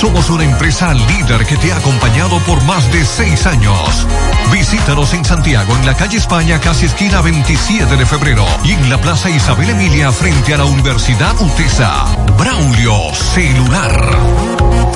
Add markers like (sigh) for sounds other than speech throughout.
Somos una empresa líder que te ha acompañado por más de seis años. Visítanos en Santiago, en la calle España, casi esquina 27 de febrero, y en la Plaza Isabel Emilia, frente a la Universidad UTESA. Braulio Celular.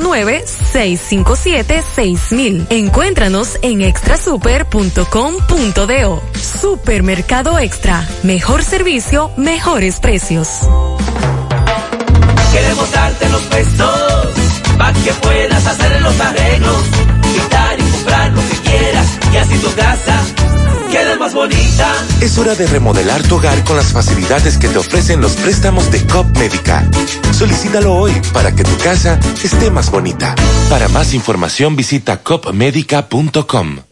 657-6000. Encuéntranos en extrasuper.com.do. Supermercado Extra. Mejor servicio, mejores precios. Queremos darte los pesos para que puedas hacer los arreglos, quitar y comprar lo que quieras y así tu casa Es hora de remodelar tu hogar con las facilidades que te ofrecen los préstamos de COP Médica. Solicítalo hoy para que tu casa esté más bonita. Para más información visita copmedica.com.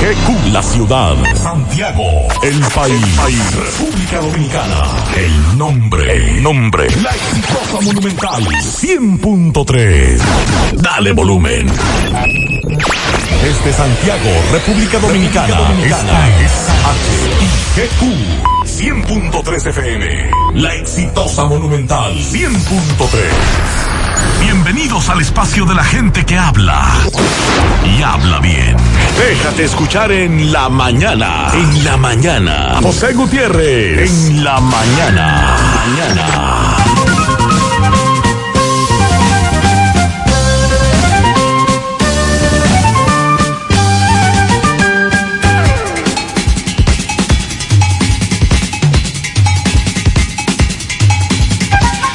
GQ, la ciudad. Santiago, el país. República Dominicana. El nombre, el nombre. La exitosa monumental. 100.3. Dale volumen. Desde Santiago, República Dominicana. Esta es HIGQ. 100.3 FM. La exitosa monumental. 100.3. Bienvenidos al espacio de la gente que habla y habla bien. Déjate escuchar en la mañana. En la mañana. José Gutiérrez. En la mañana. Mañana.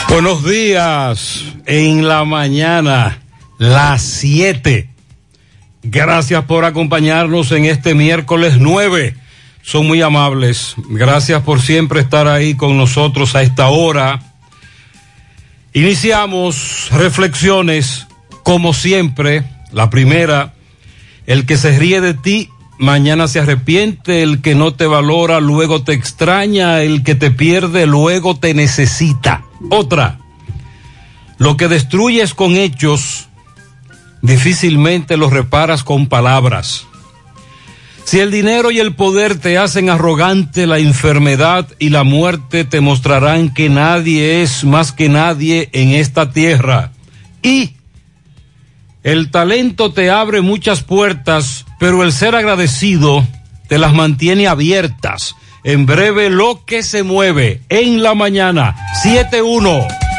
Buenos días en la mañana, las 7. Gracias por acompañarnos en este miércoles 9. Son muy amables. Gracias por siempre estar ahí con nosotros a esta hora. Iniciamos reflexiones, como siempre. La primera, el que se ríe de ti, mañana se arrepiente, el que no te valora, luego te extraña, el que te pierde, luego te necesita. Otra, lo que destruyes con hechos, difícilmente lo reparas con palabras. Si el dinero y el poder te hacen arrogante, la enfermedad y la muerte te mostrarán que nadie es más que nadie en esta tierra. Y el talento te abre muchas puertas, pero el ser agradecido te las mantiene abiertas. En breve lo que se mueve en la mañana 7-1.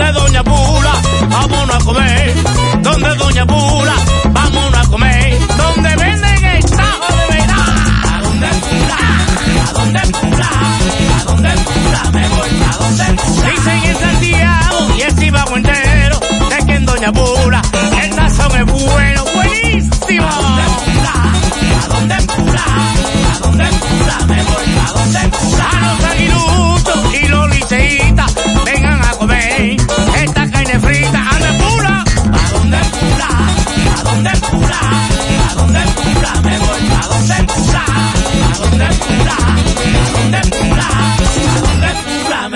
donde Doña Bula, vámonos a comer, donde Doña Bula, vámonos a comer, donde venden el tajo de verdad, a donde Bula, a donde Bula, a donde Bula, me voy, a donde Bula. Dicen en Santiago y el Cibao entero, de que en Doña Bula, el sazón es bueno, buenísimo. A donde Bula, a donde Bula, me voy, a donde Bula. A los aguiluchos y los liceitas, vengan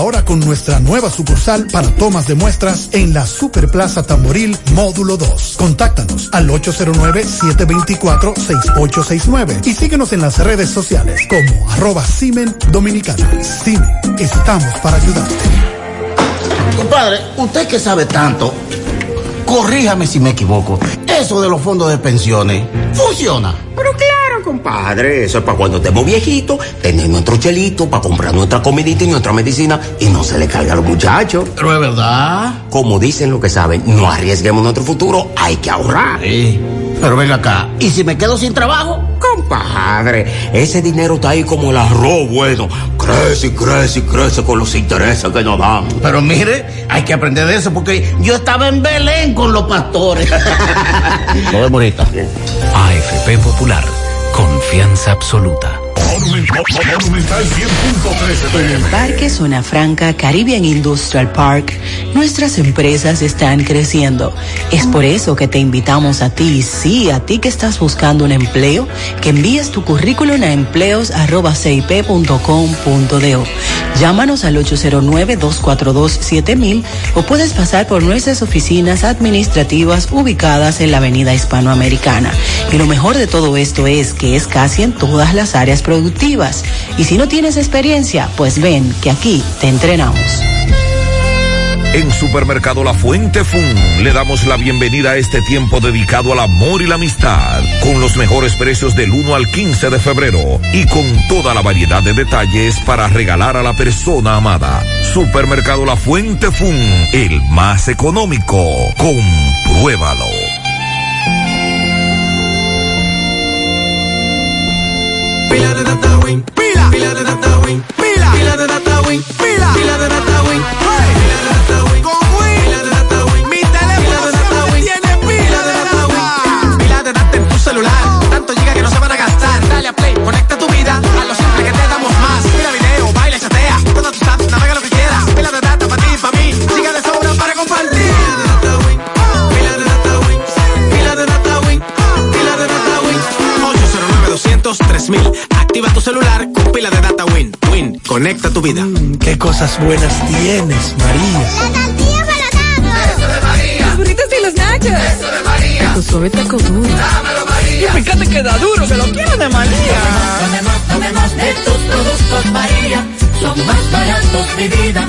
con nuestra nueva sucursal para tomas de muestras en la Superplaza Tamboril Módulo 2. Contáctanos al 809-724-6869 y síguenos en las redes sociales como arroba Simen Dominicana. Simen, estamos para ayudarte. Compadre, usted que sabe tanto, corríjame si me equivoco. Eso de los fondos de pensiones, ¿funciona? Pero claro, compadre, eso es para cuando estemos viejitos, tener nuestro chelito para comprar nuestra comidita y nuestra medicina y no se le caiga a los muchachos. Pero es verdad. Como dicen lo que saben, no arriesguemos nuestro futuro, hay que ahorrar. Sí. Pero ven acá, ¿y si me quedo sin trabajo? Compadre, ese dinero está ahí como el arroz bueno. Crece y crece y crece con los intereses que nos dan. Pero mire, hay que aprender de eso porque yo estaba en Belén con los pastores. (laughs) Lo vemos ahorita. AFP Popular, confianza absoluta. En el Parque Zona Franca Caribbean Industrial Park, nuestras empresas están creciendo. Es por eso que te invitamos a ti, sí, a ti que estás buscando un empleo, que envíes tu currículum a empleos.cip.com.do. Llámanos al 809-242-7000 o puedes pasar por nuestras oficinas administrativas ubicadas en la Avenida Hispanoamericana. Y lo mejor de todo esto es que es casi en todas las áreas productivas. Y si no tienes experiencia, pues ven que aquí te entrenamos. En Supermercado La Fuente Fun le damos la bienvenida a este tiempo dedicado al amor y la amistad, con los mejores precios del 1 al 15 de febrero y con toda la variedad de detalles para regalar a la persona amada. Supermercado La Fuente Fun, el más económico. Compruébalo. Pila de conecta tu vida. qué cosas buenas tienes, María. La tortilla para Eso de María. Los burritos y los nachos. Eso de María. Tu suave taco duro. Dámelo, María. Y fíjate que da duro, que lo quiero de María. Tomemos, tomemos de tus productos, María. Son más baratos, mi vida.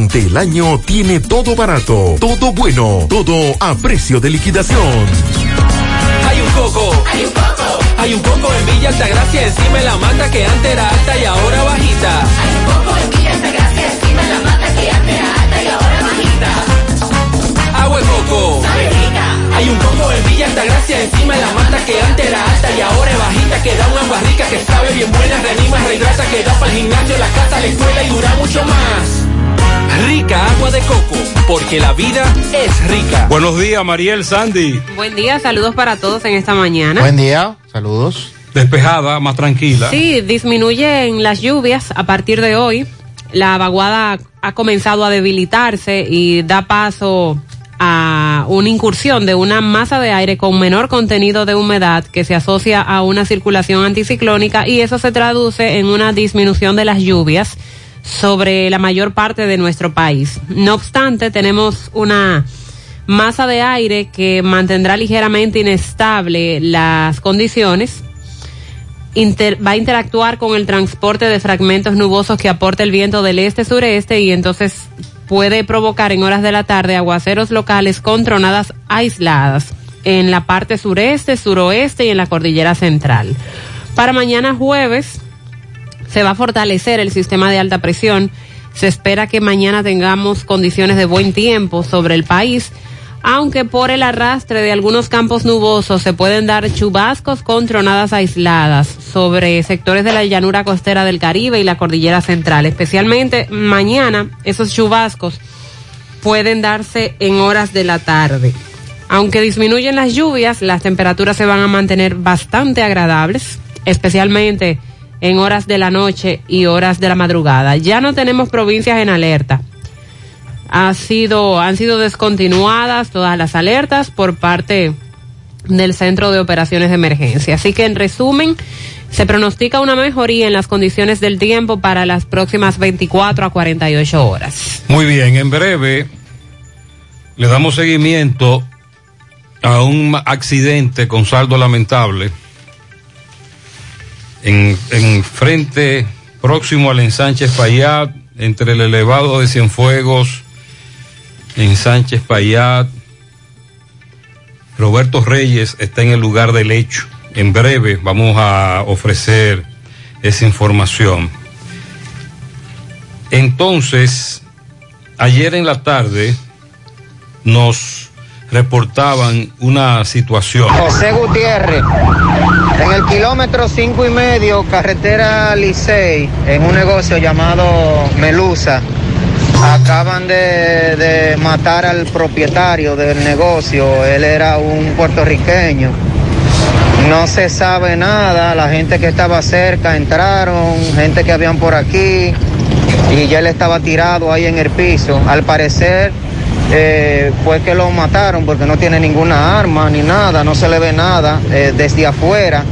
durante el año tiene todo barato, todo bueno, todo a precio de liquidación. Hay un coco, hay un coco, hay un coco en Villa Altagracia, encima de la mata que antes era alta y ahora bajita. Hay un coco en Villa Altagracia, encima de la mata que antes era alta y ahora bajita. Agua de coco, hay un coco en Villa Altagracia encima de la mata que antes era alta y ahora es bajita que da una agua rica que sabe bien buena, reanima, rehidrata, que da para el gimnasio, la casa, la escuela y dura mucho más. Rica agua de coco, porque la vida es rica. Buenos días, Mariel Sandy. Buen día, saludos para todos en esta mañana. Buen día, saludos. Despejada, más tranquila. Sí, disminuyen las lluvias a partir de hoy. La vaguada ha comenzado a debilitarse y da paso a una incursión de una masa de aire con menor contenido de humedad que se asocia a una circulación anticiclónica y eso se traduce en una disminución de las lluvias sobre la mayor parte de nuestro país. No obstante, tenemos una masa de aire que mantendrá ligeramente inestable las condiciones va a interactuar con el transporte de fragmentos nubosos que aporta el viento del este-sureste y entonces puede provocar en horas de la tarde aguaceros locales con tronadas aisladas en la parte sureste, suroeste y en la cordillera central. Para mañana jueves se va a fortalecer el sistema de alta presión. Se espera que mañana tengamos condiciones de buen tiempo sobre el país aunque por el arrastre de algunos campos nubosos se pueden dar chubascos con tronadas aisladas sobre sectores de la llanura costera del Caribe y la cordillera central. Especialmente mañana esos chubascos pueden darse en horas de la tarde. Aunque disminuyen las lluvias, las temperaturas se van a mantener bastante agradables, especialmente en horas de la noche y horas de la madrugada. Ya no tenemos provincias en alerta ha sido, han sido descontinuadas todas las alertas por parte del Centro de Operaciones de Emergencia. Así que en resumen, se pronostica una mejoría en las condiciones del tiempo para las próximas 24 a 48 horas. Muy bien, en breve le damos seguimiento a un accidente con saldo lamentable en, en frente próximo al ensanche Payat, entre el elevado de Cienfuegos, en Sánchez Payat. Roberto Reyes está en el lugar del hecho. En breve vamos a ofrecer esa información. Entonces, ayer en la tarde nos reportaban una situación. José Gutiérrez, en el kilómetro cinco y medio, carretera Licey, en un negocio llamado Melusa, acaban de, de matar al propietario del negocio. Él era un puertorriqueño. No se sabe nada, la gente que estaba cerca entraron, gente que habían por aquí, y ya él estaba tirado ahí en el piso. Al parecer eh, fue que lo mataron porque no tiene ninguna arma ni nada, no se le ve nada eh, desde afuera.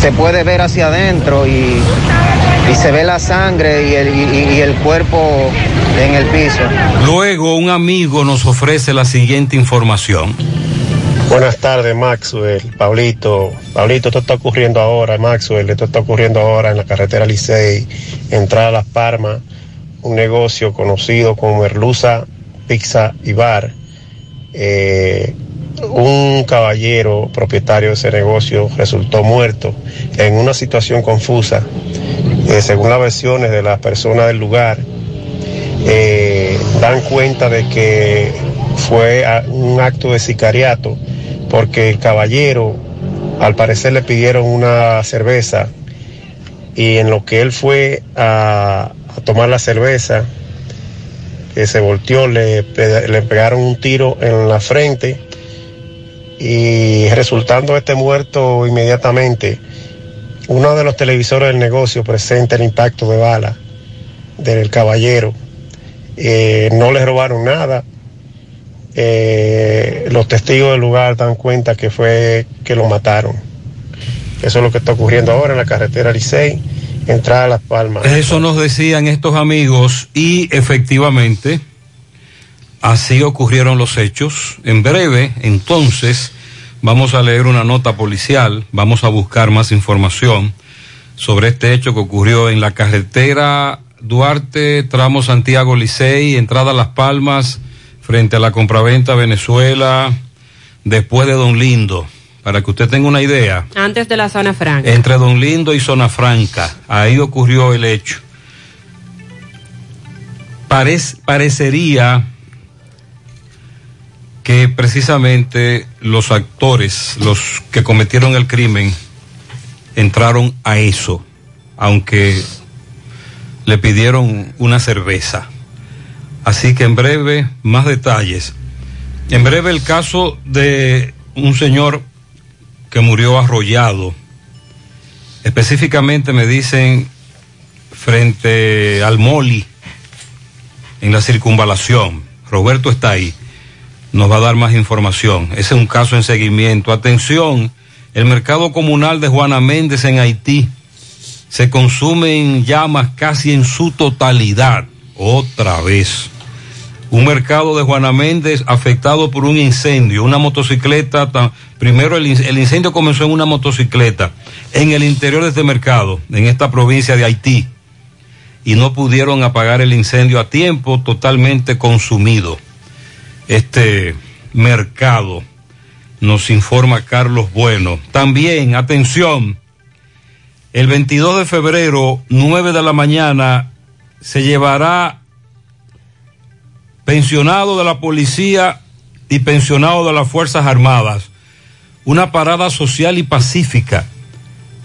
Se puede ver hacia adentro y, y se ve la sangre y el, y- y el cuerpo en el piso. Luego un amigo nos ofrece la siguiente información. Buenas tardes, Maxwell, Pablito. Pablito, esto está ocurriendo ahora, Maxwell, esto está ocurriendo ahora en la carretera Licey, entrada a Las Palmas, un negocio conocido como Merluza Pizza y Bar. Eh, un caballero propietario de ese negocio resultó muerto en una situación confusa. Eh, según las versiones de las personas del lugar, eh, dan cuenta de que fue un acto de sicariato porque el caballero al parecer le pidieron una cerveza y en lo que él fue a tomar la cerveza que se volteó le, le pegaron un tiro en la frente y resultando este muerto inmediatamente uno de los televisores del negocio presenta el impacto de bala del caballero eh, no le robaron nada. Eh, los testigos del lugar dan cuenta que fue que lo mataron. Eso es lo que está ocurriendo ahora en la carretera Licey, entrada a Las Palmas. Eso nos decían estos amigos y efectivamente así ocurrieron los hechos. En breve, entonces, vamos a leer una nota policial, vamos a buscar más información sobre este hecho que ocurrió en la carretera Duarte, tramo Santiago Licey, entrada a Las Palmas, frente a la compraventa Venezuela, después de Don Lindo, para que usted tenga una idea. Antes de la zona franca. Entre Don Lindo y Zona Franca, ahí ocurrió el hecho. Parec- parecería que precisamente los actores, los que cometieron el crimen, entraron a eso, aunque le pidieron una cerveza. Así que en breve, más detalles. En breve el caso de un señor que murió arrollado. Específicamente me dicen frente al Moli, en la circunvalación. Roberto está ahí. Nos va a dar más información. Ese es un caso en seguimiento. Atención, el mercado comunal de Juana Méndez en Haití se consume en llamas casi en su totalidad. Otra vez. Un mercado de Juana Méndez afectado por un incendio, una motocicleta. primero el, el incendio comenzó en una motocicleta en el interior de este mercado, en esta provincia de Haití, y no pudieron apagar el incendio a tiempo, totalmente consumido. Este mercado, nos informa Carlos Bueno. También, atención, el 22 de febrero, 9 de la mañana, se llevará pensionado de la policía y pensionado de las Fuerzas Armadas una parada social y pacífica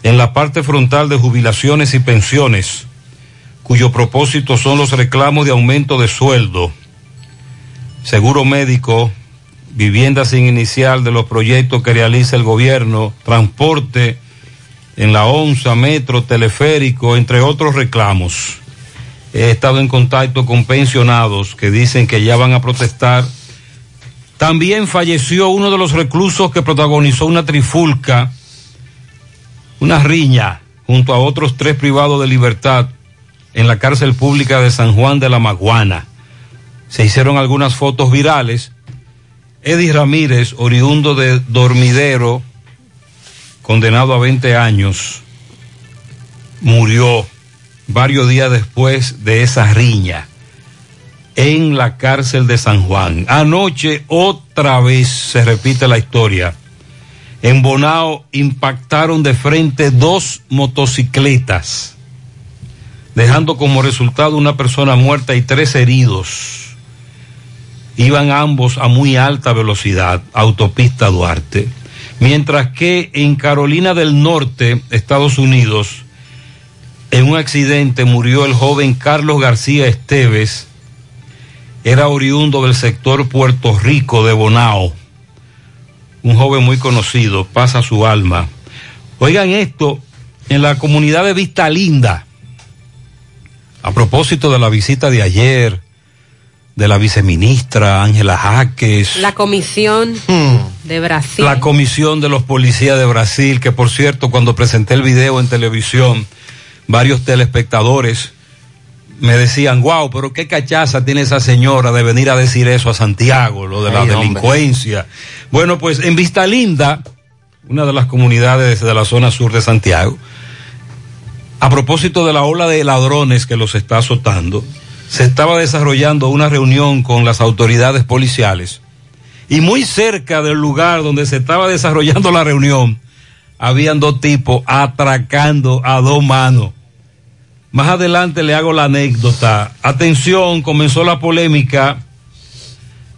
en la parte frontal de jubilaciones y pensiones, cuyo propósito son los reclamos de aumento de sueldo, seguro médico, vivienda sin inicial de los proyectos que realiza el gobierno, transporte en la ONSA, metro, teleférico, entre otros reclamos. He estado en contacto con pensionados que dicen que ya van a protestar. También falleció uno de los reclusos que protagonizó una trifulca, una riña, junto a otros tres privados de libertad en la cárcel pública de San Juan de la Maguana. Se hicieron algunas fotos virales. Eddie Ramírez, oriundo de Dormidero, condenado a 20 años, murió varios días después de esa riña en la cárcel de San Juan. Anoche otra vez se repite la historia. En Bonao impactaron de frente dos motocicletas, dejando como resultado una persona muerta y tres heridos. Iban ambos a muy alta velocidad, autopista Duarte. Mientras que en Carolina del Norte, Estados Unidos, en un accidente murió el joven Carlos García Esteves, era oriundo del sector Puerto Rico de Bonao, un joven muy conocido, pasa su alma. Oigan esto, en la comunidad de Vista Linda, a propósito de la visita de ayer de la viceministra Ángela Jaques, La comisión de Brasil. la comisión de los policías de Brasil, que por cierto, cuando presenté el video en televisión, varios telespectadores me decían, wow, pero qué cachaza tiene esa señora de venir a decir eso a Santiago, lo de la Ay, hombre. delincuencia. Bueno, pues en Vista Linda, una de las comunidades de la zona sur de Santiago, a propósito de la ola de ladrones que los está azotando, se estaba desarrollando una reunión con las autoridades policiales y muy cerca del lugar donde se estaba desarrollando la reunión, habían dos tipos atracando a dos manos. Más adelante le hago la anécdota. Atención, comenzó la polémica.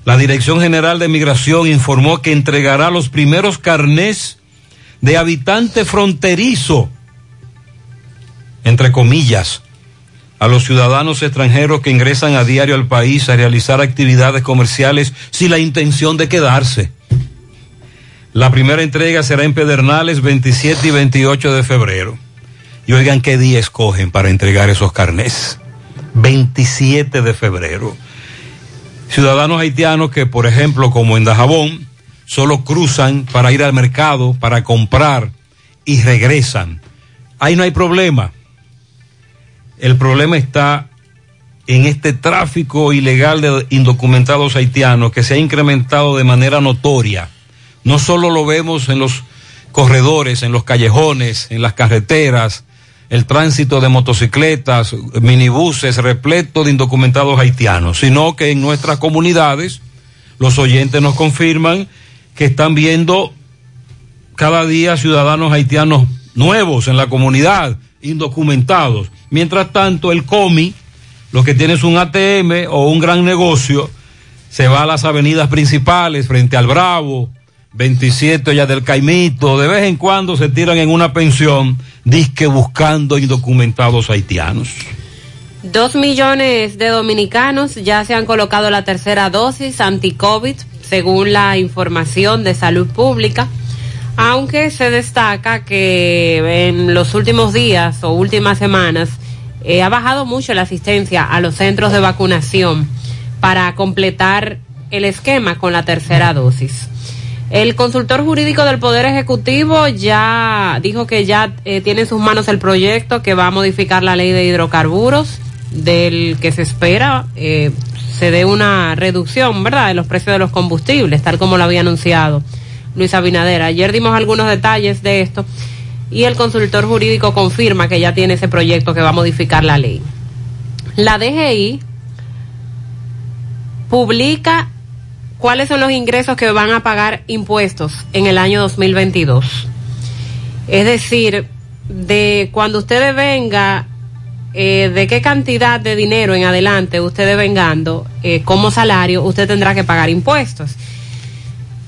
La Dirección General de Migración informó que entregará los primeros carnés de habitante fronterizo, entre comillas, a los ciudadanos extranjeros que ingresan a diario al país a realizar actividades comerciales sin la intención de quedarse. La primera entrega será en Pedernales 27 y 28 de febrero. Y oigan qué día escogen para entregar esos carnés. 27 de febrero. Ciudadanos haitianos que, por ejemplo, como en Dajabón, solo cruzan para ir al mercado, para comprar y regresan. Ahí no hay problema. El problema está en este tráfico ilegal de indocumentados haitianos que se ha incrementado de manera notoria. No solo lo vemos en los corredores, en los callejones, en las carreteras, el tránsito de motocicletas, minibuses repleto de indocumentados haitianos, sino que en nuestras comunidades los oyentes nos confirman que están viendo cada día ciudadanos haitianos nuevos en la comunidad, indocumentados. Mientras tanto, el COMI, lo que tiene es un ATM o un gran negocio, se va a las avenidas principales frente al Bravo, 27 ya del Caimito, de vez en cuando se tiran en una pensión disque buscando indocumentados haitianos. Dos millones de dominicanos ya se han colocado la tercera dosis anti-COVID, según la información de salud pública, aunque se destaca que en los últimos días o últimas semanas eh, ha bajado mucho la asistencia a los centros de vacunación para completar el esquema con la tercera dosis. El consultor jurídico del Poder Ejecutivo ya dijo que ya eh, tiene en sus manos el proyecto que va a modificar la ley de hidrocarburos, del que se espera eh, se dé una reducción, ¿verdad?, de los precios de los combustibles, tal como lo había anunciado Luis Abinader. Ayer dimos algunos detalles de esto y el consultor jurídico confirma que ya tiene ese proyecto que va a modificar la ley. La DGI publica cuáles son los ingresos que van a pagar impuestos en el año 2022. Es decir, de cuando usted venga, eh, de qué cantidad de dinero en adelante usted vengando eh, como salario, usted tendrá que pagar impuestos.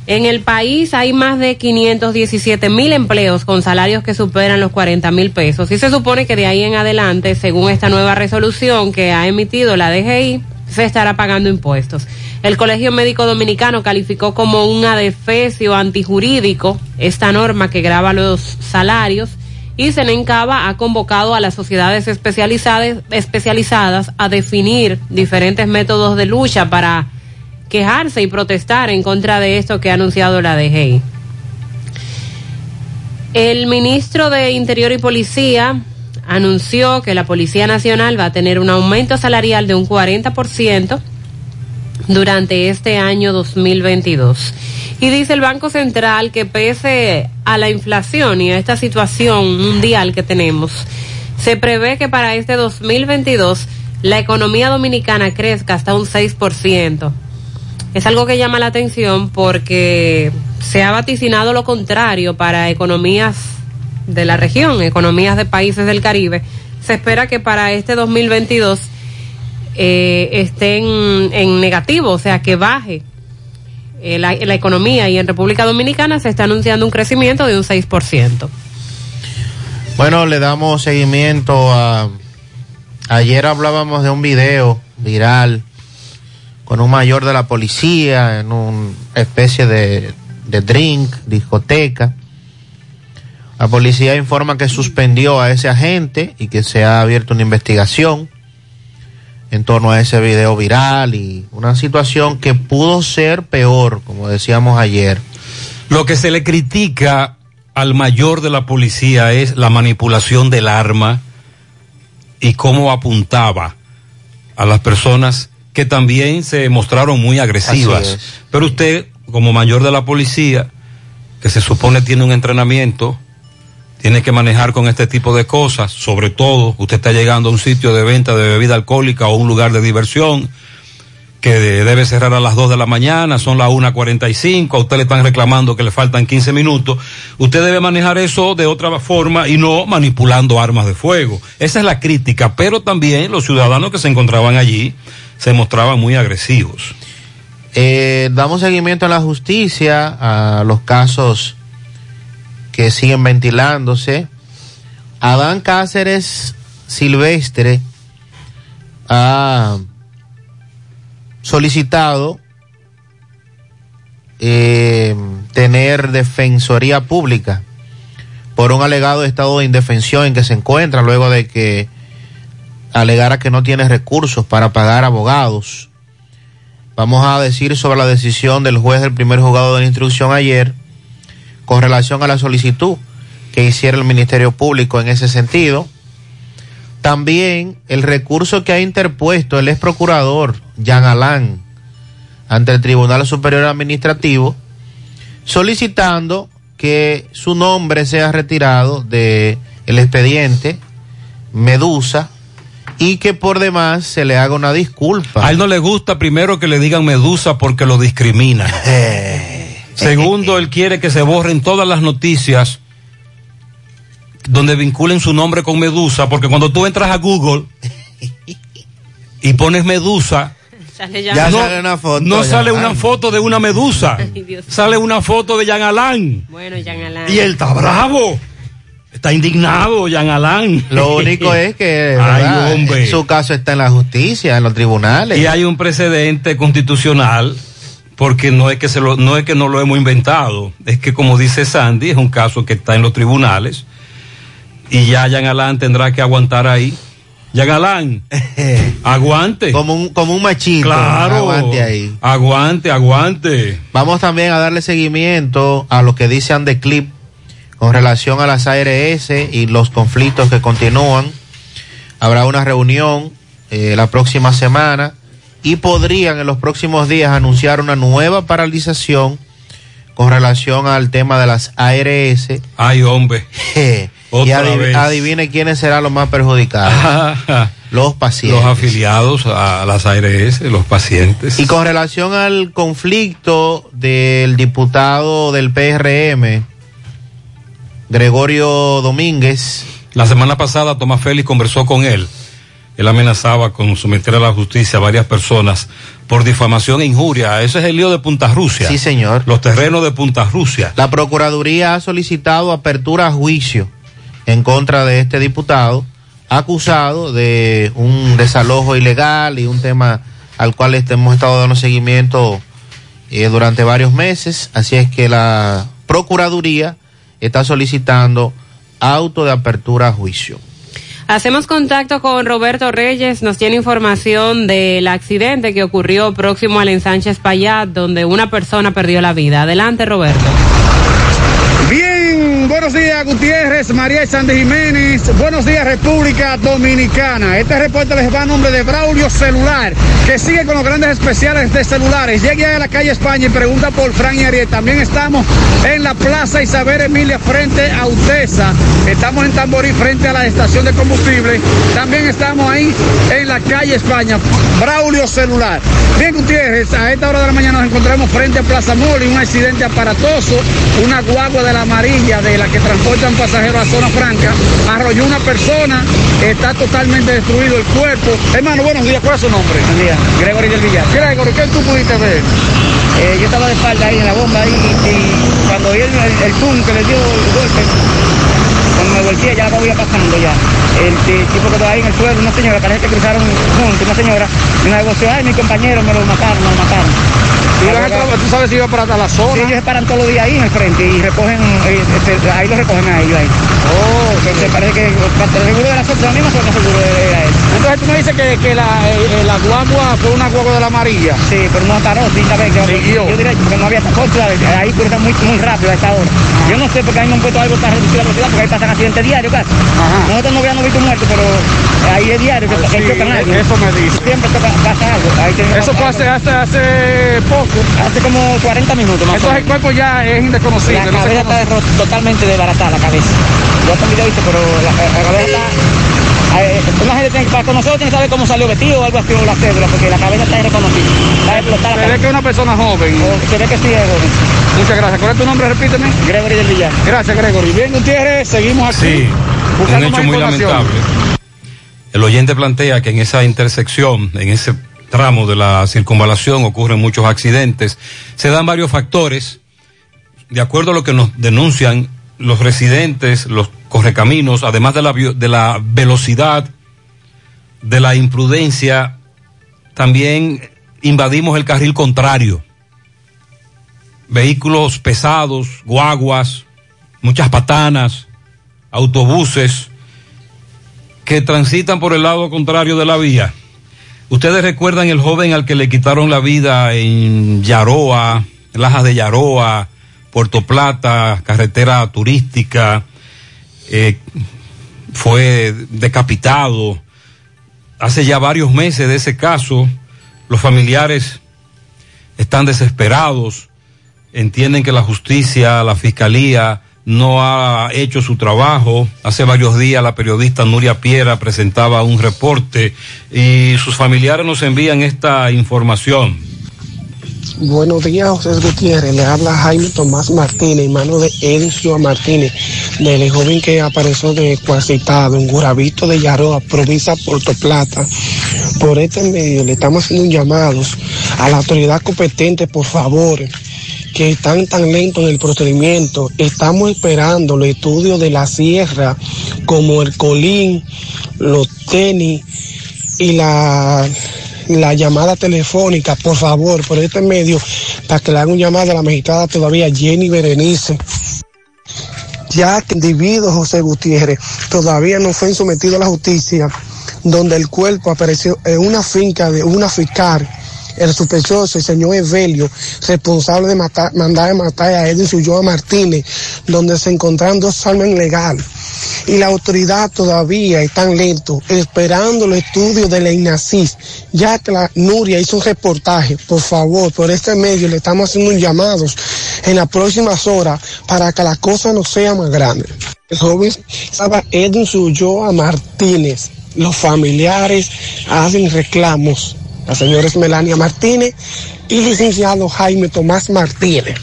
En el país hay más de 517 mil empleos con salarios que superan los 40 mil pesos y se supone que de ahí en adelante, según esta nueva resolución que ha emitido la DGI, se estará pagando impuestos. El Colegio Médico Dominicano calificó como un adefesio antijurídico esta norma que graba los salarios y Senencaba ha convocado a las sociedades especializadas, especializadas a definir diferentes métodos de lucha para quejarse y protestar en contra de esto que ha anunciado la DGI. El ministro de Interior y Policía anunció que la Policía Nacional va a tener un aumento salarial de un 40% durante este año 2022. Y dice el Banco Central que pese a la inflación y a esta situación mundial que tenemos, se prevé que para este 2022 la economía dominicana crezca hasta un 6%. Es algo que llama la atención porque se ha vaticinado lo contrario para economías de la región, economías de países del Caribe. Se espera que para este 2022 eh, en negativo, o sea, que baje eh, la, la, economía y en República Dominicana se está anunciando un crecimiento de un 6%. Bueno, le damos seguimiento a... Ayer hablábamos de un video viral con un mayor de la policía en una especie de, de drink, discoteca. La policía informa que suspendió a ese agente y que se ha abierto una investigación en torno a ese video viral y una situación que pudo ser peor, como decíamos ayer. Lo que se le critica al mayor de la policía es la manipulación del arma y cómo apuntaba a las personas que también se mostraron muy agresivas. Pero usted, como mayor de la policía, que se supone tiene un entrenamiento, tiene que manejar con este tipo de cosas, sobre todo usted está llegando a un sitio de venta de bebida alcohólica o un lugar de diversión que debe cerrar a las 2 de la mañana, son las 1.45, a usted le están reclamando que le faltan 15 minutos, usted debe manejar eso de otra forma y no manipulando armas de fuego. Esa es la crítica, pero también los ciudadanos que se encontraban allí se mostraban muy agresivos. Eh, damos seguimiento a la justicia, a los casos que siguen ventilándose. Adán Cáceres Silvestre ha solicitado eh, tener defensoría pública por un alegado estado de indefensión en que se encuentra luego de que alegara que no tiene recursos para pagar abogados. Vamos a decir sobre la decisión del juez del primer juzgado de la instrucción ayer con relación a la solicitud que hiciera el Ministerio Público en ese sentido. También el recurso que ha interpuesto el ex procurador Jean Alain ante el Tribunal Superior Administrativo solicitando que su nombre sea retirado de el expediente Medusa y que por demás se le haga una disculpa. A él no le gusta primero que le digan Medusa porque lo discrimina. (laughs) (laughs) Segundo, (laughs) él quiere que se borren todas las noticias donde vinculen su nombre con Medusa, porque cuando tú entras a Google y pones Medusa, Sale ya no, sale una foto no de sale una foto de una medusa, (laughs) Ay, sale una foto de Jean Alain. Bueno, Jean Alain. Y él está bravo. Está indignado, Jean Alain. Lo único (laughs) es que Ay, ¿verdad? hombre. su caso está en la justicia, en los tribunales. Y hay un precedente constitucional porque no es que se lo, no es que no lo hemos inventado, es que como dice Sandy, es un caso que está en los tribunales y ya Jean Alain tendrá que aguantar ahí. Jean Alain, (laughs) aguante. Como un, como un machito. Claro. Aguante ahí. Aguante, aguante. Vamos también a darle seguimiento a lo que dice Andeclip con relación a las ARS y los conflictos que continúan. Habrá una reunión eh, la próxima semana y podrían en los próximos días anunciar una nueva paralización con relación al tema de las ARS. Ay, hombre. y adiv- vez. adivine quiénes serán los más perjudicados. los pacientes. Los afiliados a las ARS, los pacientes. Y con relación al conflicto del diputado del PRM, Gregorio Domínguez, La semana pasada Tomás Félix conversó con él. Él amenazaba con someter a la justicia a varias personas por difamación e injuria. Ese es el lío de Punta Rusia. Sí, señor. Los terrenos de Punta Rusia. la Procuraduría ha solicitado apertura a juicio en contra de este diputado, acusado de un desalojo ilegal y un tema al cual hemos estado dando seguimiento eh, durante varios meses. Así es que la Procuraduría está solicitando auto de apertura a juicio. Hacemos contacto con Roberto Reyes, nos tiene información del accidente que ocurrió próximo al ensanche Espaillat, donde una persona perdió la vida. Adelante, Roberto. Buenos días Gutiérrez, María Sandy Jiménez, buenos días República Dominicana. Este reporte les va a nombre de Braulio Celular, que sigue con los grandes especiales de celulares. Llegue a la calle España y pregunta por Fran y Ariel. También estamos en la Plaza Isabel Emilia frente a Utesa. Estamos en Tamborí frente a la estación de combustible. También estamos ahí en la calle España, Braulio Celular. Bien Gutiérrez, a esta hora de la mañana nos encontramos frente a Plaza Moli, un accidente aparatoso, una guagua de la amarilla de la que transportan pasajeros a zona franca, arrolló una persona, está totalmente destruido el cuerpo. Hermano, buenos días, ¿cuál es su nombre? Buenos días, Gregory del Villar. Gregory, ¿qué tú pudiste ver? Eh, yo estaba de espalda ahí en la bomba ahí, y, y cuando vi el, el, el que le dio el golpe, cuando me volteé ya la iba pasando ya. El ti- tipo que estaba ahí en el suelo, una señora, parece que cruzaron juntos, una señora, y una negoció, ay, mi compañero me lo mataron, me lo mataron. ¿Y la gente, tú sabes si iba para la zona? Sí, ellos se paran todos los días ahí en el frente y recogen, eh, este, ahí lo recogen a ellos ahí. Oh, entonces parece que el seguro de la misma zona seguro era él. Entonces tú me dices que, que la, eh, la guagua fue una guagua de la amarilla. Sí, pero no paró, sin saber que Siguió. yo diría porque no había transporte, ahí cruzan muy, muy rápido a esta hora. Yo no sé porque ahí me han puesto algo para reducir la velocidad, porque ahí pasan accidentes diarios casi. Nosotros no habíamos visto muertos, pero ahí es diario que, Ah, que sí, chocan algo. eso me dice. Siempre toca, pasa algo. Ahí Eso hace, hace, hace poco. Hace como 40 minutos más o Entonces el cuerpo ya es indesconocible. La no cabeza está totalmente desbaratada, la cabeza. Yo un video he visto, pero la, la cabeza está... eh, una gente tiene, para nosotros tiene que saber cómo salió vestido o algo así, o la cédula, porque la cabeza está irreconocible. Está explotada. Se ve que es una persona joven. O Se ve que sí es joven. Muchas gracias. ¿Cuál es tu nombre? Repíteme. Gregory del Villar. Gracias, Gregory. Bien, Gutiérrez, seguimos aquí. Sí, un buscando hecho más muy información. lamentable. El oyente plantea que en esa intersección, en ese tramo de la circunvalación ocurren muchos accidentes. Se dan varios factores. De acuerdo a lo que nos denuncian los residentes, los correcaminos, además de la, de la velocidad, de la imprudencia, también invadimos el carril contrario. Vehículos pesados, guaguas, muchas patanas, autobuses que transitan por el lado contrario de la vía. Ustedes recuerdan el joven al que le quitaron la vida en Yaroa, Lajas de Yaroa, Puerto Plata, carretera turística, eh, fue decapitado. Hace ya varios meses de ese caso, los familiares están desesperados, entienden que la justicia, la fiscalía no ha hecho su trabajo. Hace varios días la periodista Nuria Piera presentaba un reporte y sus familiares nos envían esta información. Buenos días, José Gutiérrez. Le habla Jaime Tomás Martínez, hermano de Encio Martínez, del joven que apareció de Cuacitado, en Guravito de Yaroa, provincia Puerto Plata. Por este medio le estamos haciendo un llamado a la autoridad competente, por favor, que están tan lentos en el procedimiento. Estamos esperando los estudios de la sierra, como el colín, los tenis y la, la llamada telefónica, por favor, por este medio, para que le hagan un llamado a la magistrada todavía Jenny Berenice ya que el individuo José Gutiérrez todavía no fue sometido a la justicia, donde el cuerpo apareció en una finca de una fiscal, el sospechoso, el señor Evelio, responsable de mandar a matar a Edwin Ulloa Martínez, donde se encontraron dos armas ilegales. Y la autoridad todavía está lento, esperando los estudios de la INACIS, ya que la Nuria hizo un reportaje. Por favor, por este medio le estamos haciendo un llamado en las próximas horas para que la cosa no sea más grande. El joven estaba Edwin Ulloa Martínez. Los familiares hacen reclamos. La señora es Melania Martínez y licenciado Jaime Tomás Martínez.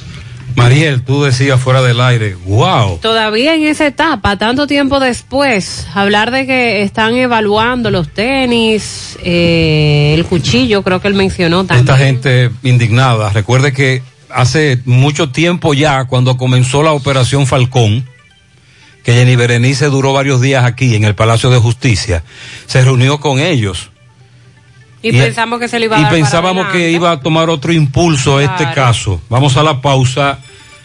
Mariel, tú decías fuera del aire, wow. Todavía en esa etapa, tanto tiempo después, hablar de que están evaluando los tenis, eh, el cuchillo, creo que él mencionó también. Esta gente indignada. Recuerde que hace mucho tiempo ya, cuando comenzó la operación Falcón, que Jenny Berenice duró varios días aquí en el Palacio de Justicia, se reunió con ellos. Y, pensamos que se le iba a y dar pensábamos que iba a tomar otro impulso a este caso. Vamos a la pausa.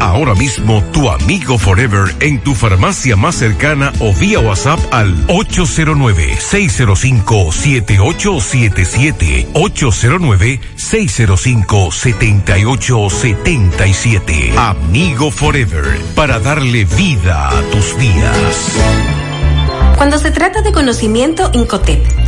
ahora mismo tu Amigo Forever en tu farmacia más cercana o vía WhatsApp al 809-605-7877. 809-605-7877. Amigo Forever, para darle vida a tus días. Cuando se trata de conocimiento, Incotep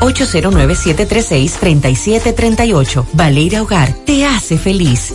809-736-3738. Valeira Hogar, te hace feliz.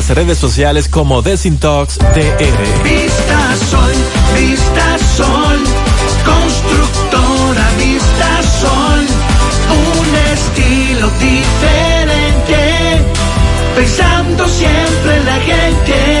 nuestras redes sociales como Desintox DR. Vista Sol, Vista Sol, constructora Vista Sol, un estilo diferente, pensando siempre en la gente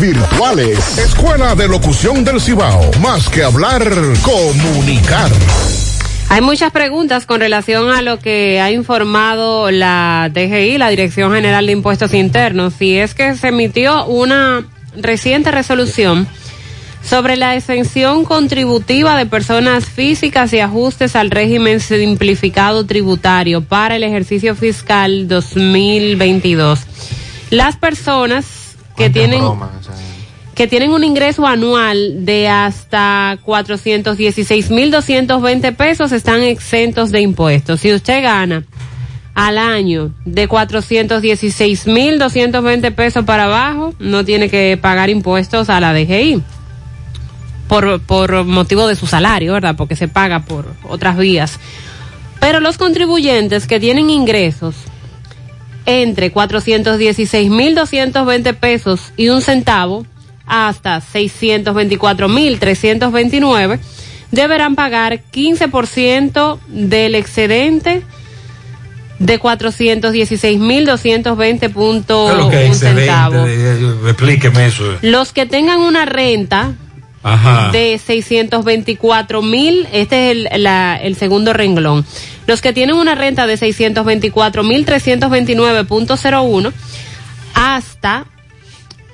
virtuales. Escuela de Locución del Cibao. Más que hablar, comunicar. Hay muchas preguntas con relación a lo que ha informado la DGI, la Dirección General de Impuestos Internos, y es que se emitió una reciente resolución sobre la exención contributiva de personas físicas y ajustes al régimen simplificado tributario para el ejercicio fiscal 2022. Las personas que tienen que tienen un ingreso anual de hasta 416.220 pesos están exentos de impuestos. Si usted gana al año de 416.220 pesos para abajo, no tiene que pagar impuestos a la DGI por, por motivo de su salario, ¿verdad? Porque se paga por otras vías. Pero los contribuyentes que tienen ingresos entre 416.220 pesos y un centavo hasta 624.329 deberán pagar 15% del excedente de 416.220 puntos excelente, centavo. eh, Explíqueme eso. Los que tengan una renta De 624 mil, este es el, el segundo renglón. Los que tienen una renta de 624 mil 329.01 hasta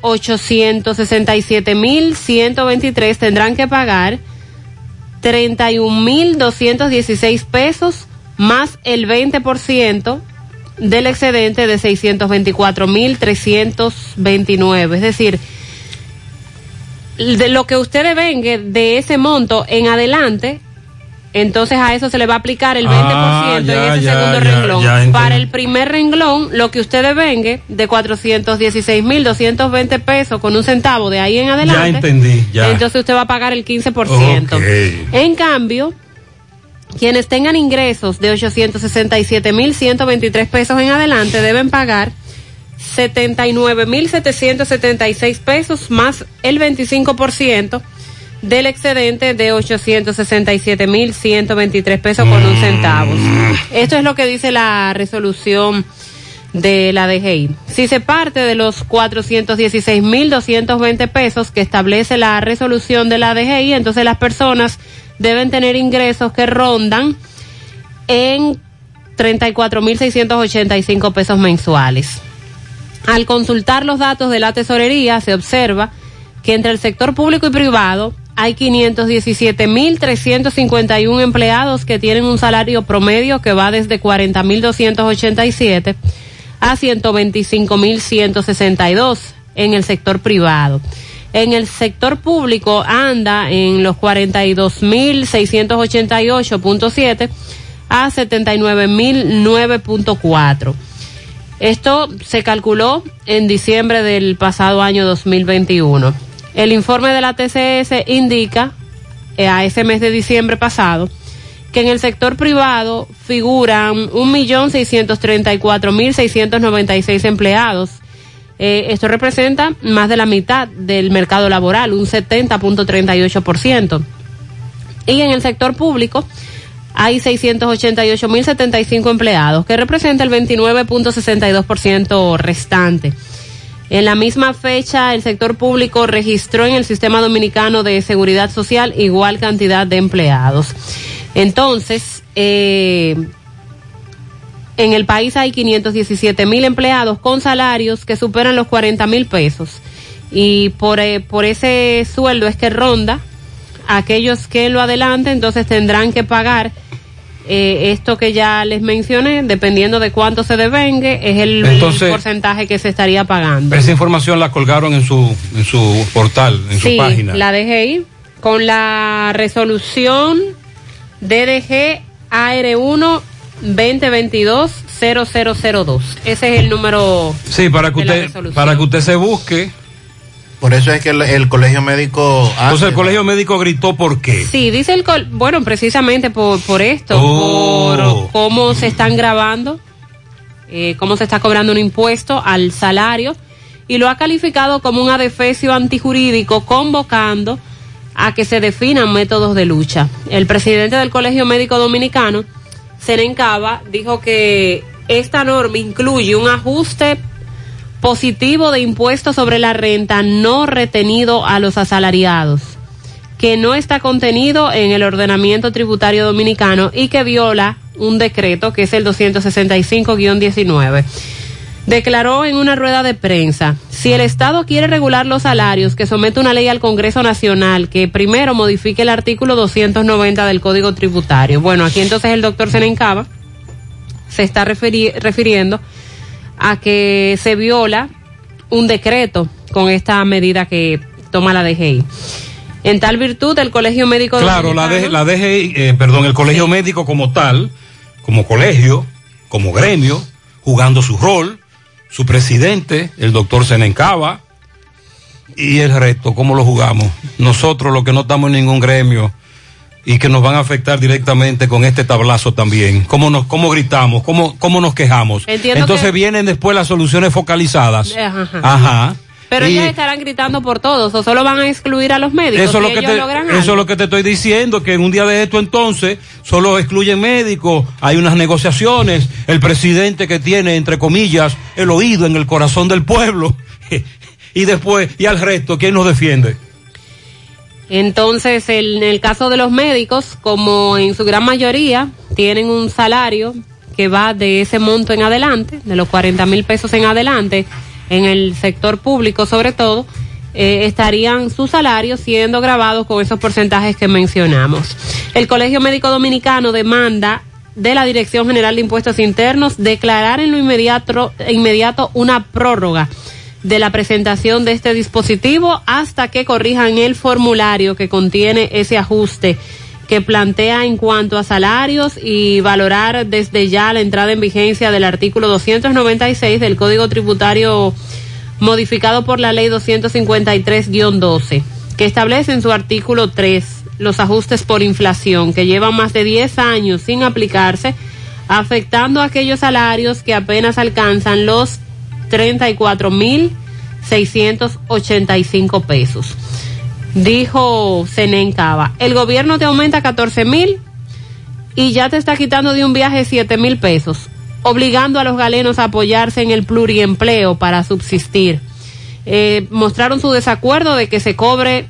867 mil 123 tendrán que pagar 31 mil 216 pesos más el 20% del excedente de 624 mil 329. Es decir, de lo que usted devengue de ese monto en adelante, entonces a eso se le va a aplicar el 20% Ah, en ese ya, segundo ya, renglón. Para el primer renglón, lo que usted devengue de 416.220 pesos con un centavo de ahí en adelante, Ya entendí, ya. entonces usted va a pagar el 15%. Ok. En cambio, quienes tengan ingresos de 867.123 pesos en adelante deben pagar 79.776 pesos más el 25% del excedente de 867.123 pesos con un centavo. Esto es lo que dice la resolución de la DGI. Si se parte de los 416.220 pesos que establece la resolución de la DGI, entonces las personas deben tener ingresos que rondan en 34.685 pesos mensuales. Al consultar los datos de la tesorería, se observa que entre el sector público y privado hay 517.351 empleados que tienen un salario promedio que va desde 40.287 a 125.162 en el sector privado. En el sector público anda en los 42.688.7 a 79.009.4. Esto se calculó en diciembre del pasado año 2021. El informe de la TCS indica eh, a ese mes de diciembre pasado que en el sector privado figuran 1.634.696 empleados Eh, esto representa más de la mitad del mercado laboral, un 70.38%. Y en el sector público hay 688.075 empleados, que representa el 29.62% restante. En la misma fecha, el sector público registró en el sistema dominicano de seguridad social igual cantidad de empleados. Entonces, eh, en el país hay 517 mil empleados con salarios que superan los 40 mil pesos. Y por, eh, por ese sueldo es que ronda aquellos que lo adelanten, entonces tendrán que pagar eh, esto que ya les mencioné, dependiendo de cuánto se devengue, es el, porcentaje que se estaría pagando. Esa información la colgaron en su, en su portal, en sí, su página. la DGI con la resolución DDG AR1 2022 0002. Ese es el número Sí, para que usted, para que usted se busque. Por eso es que el, el colegio médico. Entonces el colegio médico gritó por qué. Sí, dice el col bueno, precisamente por, por esto, Oh. por cómo se están grabando, eh, cómo se está cobrando un impuesto al salario y lo ha calificado como un adefesio antijurídico convocando a que se definan métodos de lucha. El presidente del Colegio Médico Dominicano, Seren Cava, dijo que esta norma incluye un ajuste positivo de impuestos sobre la renta no retenido a los asalariados que no está contenido en el ordenamiento tributario dominicano y que viola un decreto que es el 265-19. Declaró en una rueda de prensa, si el Estado quiere regular los salarios, que somete una ley al Congreso Nacional que primero modifique el artículo 290 del Código Tributario. Bueno, aquí entonces el doctor Senencaba se está referi- refiriendo a que se viola un decreto con esta medida que toma la DGI. En tal virtud, el Colegio Médico Claro, la, de, la DGI, eh, perdón, el colegio médico como tal, como colegio, como gremio, jugando su rol, su presidente, el doctor Senencaba, y el resto, ¿cómo lo jugamos? Nosotros, los que no estamos en ningún gremio y que nos van a afectar directamente con este tablazo también, ¿cómo, nos, cómo gritamos? ¿Cómo, cómo nos quejamos? Entiendo Entonces que- vienen después las soluciones focalizadas. Ajá. Ajá. Pero ellos estarán gritando por todos o solo van a excluir a los médicos. Eso es, lo que te, eso es lo que te estoy diciendo, que en un día de esto entonces solo excluyen médicos, hay unas negociaciones, el presidente que tiene, entre comillas, el oído en el corazón del pueblo, (laughs) y después, y al resto, ¿quién nos defiende? Entonces, en el caso de los médicos, como en su gran mayoría tienen un salario que va de ese monto en adelante, de los 40 mil pesos en adelante, en el sector público sobre todo, eh, estarían sus salarios siendo grabados con esos porcentajes que mencionamos. El Colegio Médico Dominicano demanda de la Dirección General de Impuestos Internos declarar en lo inmediato, inmediato una prórroga de la presentación de este dispositivo hasta que corrijan el formulario que contiene ese ajuste que plantea en cuanto a salarios y valorar desde ya la entrada en vigencia del artículo 296 del Código Tributario modificado por la Ley 253-12, que establece en su artículo 3 los ajustes por inflación que llevan más de 10 años sin aplicarse, afectando a aquellos salarios que apenas alcanzan los 34.685 pesos. Dijo Senen Cava, el gobierno te aumenta 14 mil y ya te está quitando de un viaje 7 mil pesos, obligando a los galenos a apoyarse en el pluriempleo para subsistir. Eh, mostraron su desacuerdo de que se cobre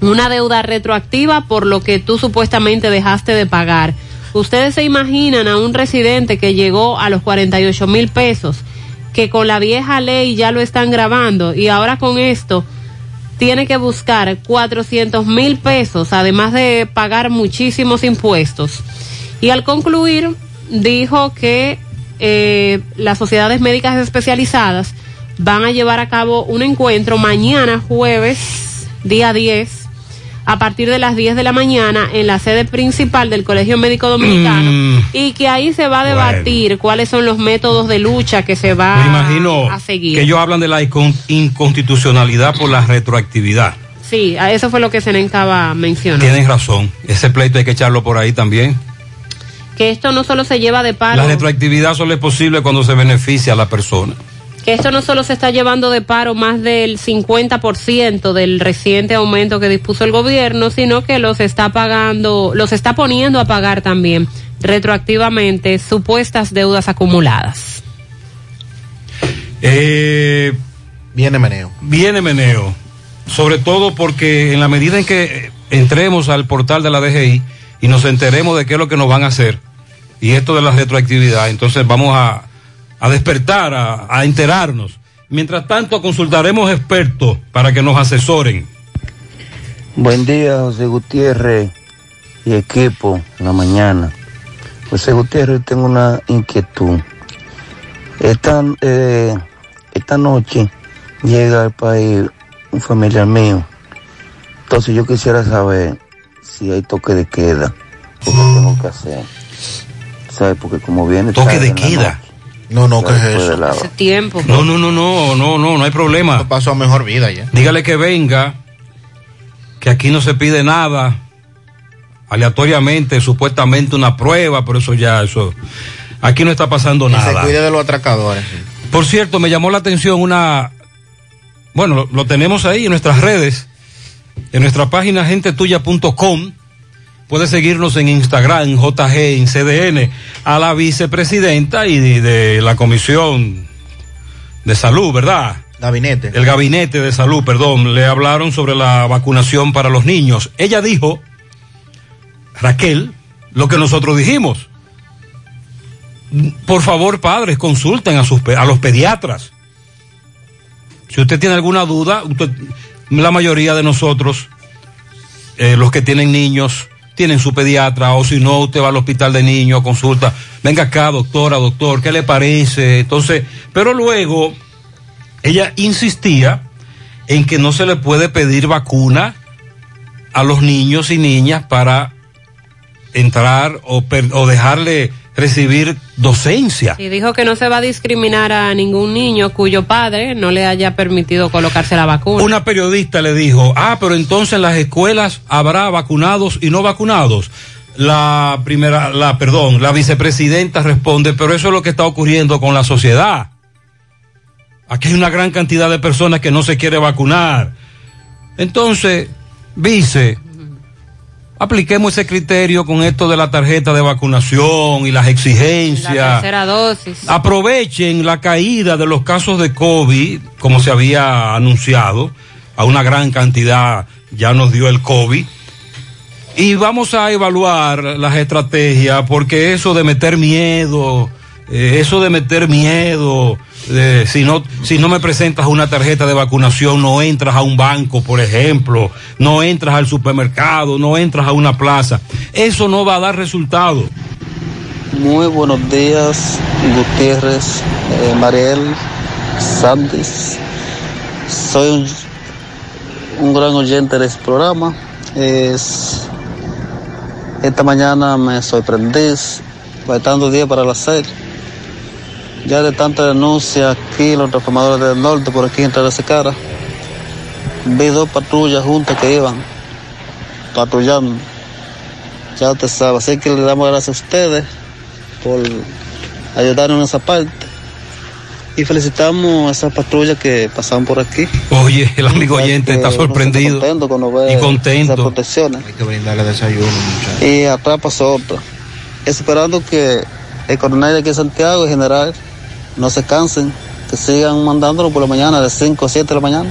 una deuda retroactiva por lo que tú supuestamente dejaste de pagar. Ustedes se imaginan a un residente que llegó a los 48 mil pesos, que con la vieja ley ya lo están grabando y ahora con esto tiene que buscar 400 mil pesos, además de pagar muchísimos impuestos. Y al concluir, dijo que eh, las sociedades médicas especializadas van a llevar a cabo un encuentro mañana, jueves, día 10, a partir de las 10 de la mañana en la sede principal del Colegio Médico Dominicano Mm. y que ahí se va a debatir cuáles son los métodos de lucha que se va Me imagino a seguir. que ellos hablan de la incon- inconstitucionalidad por la retroactividad. Sí, a eso fue lo que Senencaba mencionó. Tienen razón, ese pleito hay que echarlo por ahí también. Que esto no solo se lleva de palo, La retroactividad solo es posible cuando se beneficia a la persona. Que esto no solo se está llevando de paro más del 50% del reciente aumento que dispuso el gobierno, sino que los está pagando, los está poniendo a pagar también retroactivamente supuestas deudas acumuladas. Eh, viene meneo. Viene meneo. Sobre todo porque en la medida en que entremos al portal de la DGI y nos enteremos de qué es lo que nos van a hacer y esto de la retroactividad, entonces vamos a, a despertar, a, a enterarnos. Mientras tanto, consultaremos expertos para que nos asesoren. Buen día, José Gutiérrez y equipo, en la mañana. José Gutiérrez, tengo una inquietud. Esta, eh, esta noche llega al país un familiar mío. Entonces yo quisiera saber si hay toque de queda. ¿Qué tengo que hacer? ¿Sabes? Porque como viene... Toque de queda. No, no, ¿qué es eso? la- Hace tiempo. No, no, no, no, no, no, no hay problema. Pasó a mejor vida ya. Dígale que venga, que aquí no se pide nada, aleatoriamente, supuestamente una prueba, pero eso ya, eso, aquí no está pasando Que se nada. cuide de los atracadores. Por cierto, me llamó la atención una, bueno, lo, lo tenemos ahí en nuestras redes, en nuestra página gentetuya.com. Puede seguirnos en Instagram, JG, en CDN, a la vicepresidenta y de, de la Comisión de Salud, ¿verdad? Gabinete. El gabinete de salud, perdón, le hablaron sobre la vacunación para los niños. Ella dijo, Raquel, lo que nosotros dijimos. Por favor, padres, consulten a, sus, a los pediatras. Si usted tiene alguna duda, usted- la mayoría de nosotros, eh, los que tienen niños, tienen su pediatra, o si no, usted va al hospital de niños, consulta, venga acá, doctora, doctor, ¿qué le parece? Entonces, pero luego, ella insistía en que no se le puede pedir vacuna a los niños y niñas para entrar o, o dejarle recibir docencia. Y dijo que no se va a discriminar a ningún niño cuyo padre no le haya permitido colocarse la vacuna. Una periodista le dijo, ah, pero entonces en las escuelas habrá vacunados y no vacunados. La primera, la, perdón, la vicepresidenta responde, pero eso es lo que está ocurriendo con la sociedad. Aquí hay una gran cantidad de personas que no se quiere vacunar. Entonces, vice, apliquemos ese criterio con esto de la tarjeta de vacunación y las La exigencias. tercera dosis. Aprovechen la caída de los casos de COVID, como se había anunciado, a una gran cantidad ya nos dio el COVID. Y vamos a evaluar las estrategias, porque eso de meter miedo, eh, eso de meter miedo, si, no, si no me presentas una tarjeta de vacunación, no entras a un banco, por ejemplo, no entras al supermercado, no entras a una plaza. Eso no va a dar resultado. Muy buenos días, Gutiérrez, eh, Mariel, Sandis. Soy un, gran oyente de este programa. Es, esta mañana me sorprendí, faltando días para las seis. Ya de tanta denuncia aquí, los transformadores del norte, por aquí en ese cara, vi dos patrullas juntas que iban patrullando. Ya usted sabe, así que le damos gracias a ustedes por ayudarnos en esa parte. Y felicitamos a esas patrullas que pasaron por aquí. Oye, el amigo oyente está sorprendido. contento cuando ve y contento. esas protecciones. Hay que brindarle desayuno, muchachos. Y atrás pasó otra. Esperando que el coronel de aquí de Santiago, el general, no se cansen, que sigan mandándolo por la mañana, de 5 a 7 de la mañana.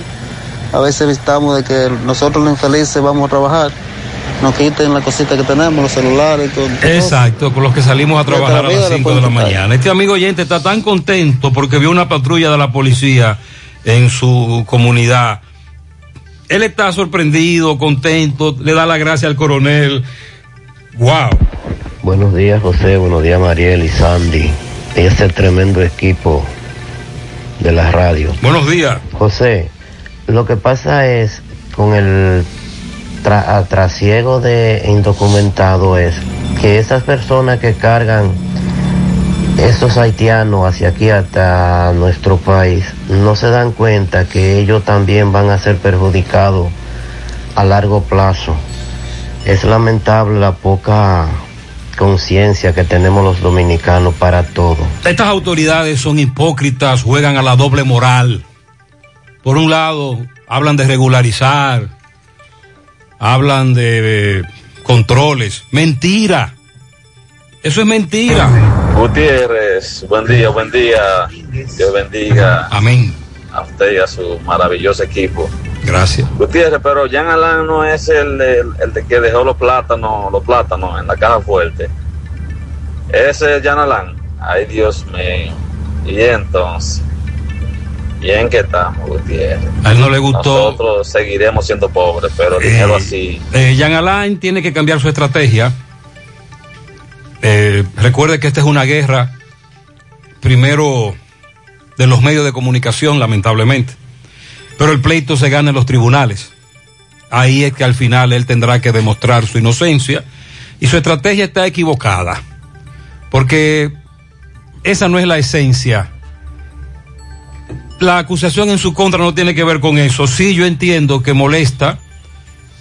A veces visitamos de que nosotros los infelices vamos a trabajar, nos quiten la cosita que tenemos, los celulares, todo. Exacto, con los que salimos a trabajar a las le 5 de la mañana. Este amigo oyente está tan contento porque vio una patrulla de la policía en su comunidad. Él está sorprendido, contento, le da la gracia al coronel. ¡Wow! Buenos días, José. Buenos días, Mariel y Sandy. Ese tremendo equipo de la radio. Buenos días. José, lo que pasa es con el tra- trasiego de indocumentados es que esas personas que cargan estos haitianos hacia aquí hasta nuestro país no se dan cuenta que ellos también van a ser perjudicados a largo plazo. Es lamentable la poca paciencia que tenemos los dominicanos para todo. Estas autoridades son hipócritas, juegan a la doble moral. Por un lado, hablan de regularizar, hablan de eh, controles. Mentira. Eso es mentira. Gutiérrez, buen día, buen día. Dios bendiga. Amén. A usted y a su maravilloso equipo. Gracias. Gutiérrez, pero Jan Alan no es el, el, el de que dejó los plátanos, los plátanos en la caja fuerte. Ese es Jan Alan. Ay, Dios mío. Y entonces, bien que estamos, Gutiérrez. A él no le gustó. Nosotros seguiremos siendo pobres, pero dinero así. Eh, Jan Alain tiene que cambiar su estrategia. Eh, recuerde que esta es una guerra, primero de los medios de comunicación, lamentablemente. Pero el pleito se gana en los tribunales. Ahí es que al final él tendrá que demostrar su inocencia y su estrategia está equivocada. Porque esa no es la esencia. La acusación en su contra no tiene que ver con eso. Sí, yo entiendo que molesta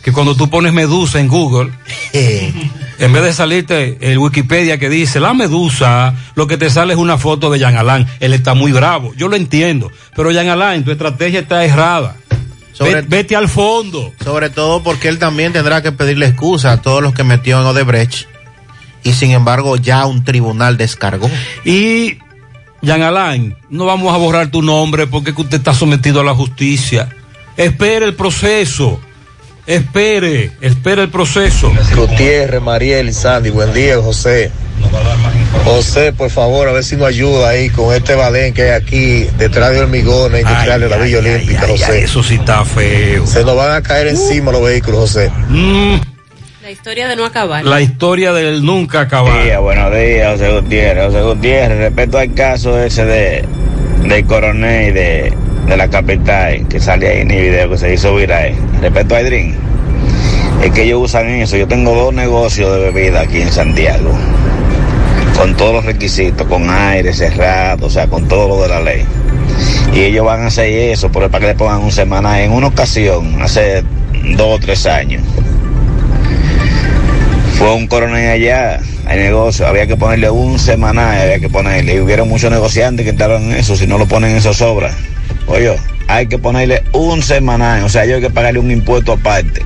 que cuando tú pones medusa en Google, (laughs) en vez de salirte el Wikipedia que dice la medusa, lo que te sale es una foto de Jan Alain. Él está muy bravo, yo lo entiendo. Pero Jan Alain, tu estrategia está errada. Sobre- vete al fondo. Sobre todo porque él también tendrá que pedirle excusa a todos los que metió en Odebrecht. Y sin embargo, ya un tribunal descargó. Y, Jan Alain, no vamos a borrar tu nombre porque usted está sometido a la justicia. Espere el proceso. Espere, espere el proceso. Gutiérrez, Mariel y Sandy, buen día, José. José, por favor, a ver si nos ayuda ahí con este balén que hay aquí detrás de hormigones industrial de la Villa Olímpica, José. eso sí está feo. Se nos van a caer encima los vehículos, José. La historia de no acabar. La historia del nunca acabar. Buenos días, buenos días, José Gutiérrez. José Gutiérrez, respecto al caso ese de del coronel de, de la capital que sale ahí en el video que se hizo viral. Respecto a Edrin, es que ellos usan eso. Yo tengo dos negocios de bebida aquí en Santiago, con todos los requisitos, con aire cerrado, o sea, con todo lo de la ley. Y ellos van a hacer eso, pero para que le pongan un semana. En una ocasión, hace dos o tres años, fue un coronel allá al negocio, había que ponerle un semanal, había que ponerle, y hubieron muchos negociantes que entraron en eso, si no lo ponen eso sobra. Oye, hay que ponerle un semanal, o sea, yo hay que pagarle un impuesto aparte,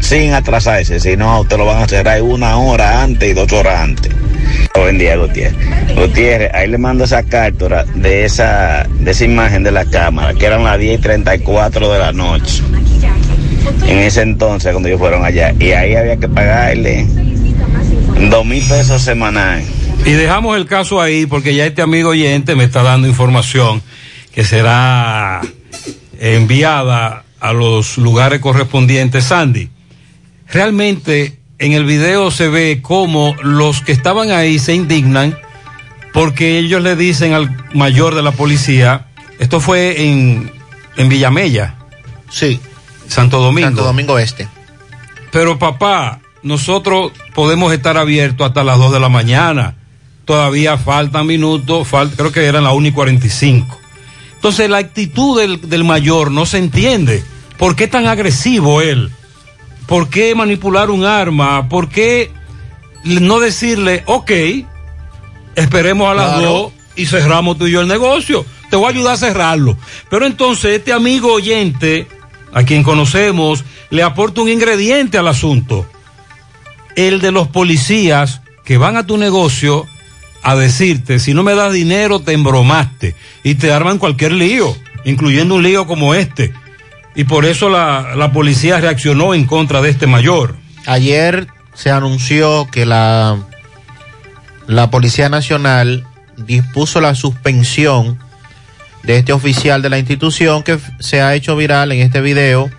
sin atrasarse, si no, usted lo van a cerrar una hora antes y dos horas antes. Buen día, Gutiérrez. Gutiérrez, ahí le mando esa captura de esa, de esa imagen de la cámara, que eran las 10 y 34 de la noche. En ese entonces, cuando ellos fueron allá. Y ahí había que pagarle dos mil pesos semanales. Y dejamos el caso ahí porque ya este amigo oyente me está dando información que será enviada a los lugares correspondientes. Sandy, realmente en el video se ve cómo los que estaban ahí se indignan porque ellos le dicen al mayor de la policía, esto fue en, en Villamella. Sí. Santo Domingo. Santo Domingo Este. Pero papá, nosotros podemos estar abiertos hasta las 2 de la mañana. Todavía faltan minutos, fal- creo que eran las 1 y 45. Entonces la actitud del, del mayor no se entiende. ¿Por qué tan agresivo él? ¿Por qué manipular un arma? ¿Por qué no decirle, ok, esperemos a las Claro. 2 y cerramos tú y yo el negocio? Te voy a ayudar a cerrarlo. Pero entonces este amigo oyente, a quien conocemos, le aporta un ingrediente al asunto. El de los policías que van a tu negocio a decirte, si no me das dinero, te embromaste. Y te arman cualquier lío, incluyendo un lío como este. Y por eso la, la policía reaccionó en contra de este mayor. Ayer se anunció que la, la Policía Nacional dispuso la suspensión de este oficial de la institución que se ha hecho viral en este video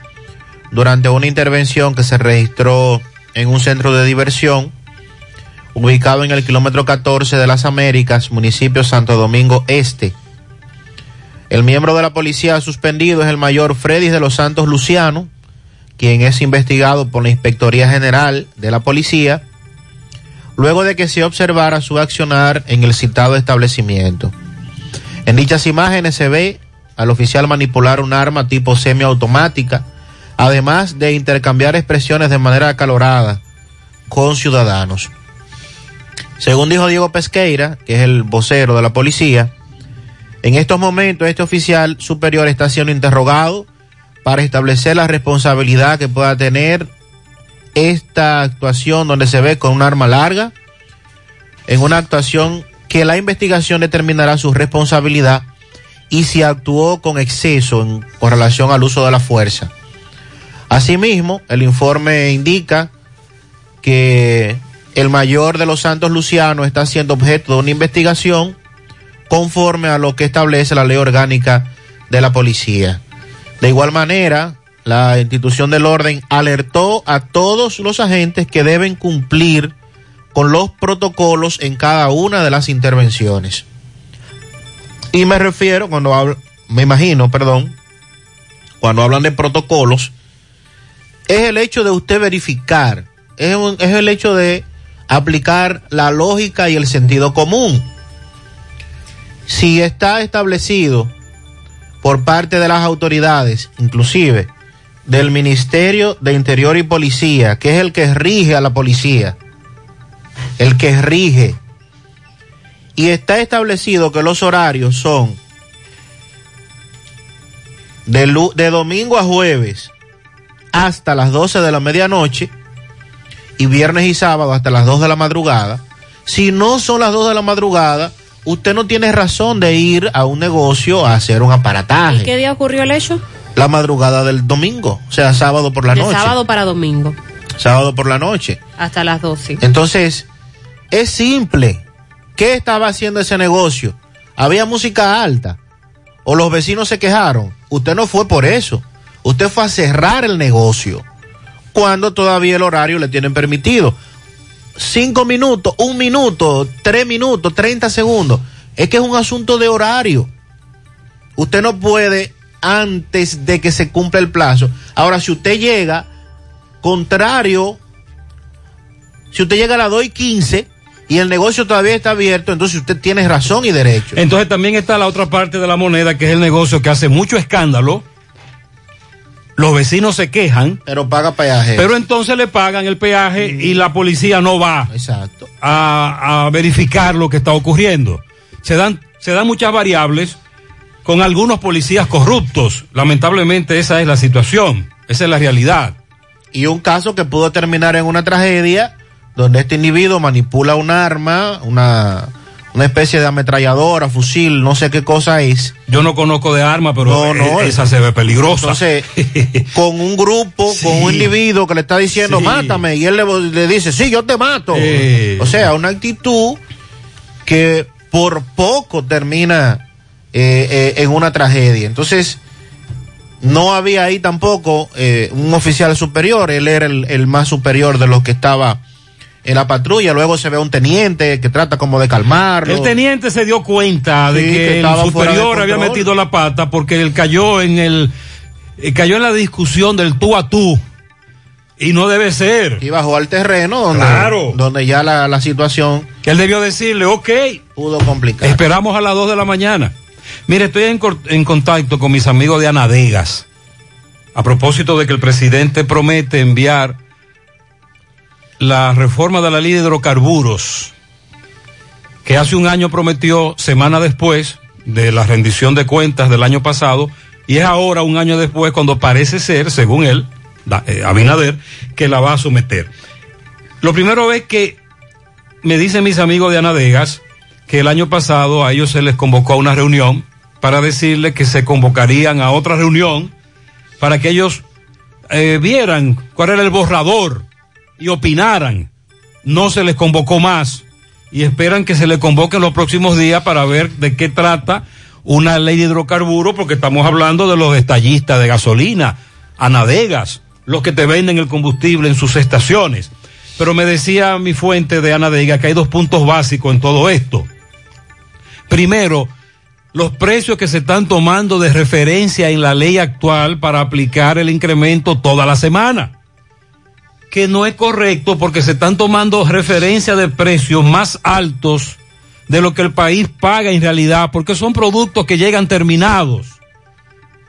durante una intervención que se registró en un centro de diversión ubicado en el kilómetro 14 de las Américas, municipio Santo Domingo Este. El miembro de la policía suspendido es el mayor Freddy de los Santos Luciano, quien es investigado por la Inspectoría General de la Policía, luego de que se observara su accionar en el citado establecimiento. En dichas imágenes se ve al oficial manipular un arma tipo semiautomática, además de intercambiar expresiones de manera acalorada con ciudadanos. Según dijo Diego Pesqueira, que es el vocero de la policía, en estos momentos este oficial superior está siendo interrogado para establecer la responsabilidad que pueda tener esta actuación donde se ve con un arma larga, en una actuación que la investigación determinará su responsabilidad y si actuó con exceso en, con relación al uso de la fuerza. Asimismo, el informe indica que el mayor de los Santos Luciano está siendo objeto de una investigación conforme a lo que establece la ley orgánica de la policía. De igual manera, la institución del orden alertó a todos los agentes que deben cumplir con los protocolos en cada una de las intervenciones. Y me refiero, cuando hablo, me imagino, perdón, cuando hablan de protocolos, es el hecho de usted verificar, es, es el hecho de aplicar la lógica y el sentido común. Si está establecido por parte de las autoridades, inclusive del Ministerio de Interior y Policía, que es el que rige a la policía, el que rige, y está establecido que los horarios son de, de domingo a jueves hasta las 12 de la medianoche y viernes y sábado hasta las 2 de la madrugada. Si no son las 2 de la madrugada, usted no tiene razón de ir a un negocio a hacer un aparataje. ¿Qué día ocurrió el hecho? La madrugada del domingo, o sea, sábado por la de noche. sábado para domingo, Sábado por la noche. hasta las 12. Entonces, es simple. ¿Qué estaba haciendo ese negocio? ¿Había música alta? ¿O los vecinos se quejaron? Usted no fue por eso. Usted fue a cerrar el negocio. Cuando todavía el horario le tienen permitido. Cinco minutos, un minuto, tres minutos, treinta segundos. Es que es un asunto de horario. Usted no puede antes de que se cumpla el plazo. Ahora, si usted llega contrario, si usted llega a las 2 y 15 y el negocio todavía está abierto, entonces usted tiene razón y derecho. Entonces también está la otra parte de la moneda, que es el negocio que hace mucho escándalo. Los vecinos se quejan. Pero paga peaje. Pero entonces le pagan el peaje y la policía no va Exacto. a, a verificar lo que está ocurriendo. Se dan, se dan muchas variables con algunos policías corruptos. Lamentablemente esa es la situación, esa es la realidad. Y un caso que pudo terminar en una tragedia donde este individuo manipula un arma, una, una especie de ametralladora, fusil, no sé qué cosa es. Yo no conozco de arma, pero No, no, e- esa se ve peligrosa. Entonces, (laughs) con un grupo, con un individuo que le está diciendo, Sí. mátame, y él le, le dice, sí, yo te mato. Eh. O sea, una actitud que por poco termina eh, eh, en una tragedia. Entonces, no había ahí tampoco eh, un oficial superior, él era el, el más superior de los que estaba en la patrulla. Luego se ve a un teniente que trata como de calmarlo. El teniente se dio cuenta de que, que el superior había metido la pata porque él cayó en el eh, cayó en la discusión del tú a tú y no debe ser. Y bajó al terreno donde, Claro. donde ya la, la situación Que él debió decirle, ok, pudo complicar. esperamos a las 2 de la mañana. Mire, estoy en, en contacto con mis amigos de Anadegas. A propósito de que el presidente promete enviar la reforma de la ley de hidrocarburos, que hace un año prometió, semana después de la rendición de cuentas del año pasado, y es ahora, un año después, cuando parece ser, según él, eh, Abinader, que la va a someter. Lo primero es que me dicen mis amigos de Anadegas que el año pasado a ellos se les convocó a una reunión para decirles que se convocarían a otra reunión para que ellos eh, vieran cuál era el borrador y opinaran. No se les convocó más y esperan que se les convoque en los próximos días para ver de qué trata una ley de hidrocarburos, porque estamos hablando de los destallistas de gasolina, anadegas, los que te venden el combustible en sus estaciones. Pero me decía mi fuente de Anadega que hay dos puntos básicos en todo esto. Primero, los precios que se están tomando de referencia en la ley actual para aplicar el incremento toda la semana. Que no es correcto porque se están tomando referencia de precios más altos de lo que el país paga en realidad, porque son productos que llegan terminados.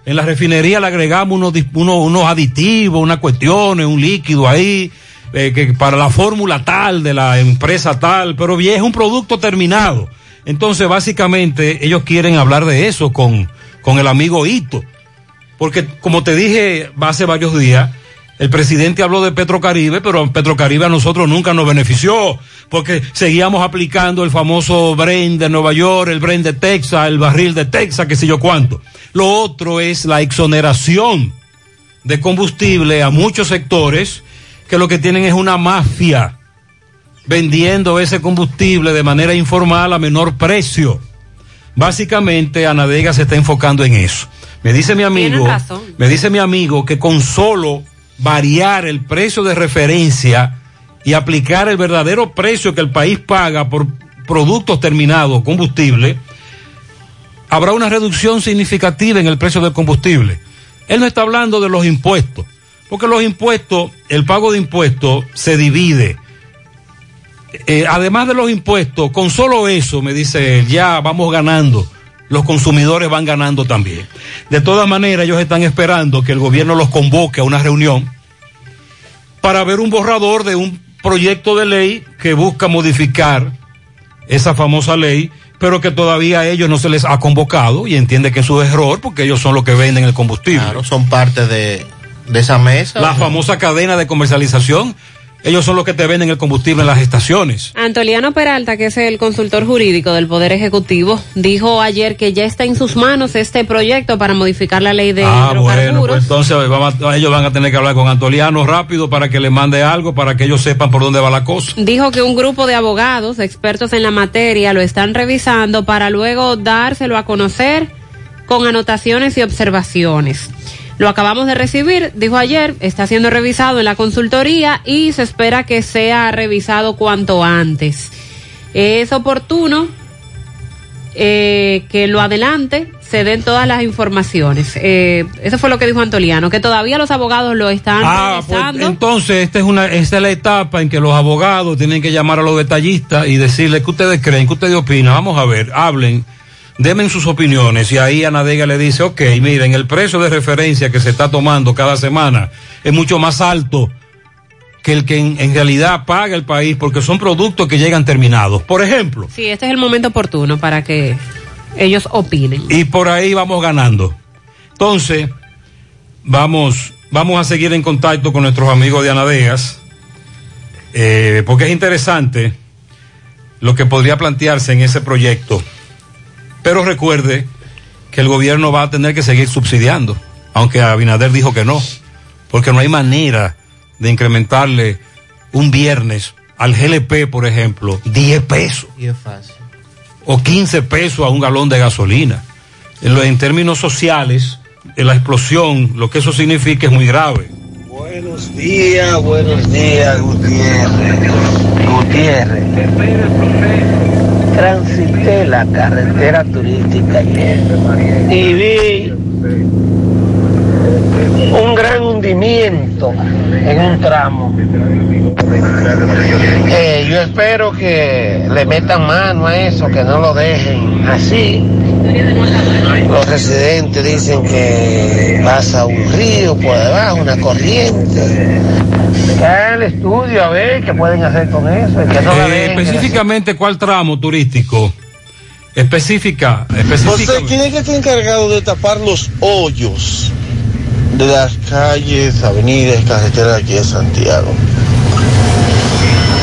En la refinería le agregamos unos, unos, unos aditivos, unas cuestiones, un líquido ahí, eh, que para la fórmula tal de la empresa tal, pero es un producto terminado. Entonces, básicamente, ellos quieren hablar de eso con, con el amigo Hito. Porque, como te dije hace varios días, el presidente habló de Petrocaribe, pero Petrocaribe a nosotros nunca nos benefició, porque seguíamos aplicando el famoso Bren de Nueva York, el Bren de Texas, el barril de Texas, qué sé yo cuánto. Lo otro es la exoneración de combustible a muchos sectores que lo que tienen es una mafia vendiendo ese combustible de manera informal a menor precio. Básicamente, Anadega se está enfocando en eso. Me dice mi amigo, me dice mi amigo que con solo variar el precio de referencia y aplicar el verdadero precio que el país paga por productos terminados, combustible, habrá una reducción significativa en el precio del combustible. Él no está hablando de los impuestos, porque los impuestos, el pago de impuestos se divide. Eh, además de los impuestos, con solo eso, me dice él, ya vamos ganando. Los consumidores van ganando también. De todas maneras, ellos están esperando que el gobierno los convoque a una reunión para ver un borrador de un proyecto de ley que busca modificar esa famosa ley, pero que todavía a ellos no se les ha convocado y entiende que es error porque ellos son los que venden el combustible. Claro, son parte de, de esa mesa. La famosa cadena de comercialización, ellos son los que te venden el combustible en las estaciones. Antoliano Peralta, que es el consultor jurídico del Poder Ejecutivo, dijo ayer que ya está en sus manos este proyecto para modificar la ley de Ah, bueno, hidrocarburos. pues entonces vamos a- ellos van a tener que hablar con Antoliano rápido para que le mande algo, para que ellos sepan por dónde va la cosa. Dijo que un grupo de abogados, expertos en la materia, lo están revisando para luego dárselo a conocer con anotaciones y observaciones. Lo acabamos de recibir, dijo ayer, está siendo revisado en la consultoría y se espera que sea revisado cuanto antes. Es oportuno eh, que lo adelante se den todas las informaciones. Eh, eso fue lo que dijo Antoliano, que todavía los abogados lo están Ah, pues entonces esta es una esta es la etapa en que los abogados tienen que llamar a los detallistas y decirles qué ustedes creen, qué ustedes opinan. Vamos a ver, hablen, denme sus opiniones y ahí Anadega le dice, ok, miren, el precio de referencia que se está tomando cada semana es mucho más alto que el que en, en realidad paga el país porque son productos que llegan terminados. Por ejemplo, Sí, este es el momento oportuno para que ellos opinen. y por ahí vamos ganando. Entonces, vamos, vamos a seguir en contacto con nuestros amigos de Anadeas, eh, porque es interesante lo que podría plantearse en ese proyecto. Pero recuerde que el gobierno va a tener que seguir subsidiando, aunque Abinader dijo que no, porque no hay manera de incrementarle un viernes al GLP, por ejemplo, 10 pesos Y es fácil. o 15 pesos a un galón de gasolina. En, lo- en términos sociales, en la explosión, lo que eso significa es muy grave. Buenos días, buenos días, Gutiérrez. Gutiérrez. Transité la carretera turística ayer y vi un gran hundimiento en un tramo. Eh, yo espero que le metan mano a eso, que no lo dejen así. Los residentes dicen que pasa un río por debajo, una corriente. Que hagan el estudio a ver qué pueden hacer con eso. y que no la Eh, específicamente, ¿cuál tramo turístico? Específica, José, específica. ¿quién es que está encargado de tapar los hoyos de las calles, avenidas, carreteras aquí de Santiago?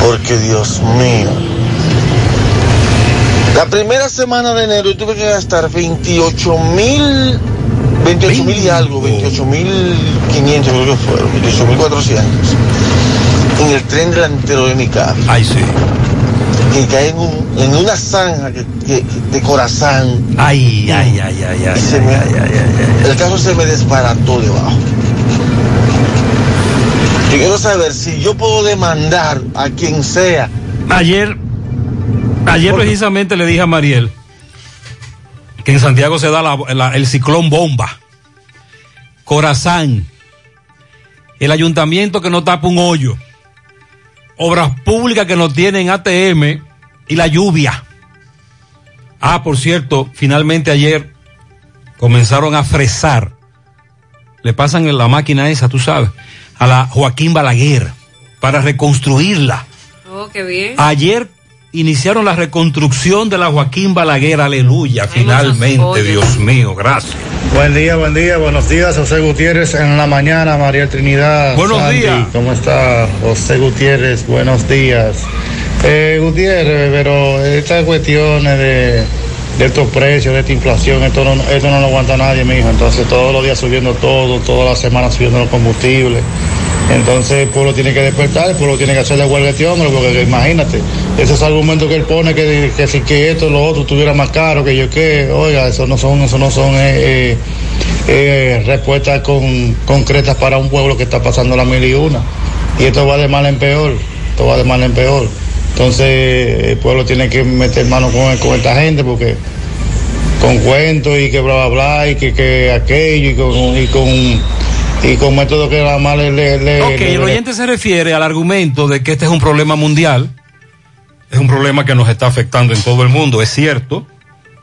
Porque Dios mío. La primera semana de enero yo tuve que gastar 28 mil, 28 mil y algo, 28 mil 500 creo que fueron, 28 mil 400 en el tren delantero de mi carro. Ay, sí. Que cae en, un- en una zanja que- que- de corazón. Ay, ay, ay, ay, ay. Se me- El carro se me desbarató debajo. Yo quiero saber si yo puedo demandar a quien sea. Ayer, ayer precisamente le dije a Mariel que en Santiago se da la- la- el ciclón bomba. Corazán. El ayuntamiento que no tapa un hoyo. Obras públicas que no tienen ATM y la lluvia. Ah, por cierto, finalmente ayer comenzaron a fresar. Le pasan en la máquina esa, tú sabes, a la Joaquín Balaguer para reconstruirla. Oh, qué bien. Ayer iniciaron la reconstrucción de la Joaquín Balaguer, aleluya, finalmente. Dios mío, gracias. Buen día, buen día, buenos días, José Gutiérrez en la mañana, María Trinidad. Buenos Sandy, días. ¿Cómo está José Gutiérrez? Buenos días. Eh, Gutiérrez, pero estas cuestiones de, de estos precios, de esta inflación, esto no, esto no lo aguanta nadie, mijo. Entonces todos los días subiendo todo, todas las semanas subiendo los combustibles. Entonces el pueblo tiene que despertar, el pueblo tiene que hacerle huelga a este hombre, porque imagínate, esos argumentos que él pone que, que si que esto, lo otro estuviera más caro, que yo qué, oiga, eso no son, eso no son eh, eh, eh, respuestas con, concretas para un pueblo que está pasando la mil y una. Y esto va de mal en peor, esto va de mal en peor. Entonces el pueblo tiene que meter mano con, con esta gente porque con cuentos y que bla bla bla y que, que aquello y con, y con y con métodos que nada más le- Ok, le- el oyente se refiere al argumento de que este es un problema mundial, es un problema que nos está afectando en todo el mundo, es cierto,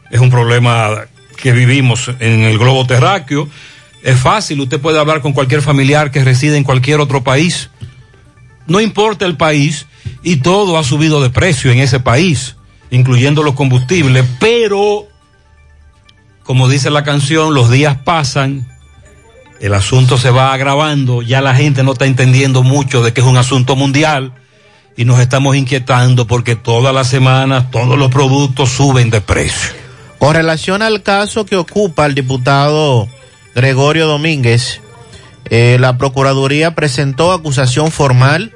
es un problema que vivimos en el globo terráqueo, es fácil, usted puede hablar con cualquier familiar que reside en cualquier otro país, no importa el país, y todo ha subido de precio en ese país, incluyendo los combustibles, pero, como dice la canción, los días pasan, el asunto se va agravando, ya la gente no está entendiendo mucho de que es un asunto mundial y nos estamos inquietando porque todas las semanas todos los productos suben de precio. Con relación al caso que ocupa el diputado Gregorio Domínguez, eh, la Procuraduría presentó acusación formal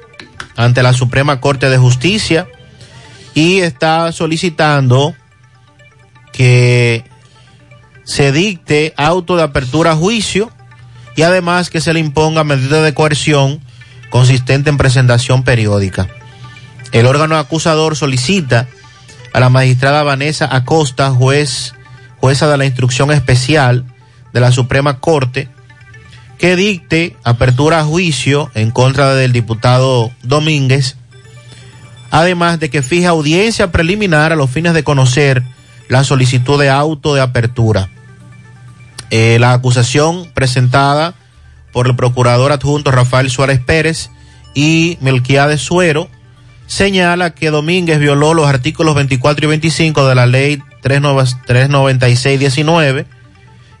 ante la Suprema Corte de Justicia y está solicitando que se dicte auto de apertura a juicio y además que se le imponga medida de coerción consistente en presentación periódica. El órgano acusador solicita a la magistrada Vanessa Acosta, juez, jueza de la instrucción especial de la Suprema Corte, que dicte apertura a juicio en contra del diputado Domínguez, además de que fije audiencia preliminar a los fines de conocer la solicitud de auto de apertura. Eh, la acusación presentada por el procurador adjunto Rafael Suárez Pérez y Melquiades Suero señala que Domínguez violó los artículos 24 y 25 de la ley 396-19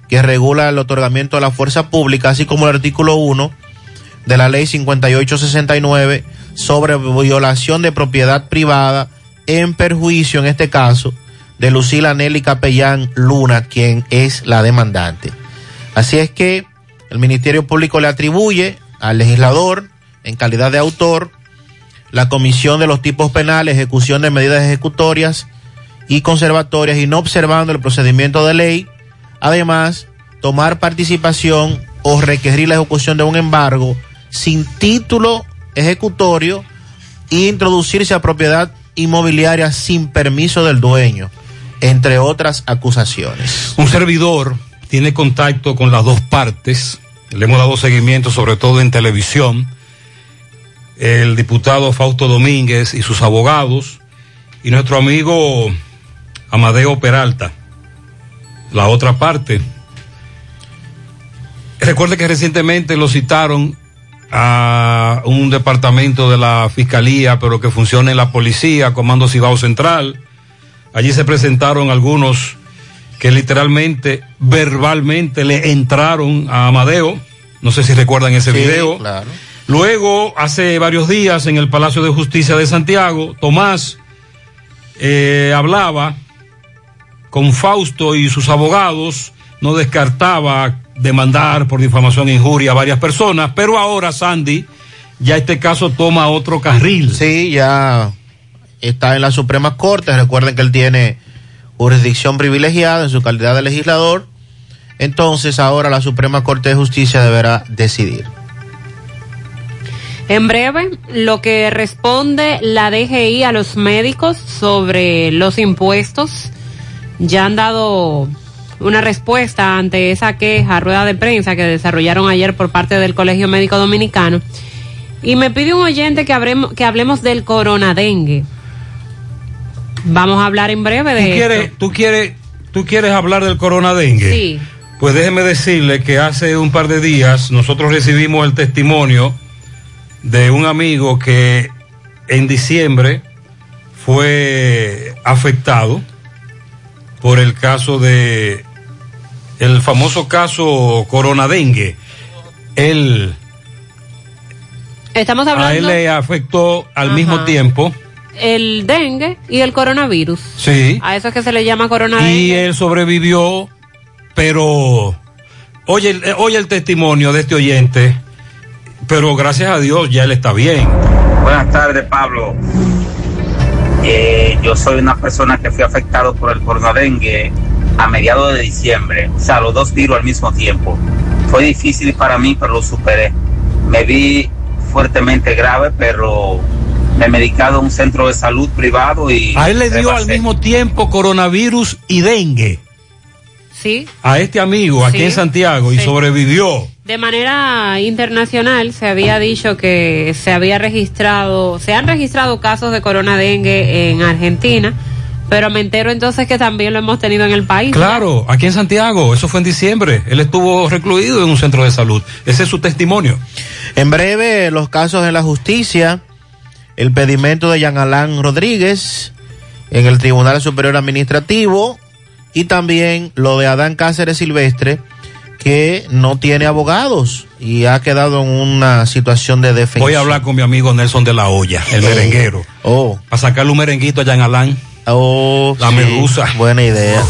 que regula el otorgamiento de la fuerza pública, así como el artículo 1 de la ley 5869 sobre violación de propiedad privada en perjuicio, en este caso, de Lucila Nelly Capellán Luna, quien es la demandante. Así es que el Ministerio Público le atribuye al legislador, en calidad de autor, la comisión de los tipos penales, ejecución de medidas ejecutorias y conservatorias y no observando el procedimiento de ley. Además, tomar participación o requerir la ejecución de un embargo sin título ejecutorio e introducirse a propiedad inmobiliaria sin permiso del dueño, entre otras acusaciones. Un servidor tiene contacto con las dos partes, le hemos dado seguimiento sobre todo en televisión, el diputado Fausto Domínguez y sus abogados, y nuestro amigo Amadeo Peralta, la otra parte. Recuerde que recientemente lo citaron a un departamento de la Fiscalía, pero que funciona en la policía, Comando Cibao Central. Allí se presentaron algunos que literalmente, verbalmente le entraron a Amadeo. No sé si recuerdan ese Sí, video. claro. Luego, hace varios días, en el Palacio de Justicia de Santiago, Tomás eh, hablaba con Fausto y sus abogados, no descartaba demandar por difamación e injuria a varias personas, pero ahora, Sandy, ya este caso toma otro carril. Sí, ya está en la Suprema Corte. Recuerden que él tiene jurisdicción privilegiada en su calidad de legislador. Entonces ahora la Suprema Corte de Justicia deberá decidir. En breve, lo que responde la DGI a los médicos sobre los impuestos, ya han dado una respuesta ante esa queja, rueda de prensa que desarrollaron ayer por parte del Colegio Médico Dominicano. Y me pide un oyente que, habremos, que hablemos del coronadengue. Vamos a hablar en breve de ¿Tú quieres, esto. tú quieres, tú quieres hablar del coronadengue? Sí. Pues déjeme decirle que hace un par de días nosotros recibimos el testimonio de un amigo que en diciembre fue afectado por el caso de el famoso caso coronadengue. Él, Estamos a él hablando le afectó al mismo tiempo. el dengue y el coronavirus. Sí. A eso es que se le llama coronavirus. Y él sobrevivió, pero oye, oye el testimonio de este oyente, pero gracias a Dios ya él está bien. Buenas tardes, Pablo. Eh, yo soy una persona que fui afectado por el coronadengue a mediados de diciembre, o sea, los dos virus al mismo tiempo. Fue difícil para mí, pero lo superé. Me vi fuertemente grave, pero me he medicado en un centro de salud privado y... A él le dio al mismo tiempo coronavirus y dengue. Sí. A este amigo aquí Sí, en Santiago y sí. sobrevivió. De manera internacional se había dicho que se había registrado, se han registrado casos de corona dengue en Argentina, pero me entero entonces que también lo hemos tenido en el país. Claro, aquí en Santiago, eso fue en diciembre. Él estuvo recluido en un centro de salud. Ese es su testimonio. En breve, los casos en la justicia, el pedimento de Jean Alain Rodríguez en el Tribunal Superior Administrativo y también lo de Adán Cáceres Silvestre, que no tiene abogados y ha quedado en una situación de defensa. Voy a hablar con mi amigo Nelson de la Hoya, el Oh. merenguero. Oh. Para sacarle un merenguito a Jan Alán. Oh, la sí, medusa. Buena idea.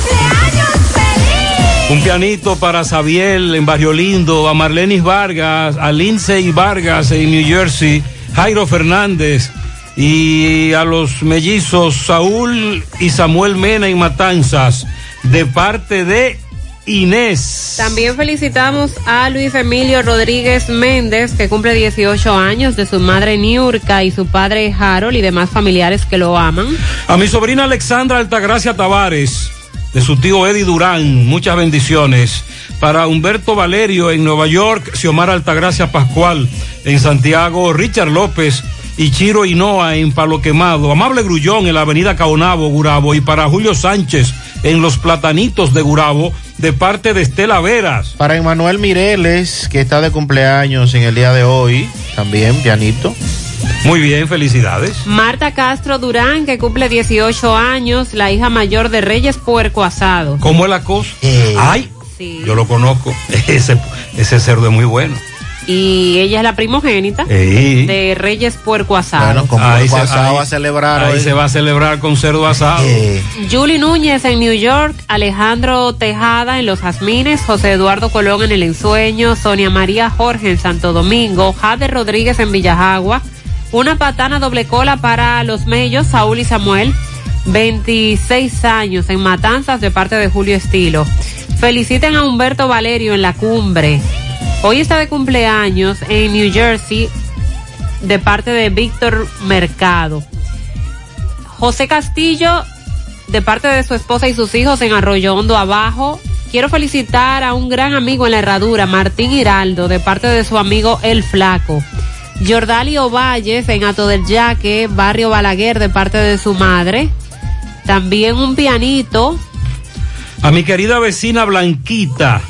Un pianito para Sabiel en Barrio Lindo, a Marlenis Vargas, a Lindsay Vargas en New Jersey, Jairo Fernández y a los mellizos Saúl y Samuel Mena en Matanzas, de parte de Inés. También felicitamos a Luis Emilio Rodríguez Méndez, que cumple 18 años, de su madre Niurka y su padre Harold y demás familiares que lo aman. A mi sobrina Alexandra Altagracia Tavares, de su tío Eddie Durán, muchas bendiciones. Para Humberto Valerio en Nueva York, Xiomara Altagracia Pascual en Santiago, Richard López y Chiro Hinoa en Palo Quemado, Amable Grullón en la avenida Caonabo, Gurabo, y para Julio Sánchez en Los Platanitos de Gurabo, de parte de Estela Veras. Para Emanuel Mireles, que está de cumpleaños en el día de hoy, también pianito. Muy bien, felicidades. Marta Castro Durán, que cumple 18 años, la hija mayor de Reyes Puerco Asado. ¿Cómo es la cosa? Eh. Ay, Sí. yo lo conozco. (laughs) Ese, ese cerdo es muy bueno. Y ella es la primogénita Ey. de Reyes Puerco Asado. Bueno, con Ahí Puerco se- asado ahí- va a celebrar Ahí hoy. se va a celebrar con cerdo asado. Eh, Julie Núñez en New York, Alejandro Tejada en Los Jazmines, José Eduardo Colón en El Ensueño, Sonia María Jorge en Santo Domingo, Jade Rodríguez en Villajagua, una patana doble cola para los Mellos, Saúl y Samuel, 26 años en Matanzas de parte de Julio Estilo. Feliciten a Humberto Valerio en la cumbre. Hoy está de cumpleaños en New Jersey de parte de Víctor Mercado. José Castillo, de parte de su esposa y sus hijos en Arroyo Hondo Abajo. Quiero felicitar a un gran amigo en la herradura, Martín Hiraldo, de parte de su amigo El Flaco. Jordali Ovalles en Ato del Yaque, Barrio Balaguer, de parte de su madre. También un pianito. A mi querida vecina Blanquita,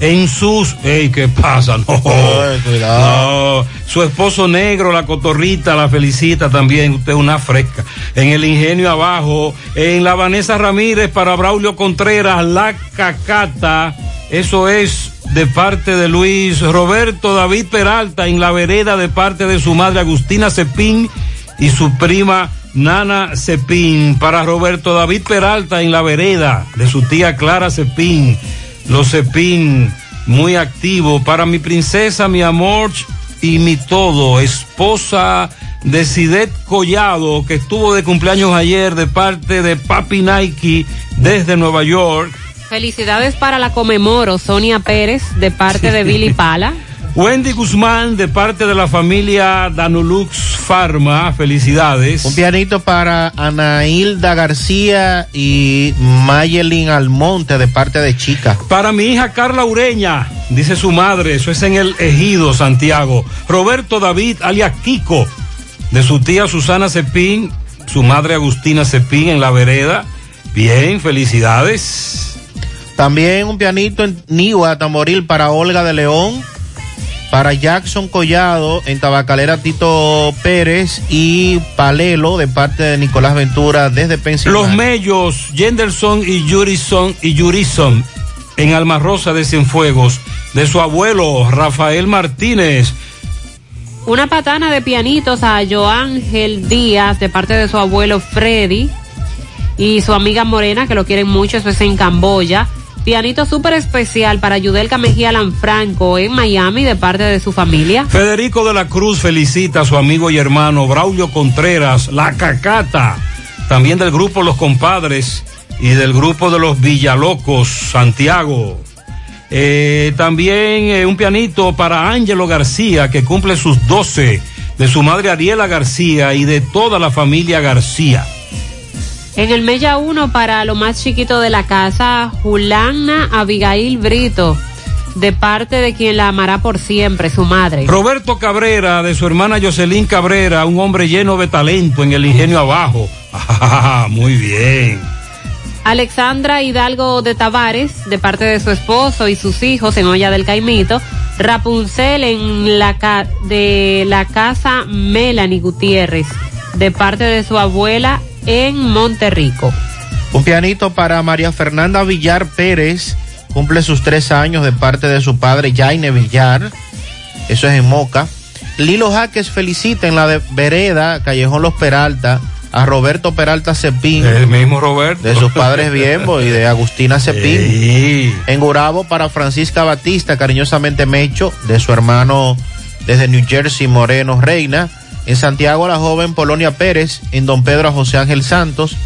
en sus... ¡Ey, qué pasa! No, Ay, cuidado. no. Su esposo negro, la cotorrita, la felicita también. Usted es una fresca. En el ingenio abajo, en la Vanessa Ramírez para Braulio Contreras, la cacata. Eso es de parte de Luis Roberto David Peralta en la vereda de parte de su madre Agustina Cepín y su prima Nana Cepín. Para Roberto David Peralta en la vereda de su tía Clara Cepín. Los Cepín muy activo. Para mi princesa, mi amor y mi todo, esposa de Sidet Collado, que estuvo de cumpleaños ayer de parte de Papi Nike desde Nueva York. Felicidades para la Comemoro, Sonia Pérez, de parte de Billy Pala. (laughs) Wendy Guzmán de parte de la familia Danulux Pharma, felicidades. Un pianito para Anailda García y Mayelin Almonte de parte de Chica. Para mi hija Carla Ureña, dice su madre, eso es en el Ejido, Santiago. Roberto David, alias Kiko, de su tía Susana Cepín, su madre Agustina Cepín en la vereda. Bien, felicidades. También un pianito en Niwa, Tamboril para Olga de León para Jackson Collado en Tabacalera Tito Pérez y Palelo de parte de Nicolás Ventura desde Pensilvania. Los Mellos, Jenderson y Yurison y Yurison en Alma Rosa de Cienfuegos de su abuelo Rafael Martínez. Una patana de pianitos a Joángel Díaz de parte de su abuelo Freddy y su amiga Morena que lo quieren mucho, eso es en Camboya. Pianito súper especial para Yudelka Mejía Lanfranco en Miami de parte de su familia. Federico de la Cruz felicita a su amigo y hermano Braulio Contreras, la cacata, también del grupo Los Compadres y del grupo de los Villalocos, Santiago. Eh, también eh, un pianito para Ángelo García, que cumple sus 12, de su madre Ariela García y de toda la familia García. En el Mella 1 para lo más chiquito de la casa, Julana Abigail Brito, de parte de quien la amará por siempre, su madre. Roberto Cabrera, de su hermana Jocelyn Cabrera, un hombre lleno de talento en el ingenio abajo. (laughs) Ah, muy bien. Alexandra Hidalgo de Tavares, de parte de su esposo y sus hijos en Olla del Caimito. Rapunzel en la ca de la casa Melanie Gutiérrez, de parte de su abuela en Monterrico. Un pianito para María Fernanda Villar Pérez, cumple sus tres años de parte de su padre Jaime Villar, eso es en Moca. Lilo Jaques felicita en la de Vereda, Callejón Los Peralta, a Roberto Peralta Cepín. El mismo Roberto. De sus padres Biembo y de Agustina (laughs) Cepín. Sí. En Gurabo para Francisca Batista, cariñosamente Mecho, de su hermano desde New Jersey, Moreno Reina. En Santiago a la joven Polonia Pérez, en Don Pedro a José Ángel Santos.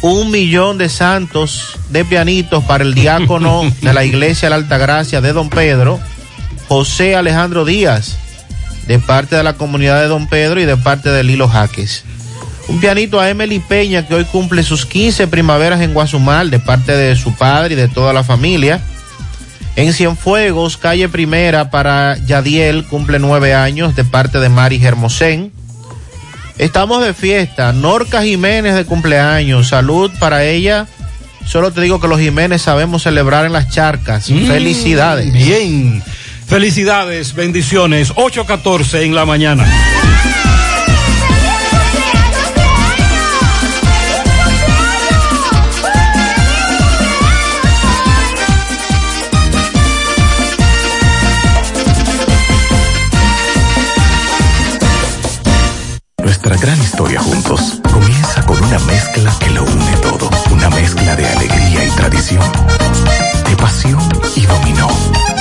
Un millón de santos de pianitos para el diácono (laughs) de la iglesia de la Altagracia de Don Pedro, José Alejandro Díaz, de parte de la comunidad de Don Pedro y de parte de Lilo Jaques. Un pianito a Emily Peña que hoy cumple sus 15 primaveras en Guasumal de parte de su padre y de toda la familia. En Cienfuegos, calle primera para Yadiel, cumple nueve años de parte de Mari Germosén. Estamos de fiesta. Norca Jiménez de cumpleaños. Salud para ella. Solo te digo que los Jiménez sabemos celebrar en las charcas. Mm, Felicidades. Bien. Felicidades, bendiciones. 8.14 en la mañana. Historia comienza con una mezcla que lo une todo. Una mezcla de alegría y tradición, de pasión y dominó,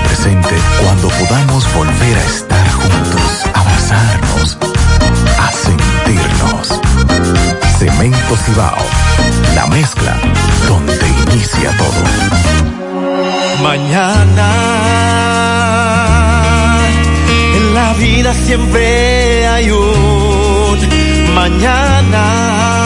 presente cuando podamos volver a estar juntos, abrazarnos, a sentirnos. Cemento Cibao, la mezcla donde inicia todo. Mañana en la vida siempre hay un mañana.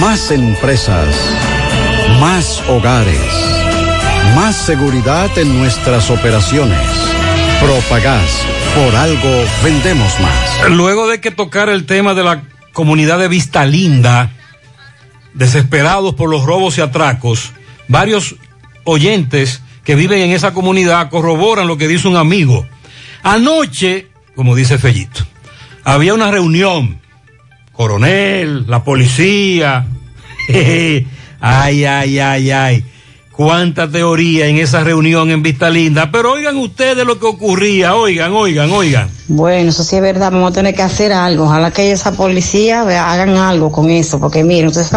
Más empresas. Más hogares. Más seguridad en nuestras operaciones. Propagás. Por algo vendemos más. Luego de que tocara el tema de la comunidad de Vista Linda, desesperados por los robos y atracos, varios oyentes que viven en esa comunidad corroboran lo que dice un amigo. Anoche, como dice Fellito, había una reunión. Coronel, la policía. (laughs) ay, ay, ay, ay. Cuánta teoría en esa reunión en Vista Linda. Pero oigan ustedes lo que ocurría. Oigan, oigan, oigan. Bueno, eso sí es verdad, vamos a tener que hacer algo. Ojalá que esa policía hagan algo con eso, porque miren, ustedes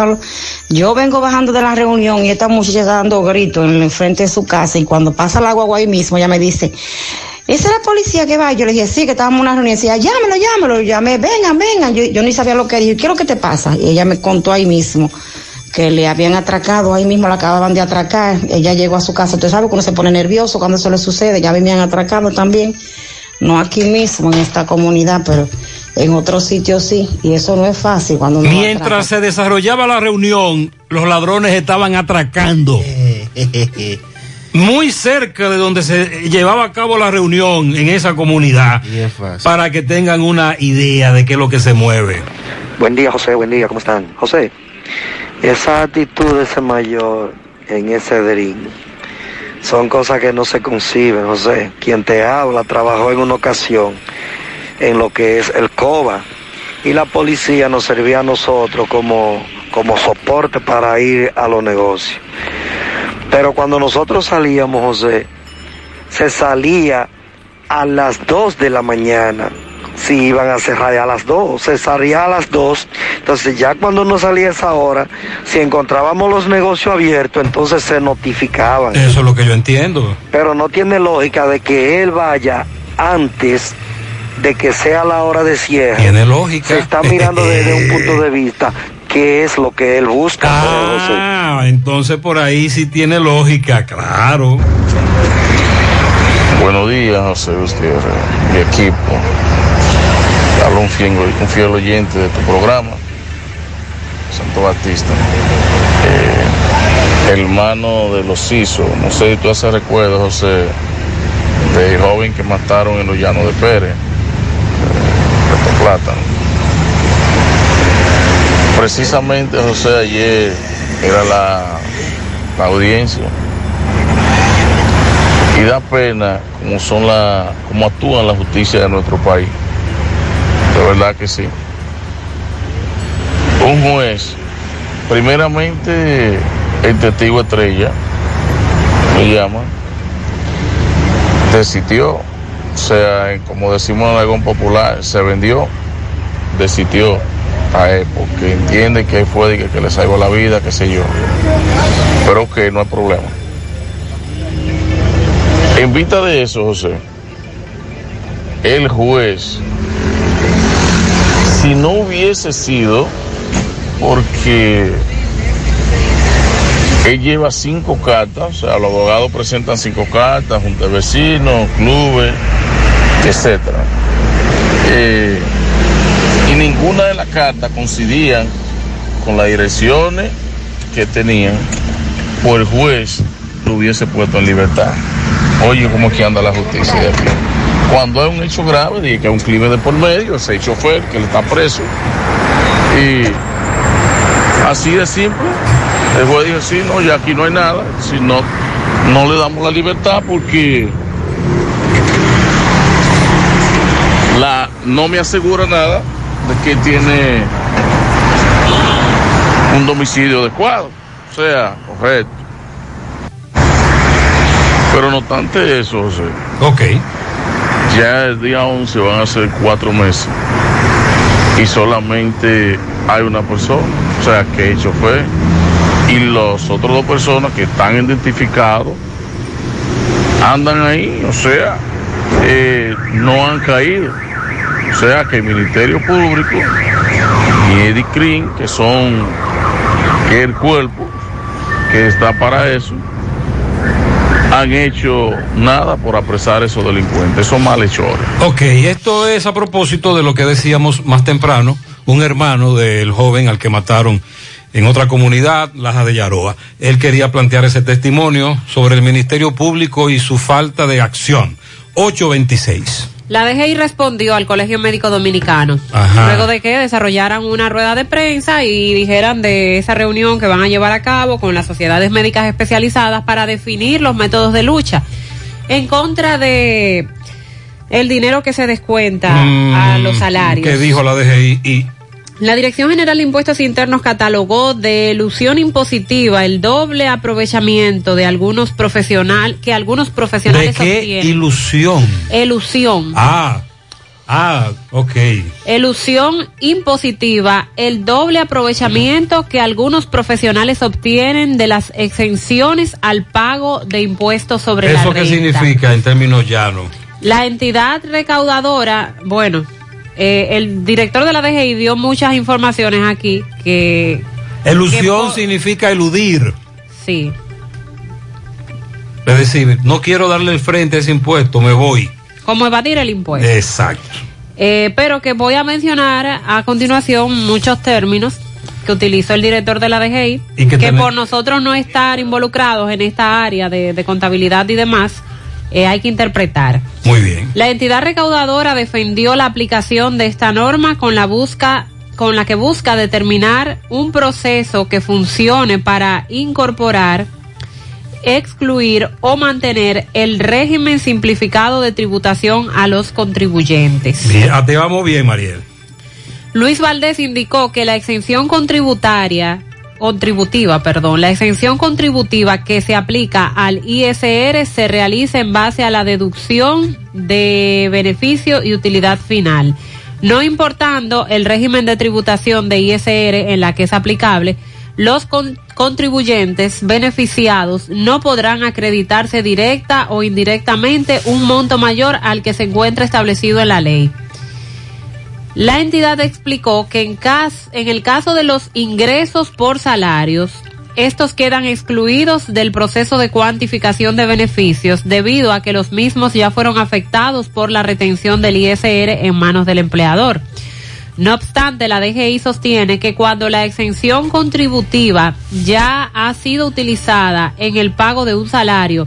yo vengo bajando de la reunión y esta muchacha está dando gritos en el frente de su casa y cuando pasa el agua ahí mismo, ella me dice, ¿esa es la policía que va? Yo le dije, sí, que estábamos en una reunión. Y decía, llámelo, llámelo. Yo llamé, vengan, vengan. Yo, yo ni sabía lo que era. Yo, ¿qué es lo que te pasa? Y ella me contó ahí mismo que le habían atracado, ahí mismo la acababan de atracar. Ella llegó a su casa. Usted sabe que uno se pone nervioso cuando eso le sucede. Ya me habían atracado también. No aquí mismo, en esta comunidad, pero en otros sitios sí. Y eso no es fácil cuando uno Mientras se desarrollaba la reunión, los ladrones estaban atracando. (laughs) Muy cerca de donde se llevaba a cabo la reunión en esa comunidad, para que tengan una idea de qué es lo que se mueve. Buen día, José, buen día, ¿cómo están? José, esa actitud de ese mayor en ese DRIN son cosas que no se conciben, José. Quien te habla trabajó en una ocasión en lo que es el COBA y la policía nos servía a nosotros como, como soporte para ir a los negocios. Pero cuando nosotros salíamos, José, se salía a las 2 de la mañana. Si iban a cerrar a las 2, se salía a las 2. Entonces ya cuando no salía esa hora, si encontrábamos los negocios abiertos, entonces se notificaban. Eso es lo que yo entiendo. Pero no tiene lógica de que él vaya antes de que sea la hora de cierre. Tiene lógica. Se está mirando desde un punto de (laughs) vista qué es lo que él busca. Ah, entonces por ahí sí tiene lógica, claro. Buenos días, José Gutiérrez, mi equipo. Habla un fiel, un fiel oyente de tu programa, Santo Batista. Eh, hermano de los ISO, no sé si tú haces recuerdo, José, del joven que mataron en los llanos de Pérez, eh, Puerto Plátano. Precisamente, José, ayer era la, audiencia y da pena como son la, como actúan la justicia de nuestro país. De verdad que sí. Un juez, primeramente el testigo estrella, me llama, desistió, o sea, como decimos en algún popular, se vendió, desistió a él, porque entiende que fue de que, que le salvó la vida, qué sé yo. Pero que no hay problema. En vista de eso, José, el juez, si no hubiese sido porque él lleva cinco cartas, o sea, los abogados presentan cinco cartas, junto a vecinos, clubes, etcétera. Eh, ninguna de las cartas coincidían con las direcciones que tenían, pues el juez lo hubiese puesto en libertad. Oye, ¿cómo que anda la justicia de aquí? Cuando hay un hecho grave, dije que hay un crimen de por medio, ese chofer que le está preso. Y así de simple, el juez dijo, sí, no, ya aquí no hay nada, si no, no le damos la libertad porque la, no me asegura nada de que tiene un domicilio adecuado, o sea, correcto. Pero no obstante eso, José. Ok. Ya el día 11 van a ser cuatro meses. Y solamente hay una persona, o sea, que el chofer. Y los otros dos personas que están identificados andan ahí, o sea, eh, no han caído. O sea, que el Ministerio Público y Eddie Crin, que son el cuerpo que está para eso, han hecho nada por apresar a esos delincuentes, esos malhechores. Ok, esto es a propósito de lo que decíamos más temprano, un hermano del joven al que mataron en otra comunidad, Laja de Yaroa. Él quería plantear ese testimonio sobre el Ministerio Público y su falta de acción. 826. La DGI respondió al Colegio Médico Dominicano, Ajá. luego de que desarrollaran una rueda de prensa y dijeran de esa reunión que van a llevar a cabo con las sociedades médicas especializadas para definir los métodos de lucha en contra de el dinero que se descuenta a los salarios. Mm, ¿Qué dijo la DGI? Y La Dirección General de Impuestos Internos catalogó de ilusión impositiva el doble aprovechamiento de algunos profesionales que algunos ¿De profesionales qué obtienen. ilusión? Elusión. Ah, ah, ok. Elusión impositiva, el doble aprovechamiento que algunos profesionales obtienen de las exenciones al pago de impuestos sobre la ¿Eso renta. qué significa en términos llanos? La entidad recaudadora, bueno, eh, el director de la DGI dio muchas informaciones aquí que Elusión significa eludir. sí, Es decir, no quiero darle el frente a ese impuesto, me voy. como evadir el impuesto. Exacto. Eh, pero que voy a mencionar a continuación muchos términos que utilizó el director de la DGI, Y que por nosotros no estar involucrados en esta área de, de contabilidad y demás, eh, hay que interpretar. Muy bien. La entidad recaudadora defendió la aplicación de esta norma con la busca con la que busca determinar un proceso que funcione para incorporar, excluir o mantener el régimen simplificado de tributación a los contribuyentes. Bien, ah, te vamos bien, Mariel. Luis Valdés indicó que la exención contributaria contributiva, perdón, la exención contributiva que se aplica al ISR se realiza en base a la deducción de beneficio y utilidad final, no importando el régimen de tributación de ISR en la que es aplicable. Los con- contribuyentes beneficiados no podrán acreditarse directa o indirectamente un monto mayor al que se encuentra establecido en la ley. La entidad explicó que en, en el caso de los ingresos por salarios, estos quedan excluidos del proceso de cuantificación de beneficios debido a que los mismos ya fueron afectados por la retención del ISR en manos del empleador. No obstante, la DGI sostiene que cuando la exención contributiva ya ha sido utilizada en el pago de un salario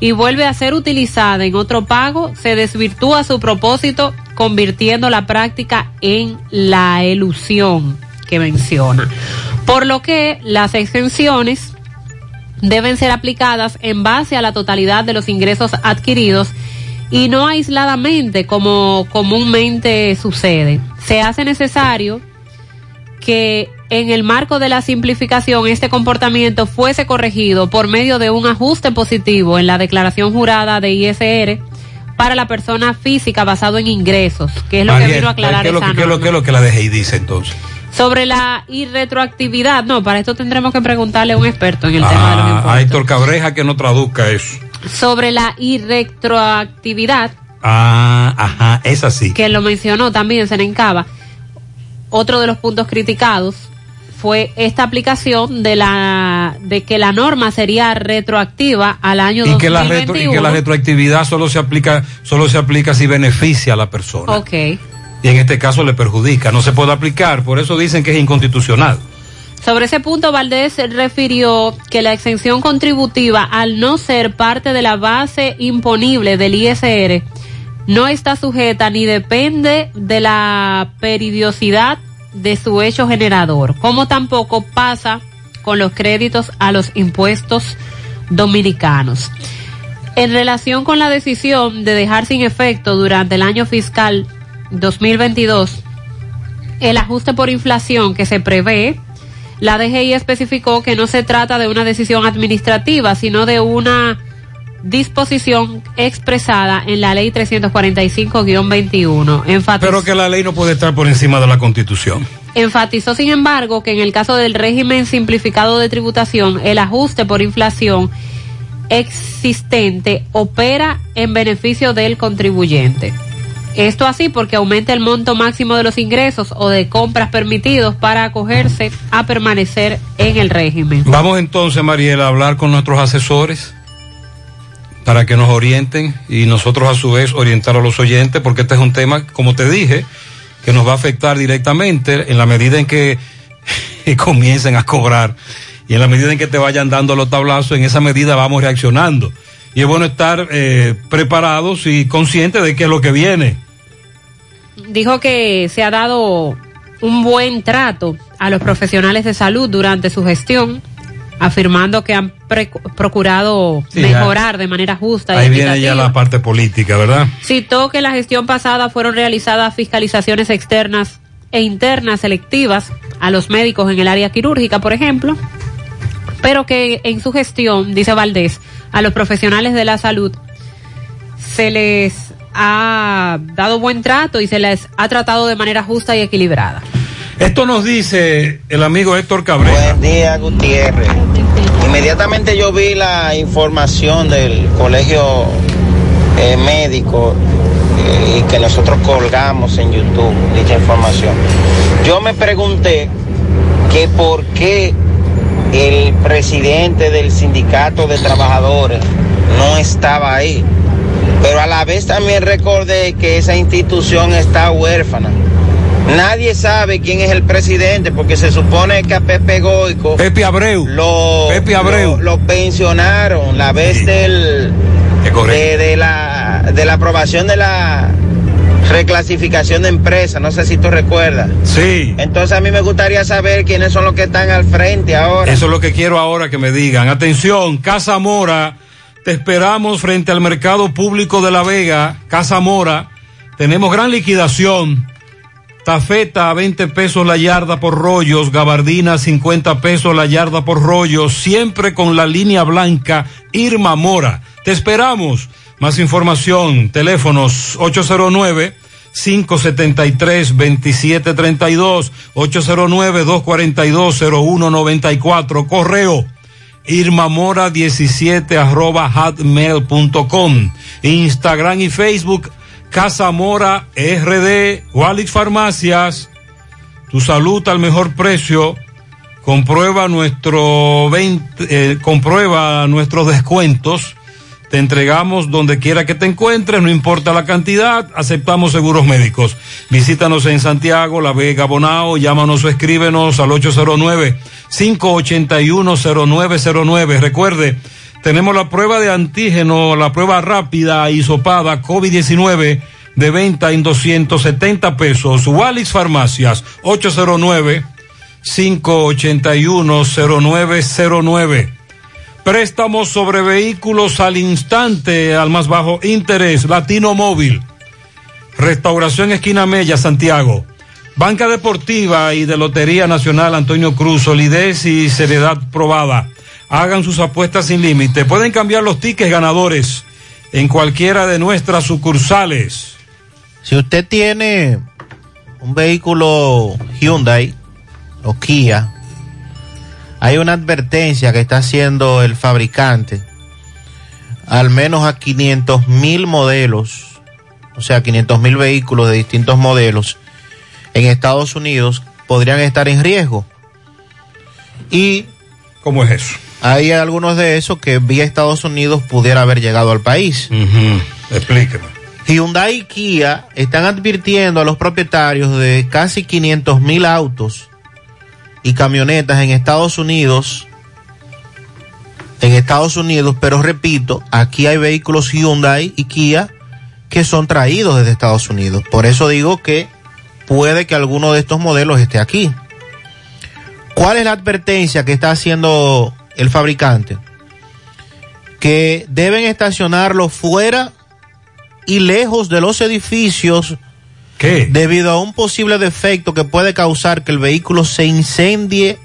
y vuelve a ser utilizada en otro pago, se desvirtúa su propósito convirtiendo la práctica en la elusión que menciona. Por lo que las exenciones deben ser aplicadas en base a la totalidad de los ingresos adquiridos y no aisladamente como comúnmente sucede. Se hace necesario que en el marco de la simplificación este comportamiento fuese corregido por medio de un ajuste positivo en la declaración jurada de ISR para la persona física basado en ingresos, que es lo que vino a aclarar ¿qué es lo esa que- qué es lo, norma. qué es lo que la DGI dice entonces? Sobre la irretroactividad, no, para esto tendremos que preguntarle a un experto en el tema de los Ah, impuestos. a Héctor Cabreja que no traduzca eso. Sobre la irretroactividad, Ah, ajá, es así. que lo mencionó también Senencaba, otro de los puntos criticados fue esta aplicación de la de que la norma sería retroactiva al año Y que, la 2021. retro- y que la retroactividad solo se aplica solo se aplica si beneficia a la persona. Ok. Y en este caso le perjudica. No se puede aplicar. Por eso dicen que es inconstitucional. Sobre ese punto, Valdés refirió que la exención contributiva, al no ser parte de la base imponible del ISR, no está sujeta ni depende de la periodicidad de su hecho generador, como tampoco pasa con los créditos a los impuestos dominicanos. En relación con la decisión de dejar sin efecto durante el año fiscal 2022 el ajuste por inflación que se prevé, la DGI especificó que no se trata de una decisión administrativa, sino de una disposición expresada en la ley 345-21. Enfatiz- Pero que la ley no puede estar por encima de la constitución. Enfatizó, sin embargo, que en el caso del régimen simplificado de tributación, el ajuste por inflación existente opera en beneficio del contribuyente. Esto así porque aumenta el monto máximo de los ingresos o de compras permitidos para acogerse a permanecer en el régimen. Vamos entonces, Mariela, a hablar con nuestros asesores para que nos orienten y nosotros a su vez orientar a los oyentes, porque este es un tema, como te dije, que nos va a afectar directamente en la medida en que (laughs) comiencen a cobrar y en la medida en que te vayan dando los tablazos, en esa medida vamos reaccionando. Y es bueno estar eh, preparados y conscientes de qué es lo que viene. Dijo que se ha dado un buen trato a los profesionales de salud durante su gestión afirmando que han procurado Sí, mejorar de manera justa y Ahí viene ya la parte política, ¿verdad? Citó que la gestión pasada fueron realizadas fiscalizaciones externas e internas selectivas a los médicos en el área quirúrgica, por ejemplo, pero que en su gestión, dice Valdés, a los profesionales de la salud se les ha dado buen trato y se les ha tratado de manera justa y equilibrada. Esto nos dice el amigo Héctor Cabrera. Buen día, Gutiérrez. Inmediatamente yo vi la información del colegio eh, médico eh, y que nosotros colgamos en YouTube dicha información. Yo me pregunté que por qué el presidente del sindicato de trabajadores no estaba ahí. Pero a la vez también recordé que esa institución está huérfana. Nadie sabe quién es el presidente porque se supone que a Pepe Goico Pepe Abreu lo, Pepe Abreu. lo, lo pensionaron la vez del de, de la de la aprobación de la reclasificación de empresa, no sé si tú recuerdas. Sí. Entonces a mí me gustaría saber quiénes son los que están al frente ahora. Eso es lo que quiero ahora que me digan. Atención, Casa Mora, te esperamos frente al mercado público de La Vega. Casa Mora, tenemos gran liquidación. Tafeta a 20 pesos la yarda por rollos, gabardina 50 pesos la yarda por rollos, siempre con la línea blanca Irma Mora. Te esperamos. Más información, teléfonos 809 573 2732 809 242 0194 correo irmamora 17 arroba hotmail.com Instagram y Facebook Casa Mora RD Walix Farmacias tu salud al mejor precio comprueba nuestro 20, eh, nuestros descuentos te entregamos donde quiera que te encuentres, no importa la cantidad, aceptamos seguros médicos. Visítanos en Santiago, La Vega, Bonao, llámanos o escríbenos al 809-581-0909. Recuerde, tenemos la prueba de antígeno, la prueba rápida y sopada COVID-19 de venta en 270 pesos. Wallis Farmacias, 809-581-0909. Préstamos sobre vehículos al instante, al más bajo interés. Latino Móvil. Restauración Esquina Mella, Santiago. Banca Deportiva y de Lotería Nacional Antonio Cruz. Solidez y seriedad probada. Hagan sus apuestas sin límite. Pueden cambiar los tickets ganadores en cualquiera de nuestras sucursales. Si usted tiene un vehículo Hyundai o Kia, hay una advertencia que está haciendo el fabricante. Al menos a 500 mil modelos, o sea, 500 mil vehículos de distintos modelos en Estados Unidos podrían estar en riesgo. Y. ¿Cómo es eso? Hay algunos de esos que vía Estados Unidos pudiera haber llegado al país. Explíqueme. Hyundai y Kia están advirtiendo a los propietarios de casi 500 mil autos y camionetas en Estados Unidos, en Estados Unidos, pero repito, aquí hay vehículos Hyundai y Kia que son traídos desde Estados Unidos. Por eso digo que puede que alguno de estos modelos esté aquí. ¿Cuál es la advertencia que está haciendo el fabricante? Que deben estacionarlo fuera y lejos de los edificios ¿Qué? debido a un posible defecto que puede causar que el vehículo se incendie,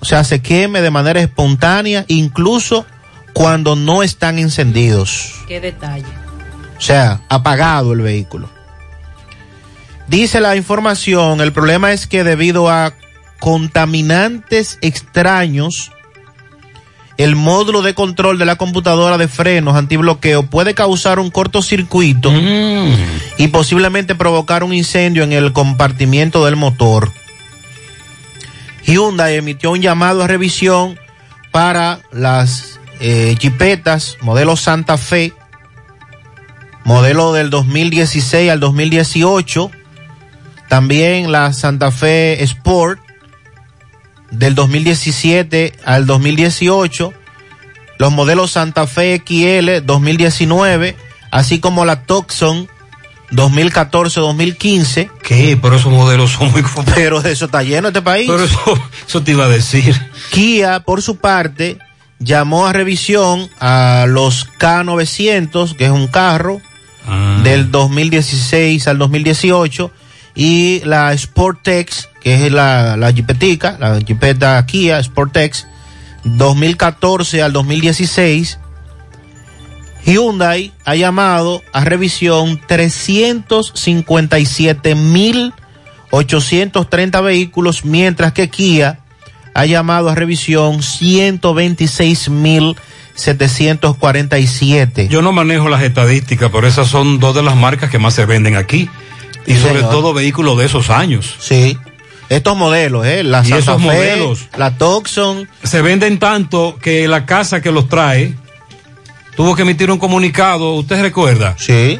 o sea, se queme de manera espontánea, incluso cuando no están encendidos. Qué detalle. O sea, apagado el vehículo. Dice la información, el problema es que debido a contaminantes extraños, el módulo de control de la computadora de frenos antibloqueo puede causar un cortocircuito y posiblemente provocar un incendio en el compartimiento del motor. Hyundai emitió un llamado a revisión para las eh, jipetas modelo Santa Fe, modelo del 2016 al 2018, también la Santa Fe Sport del 2017 al 2018, los modelos Santa Fe XL 2019, así como la Tucson 2014-2015. ¿Qué? Pero esos modelos son muy... Pero eso está lleno este país. Pero eso, eso te iba a decir. Kia, por su parte, llamó a revisión a los K900, que es un carro del 2016 al 2018, y la Sportex, que es la, la jipetica, la jipeta Kia Sportex, 2014 al 2016. Hyundai ha llamado a revisión 357.830 vehículos, mientras que Kia ha llamado a revisión 126.747. Yo no manejo las estadísticas, pero esas son dos de las marcas que más se venden aquí. Y Sí, sobre señor. todo vehículos de esos años. Sí. Estos modelos, ¿eh? La Y Santa esos Fe, modelos. la Tucson. Se venden tanto que la casa que los trae tuvo que emitir un comunicado, ¿usted recuerda? Sí.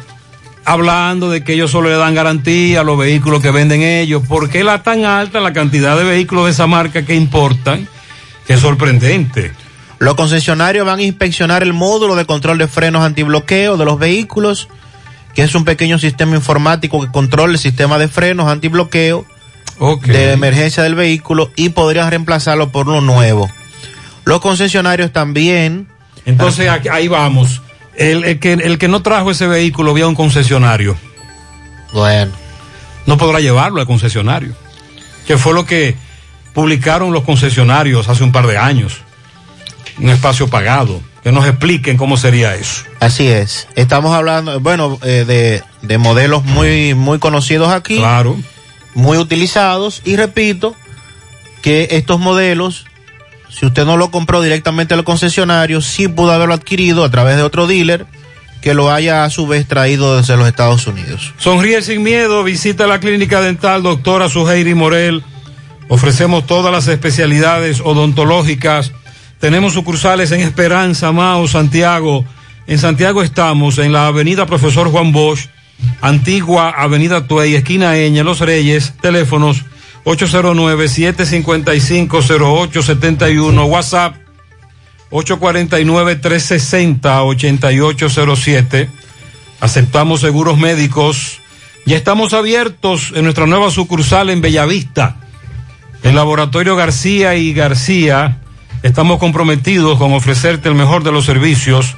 Hablando de que ellos solo le dan garantía a los vehículos que venden ellos. ¿Por qué la tan alta la cantidad de vehículos de esa marca que importan? Que es sorprendente. Los concesionarios van a inspeccionar el módulo de control de frenos antibloqueo de los vehículos, que es un pequeño sistema informático que controla el sistema de frenos antibloqueo de emergencia del vehículo y podrían reemplazarlo por uno nuevo. Los concesionarios también. Entonces aquí- ahí vamos. El, el que, el que no trajo ese vehículo vía un concesionario. Bueno. No podrá llevarlo al concesionario. Que fue lo que publicaron los concesionarios hace un par de años. Un espacio pagado. Que nos expliquen cómo sería eso. Así es. Estamos hablando, bueno, eh, de, de modelos muy, muy conocidos aquí. Claro. Muy utilizados. Y repito que estos modelos, si usted no lo compró directamente al concesionario, sí pudo haberlo adquirido a través de otro dealer que lo haya a su vez traído desde los Estados Unidos. Sonríe sin miedo, visita la clínica dental doctora Suheiri Morel. Ofrecemos todas las especialidades odontológicas. Tenemos sucursales en Esperanza, Mao, Santiago. En Santiago estamos en la avenida Profesor Juan Bosch, antigua avenida Tuey, esquina Eña, Los Reyes, teléfonos 809-755-0871, WhatsApp 849-360-8807. Aceptamos seguros médicos. Ya estamos abiertos en nuestra nueva sucursal en Bellavista. En Laboratorio García y García estamos comprometidos con ofrecerte el mejor de los servicios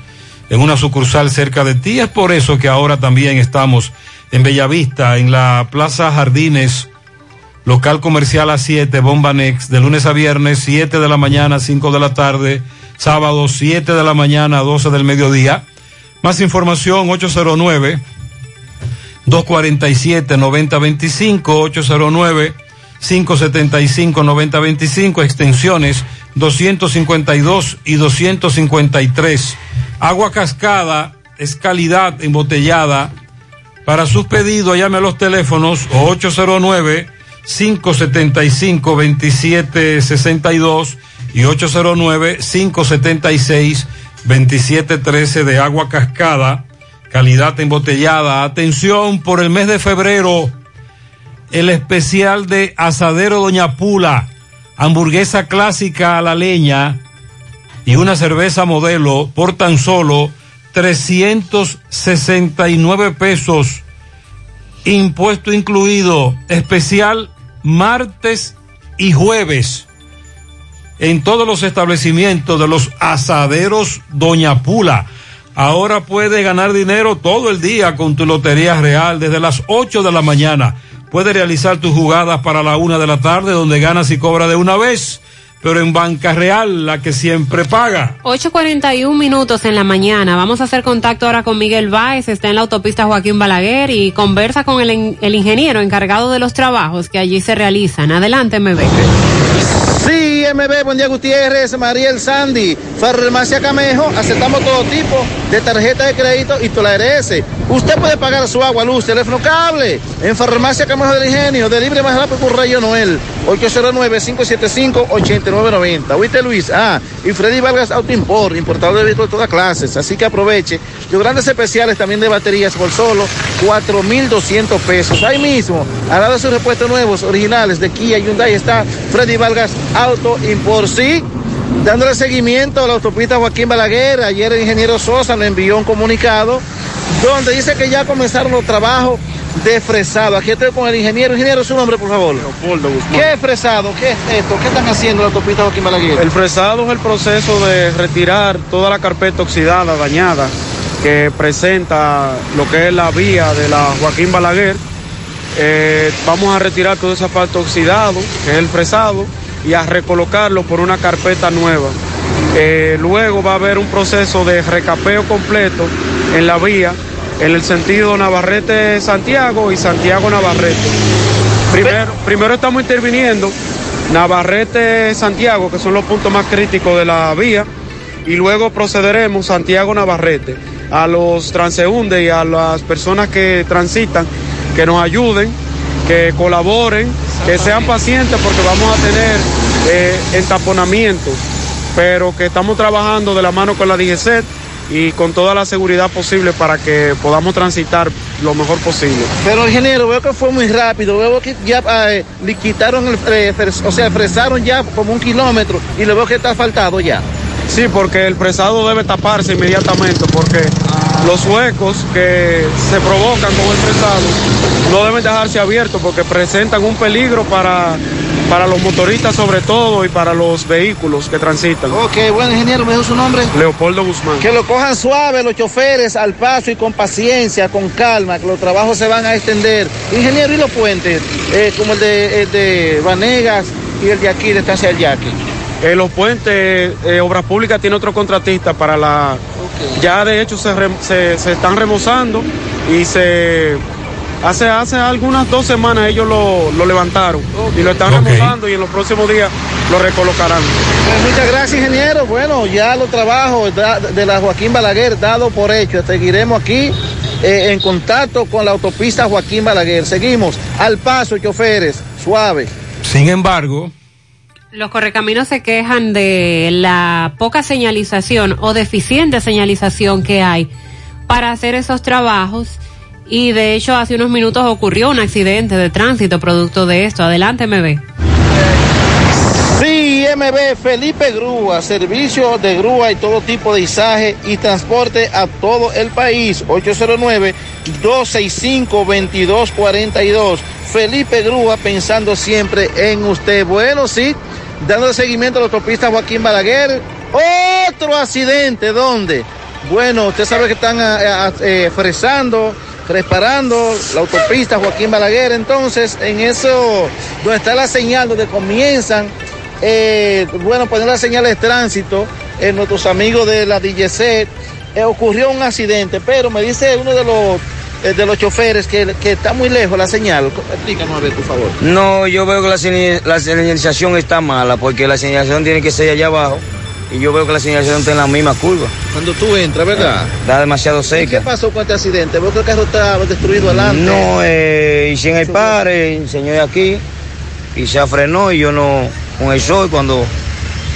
en una sucursal cerca de ti. Es por eso que ahora también estamos en Bellavista, en la Plaza Jardines, local comercial a 7, Bomba Next, de lunes a viernes, 7 de la mañana, 5 de la tarde, sábado 7 de la mañana, 12 del mediodía. Más información 809 247 9025 809 575 9025 extensiones 252 y 253. Agua cascada es calidad embotellada. Para sus pedidos llame a los teléfonos 809 575 2762 y 809 576 2713 de agua cascada, calidad embotellada. Atención por el mes de febrero, el especial de Asadero Doña Pula, hamburguesa clásica a la leña y una cerveza modelo por tan solo 369 pesos, impuesto incluido, especial martes y jueves en todos los establecimientos de los asaderos Doña Pula. Ahora puede ganar dinero todo el día con tu Lotería Real desde las 8 de la mañana. Puedes realizar tus jugadas para la una de la tarde donde ganas y cobras de una vez, pero en Banca Real, la que siempre paga. 8.41 minutos en la mañana. Vamos a hacer contacto ahora con Miguel Báez. Está en la autopista Joaquín Balaguer y conversa con el, in- el ingeniero encargado de los trabajos que allí se realizan. Adelante, MB. Sí, MB, buen día Gutiérrez, Mariel Sandy, Farmacia Camejo, aceptamos todo tipo de tarjeta de crédito y tolares. Usted puede pagar su agua, luz, teléfono, cable en Farmacia Camejo del Ingenio, de libre más rápido por Rayo Noel, 809-575-8990. ¿Oíste Luis? Ah, y Freddy Vargas Auto Import, importador de vehículos de todas clases, así que aproveche. Los grandes especiales también de baterías por solo 4,200 pesos. Ahí mismo, al lado de sus repuestos nuevos, originales de Kia Hyundai está Freddy Vargas Auto Import. Sí, dándole seguimiento a la autopista Joaquín Balaguer. Ayer el ingeniero Sosa nos envió un comunicado donde dice que ya comenzaron los trabajos de fresado. Aquí estoy con el ingeniero. Ingeniero, su nombre, por favor. Leopoldo Guzmán. ¿Qué es fresado? ¿Qué es esto? ¿Qué están haciendo en la autopista Joaquín Balaguer? El fresado es el proceso de retirar toda la carpeta oxidada, dañada, que presenta lo que es la vía de la Joaquín Balaguer. Eh, vamos a retirar todo ese asfalto oxidado, que es el fresado, y a recolocarlo por una carpeta nueva. Eh, luego va a haber un proceso de recapeo completo en la vía, en el sentido Navarrete-Santiago y Santiago-Navarrete. Primero, primero estamos interviniendo Navarrete-Santiago, que son los puntos más críticos de la vía, y luego procederemos Santiago-Navarrete. A los transeúntes y a las personas que transitan, que nos ayuden, que colaboren, que sean pacientes porque vamos a tener eh, entaponamientos, pero que estamos trabajando de la mano con la DGCET y con toda la seguridad posible para que podamos transitar lo mejor posible. Pero ingeniero, veo que fue muy rápido, veo que ya eh, quitaron, el, eh, fres- o sea, fresaron ya como un kilómetro y le veo que está asfaltado ya. Sí, porque el fresado debe taparse inmediatamente porque los huecos que se provocan con el fresado no deben dejarse abiertos porque presentan un peligro para, para los motoristas sobre todo y para los vehículos que transitan. Ok, bueno ingeniero, me dijo su nombre. Leopoldo Guzmán. Que lo cojan suave los choferes al paso y con paciencia, con calma, que los trabajos se van a extender. Ingeniero, ¿y los puentes? Eh, como el de, el de Vanegas y el de aquí, de Estancia del Yaqui. Eh, los puentes, eh, Obras Públicas tiene otro contratista para la... Ya de hecho se, se, se están remozando y se... Hace, hace algunas dos semanas ellos lo, lo levantaron y lo están Ok. remozando y en los próximos días lo recolocarán. Pues muchas gracias, ingeniero. Bueno, ya los trabajos de la Joaquín Balaguer dado por hecho. Seguiremos aquí eh, en contacto con la autopista Joaquín Balaguer. Seguimos al paso, choferes, suave. Sin embargo, Los correcaminos se quejan de la poca señalización o deficiente señalización que hay para hacer esos trabajos y de hecho hace unos minutos ocurrió un accidente de tránsito producto de esto. Adelante, ve. Sí, MB Felipe Grúa, servicio de grúa y todo tipo de izaje y transporte a todo el país. 809-265-2242. Felipe Grúa pensando siempre en usted. Bueno, sí, dando seguimiento a la autopista Joaquín Balaguer. Otro accidente, ¿dónde? Bueno, usted sabe que están ah, ah, eh, fresando, reparando la autopista Joaquín Balaguer. Entonces, en eso, donde está la señal, donde comienzan, eh, bueno, poner las señales de tránsito, eh, nuestros amigos de la DGC, eh, ocurrió un accidente, pero me dice uno de los, eh, de los choferes que, que está muy lejos la señal. Explícanos a ver, por favor. No, yo veo que la señalización está mala porque la señalización tiene que ser allá abajo y yo veo que la señalización está en la misma curva. Cuando tú entras, ¿verdad? Está demasiado ¿Qué seca. pasó con este accidente? ¿Veo que el carro está destruido adelante? No, eh, hice en el pare, enseñé aquí y se frenó y yo no, con el sol cuando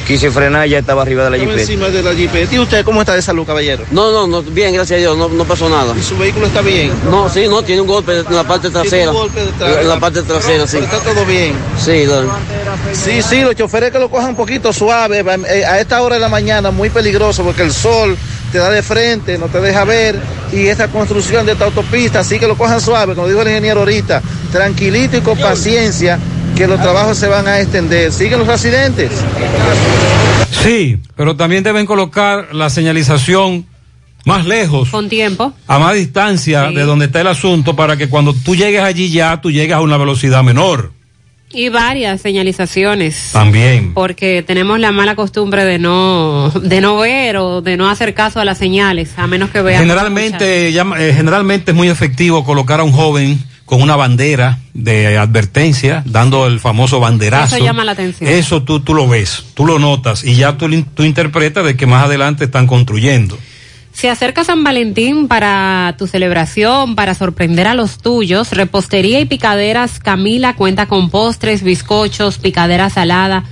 quise frenar ya estaba arriba de la Estaba jipeta. encima de la jipeta. ¿Y usted cómo está de salud, caballero? No, no, no, bien, gracias a Dios, no, no pasó nada. ¿Y su vehículo está bien? No, sí, no, tiene un golpe en la parte trasera. Tiene un golpe. En la parte trasera, sí. Pero está todo bien. Sí, don. Sí, sí, los choferes que lo cojan un poquito suave, eh, a esta hora de la mañana muy peligroso porque el sol te da de frente, no te deja ver y esta construcción de esta autopista, así que lo cojan suave, como dijo el ingeniero ahorita, tranquilito y con paciencia que los trabajos se van a extender. ¿Siguen los accidentes? sí, pero también deben colocar la señalización más lejos, Con tiempo. a más distancia Sí. de donde está el asunto, para que cuando tú llegues allí ya, tú llegues a una velocidad menor. Y varias señalizaciones. También. Porque tenemos la mala costumbre de no, de no ver o de no hacer caso a las señales, a menos que veamos. Generalmente, eh, generalmente es muy efectivo colocar a un joven con una bandera de advertencia, dando el famoso banderazo. Eso llama la atención. Eso tú, tú lo ves, tú lo notas y ya tú, tú interpretas de que más adelante están construyendo. Se acerca San Valentín para tu celebración, para sorprender a los tuyos. Repostería y picaderas Camila cuenta con postres, bizcochos, picadera salada,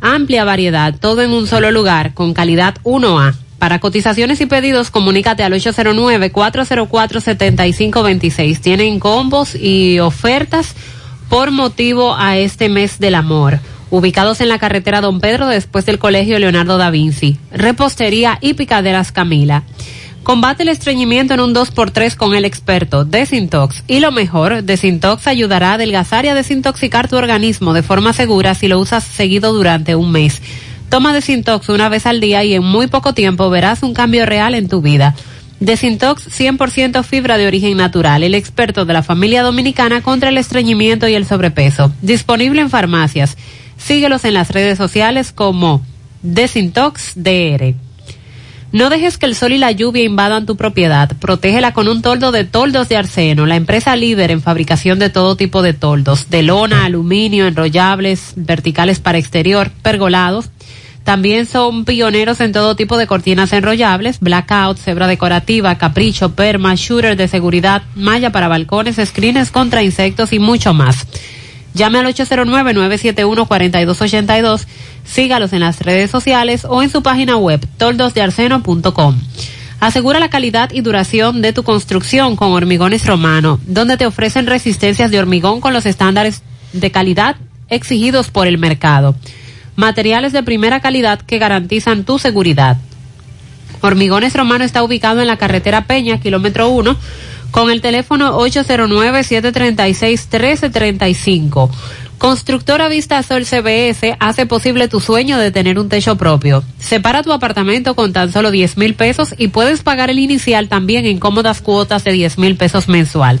amplia variedad, todo en un solo lugar, con calidad 1A. Para cotizaciones y pedidos, comunícate al 809-404-7526. Tienen combos y ofertas por motivo a este mes del amor. Ubicados en la carretera Don Pedro después del Colegio Leonardo da Vinci. Repostería y picaderas Camila. Combate el estreñimiento en un 2x3 con el experto Desintox. Y lo mejor, Desintox ayudará a adelgazar y a desintoxicar tu organismo de forma segura si lo usas seguido durante un mes. Toma Desintox una vez al día y en muy poco tiempo verás un cambio real en tu vida. Desintox 100% fibra de origen natural, el experto de la familia dominicana contra el estreñimiento y el sobrepeso. Disponible en farmacias. Síguelos en las redes sociales como Desintox DR. No dejes que el sol y la lluvia invadan tu propiedad. Protégela con un toldo de toldos de arseno, la empresa líder en fabricación de todo tipo de toldos, de lona, aluminio, enrollables, verticales para exterior, pergolados. También son pioneros en todo tipo de cortinas enrollables, blackout, cebra decorativa, capricho, perma, shooter de seguridad, malla para balcones, screens contra insectos y mucho más. Llame al 809-971-4282, sígalos en las redes sociales o en su página web toldosdearseno.com. Asegura la calidad y duración de tu construcción con Hormigones Romano, donde te ofrecen resistencias de hormigón con los estándares de calidad exigidos por el mercado. Materiales de primera calidad que garantizan tu seguridad. Hormigones Romano está ubicado en la carretera Peña, kilómetro 1, con el teléfono 809-736-1335. Constructora Vista Sol CBS hace posible tu sueño de tener un techo propio. Separa tu apartamento con tan solo 10 mil pesos y puedes pagar el inicial también en cómodas cuotas de 10 mil pesos mensual.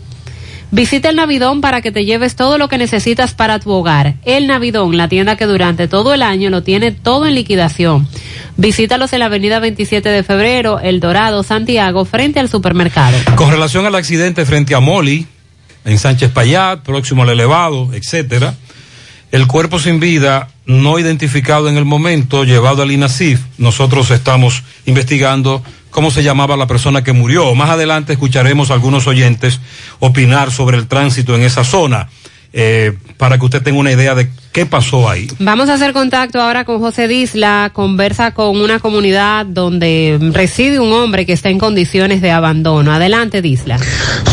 Visita el Navidón para que te lleves todo lo que necesitas para tu hogar. El Navidón, la tienda que durante todo el año lo tiene todo en liquidación. Visítalos en la avenida 27 de febrero, El Dorado, Santiago, frente al supermercado. Con relación al accidente frente a Moli, en Sánchez Payat, próximo al elevado, etcétera, el cuerpo sin vida no identificado en el momento, llevado al INASIF. Nosotros estamos investigando cómo se llamaba la persona que murió. Más adelante escucharemos a algunos oyentes opinar sobre el tránsito en esa zona, eh, para que usted tenga una idea de qué pasó ahí. Vamos a hacer contacto ahora con José Disla, conversa con una comunidad donde reside un hombre que está en condiciones de abandono. Adelante, Disla.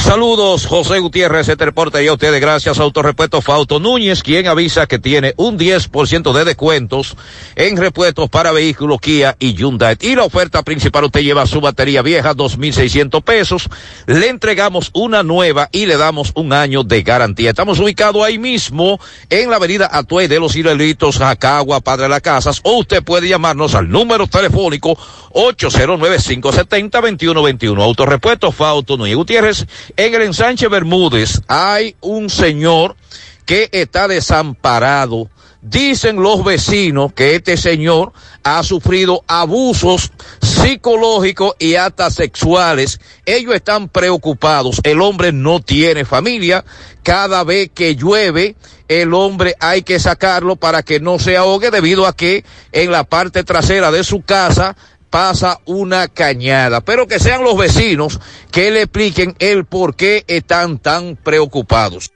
Saludos, José Gutiérrez, este reporte y a ustedes gracias a Autorepuestos Fauto Núñez, quien avisa que tiene un 10% de descuentos en repuestos para vehículos Kia y Hyundai. Y la oferta principal, usted lleva su batería vieja, 2.600 pesos, le entregamos una nueva y le damos un año de garantía. Estamos ubicados ahí mismo en la avenida Atuey de los Hilelitos, Jacagua, Padre de las Casas, o usted puede llamarnos al número telefónico 809-570-2121. Autorepuestos Fauto Núñez Gutiérrez. En el ensanche Bermúdez hay un señor que está desamparado. Dicen los vecinos que este señor ha sufrido abusos psicológicos y hasta sexuales. Ellos están preocupados. El hombre no tiene familia. Cada vez que llueve, el hombre hay que sacarlo para que no se ahogue debido a que en la parte trasera de su casa pasa una cañada. Pero que sean los vecinos que le expliquen el por qué están tan preocupados.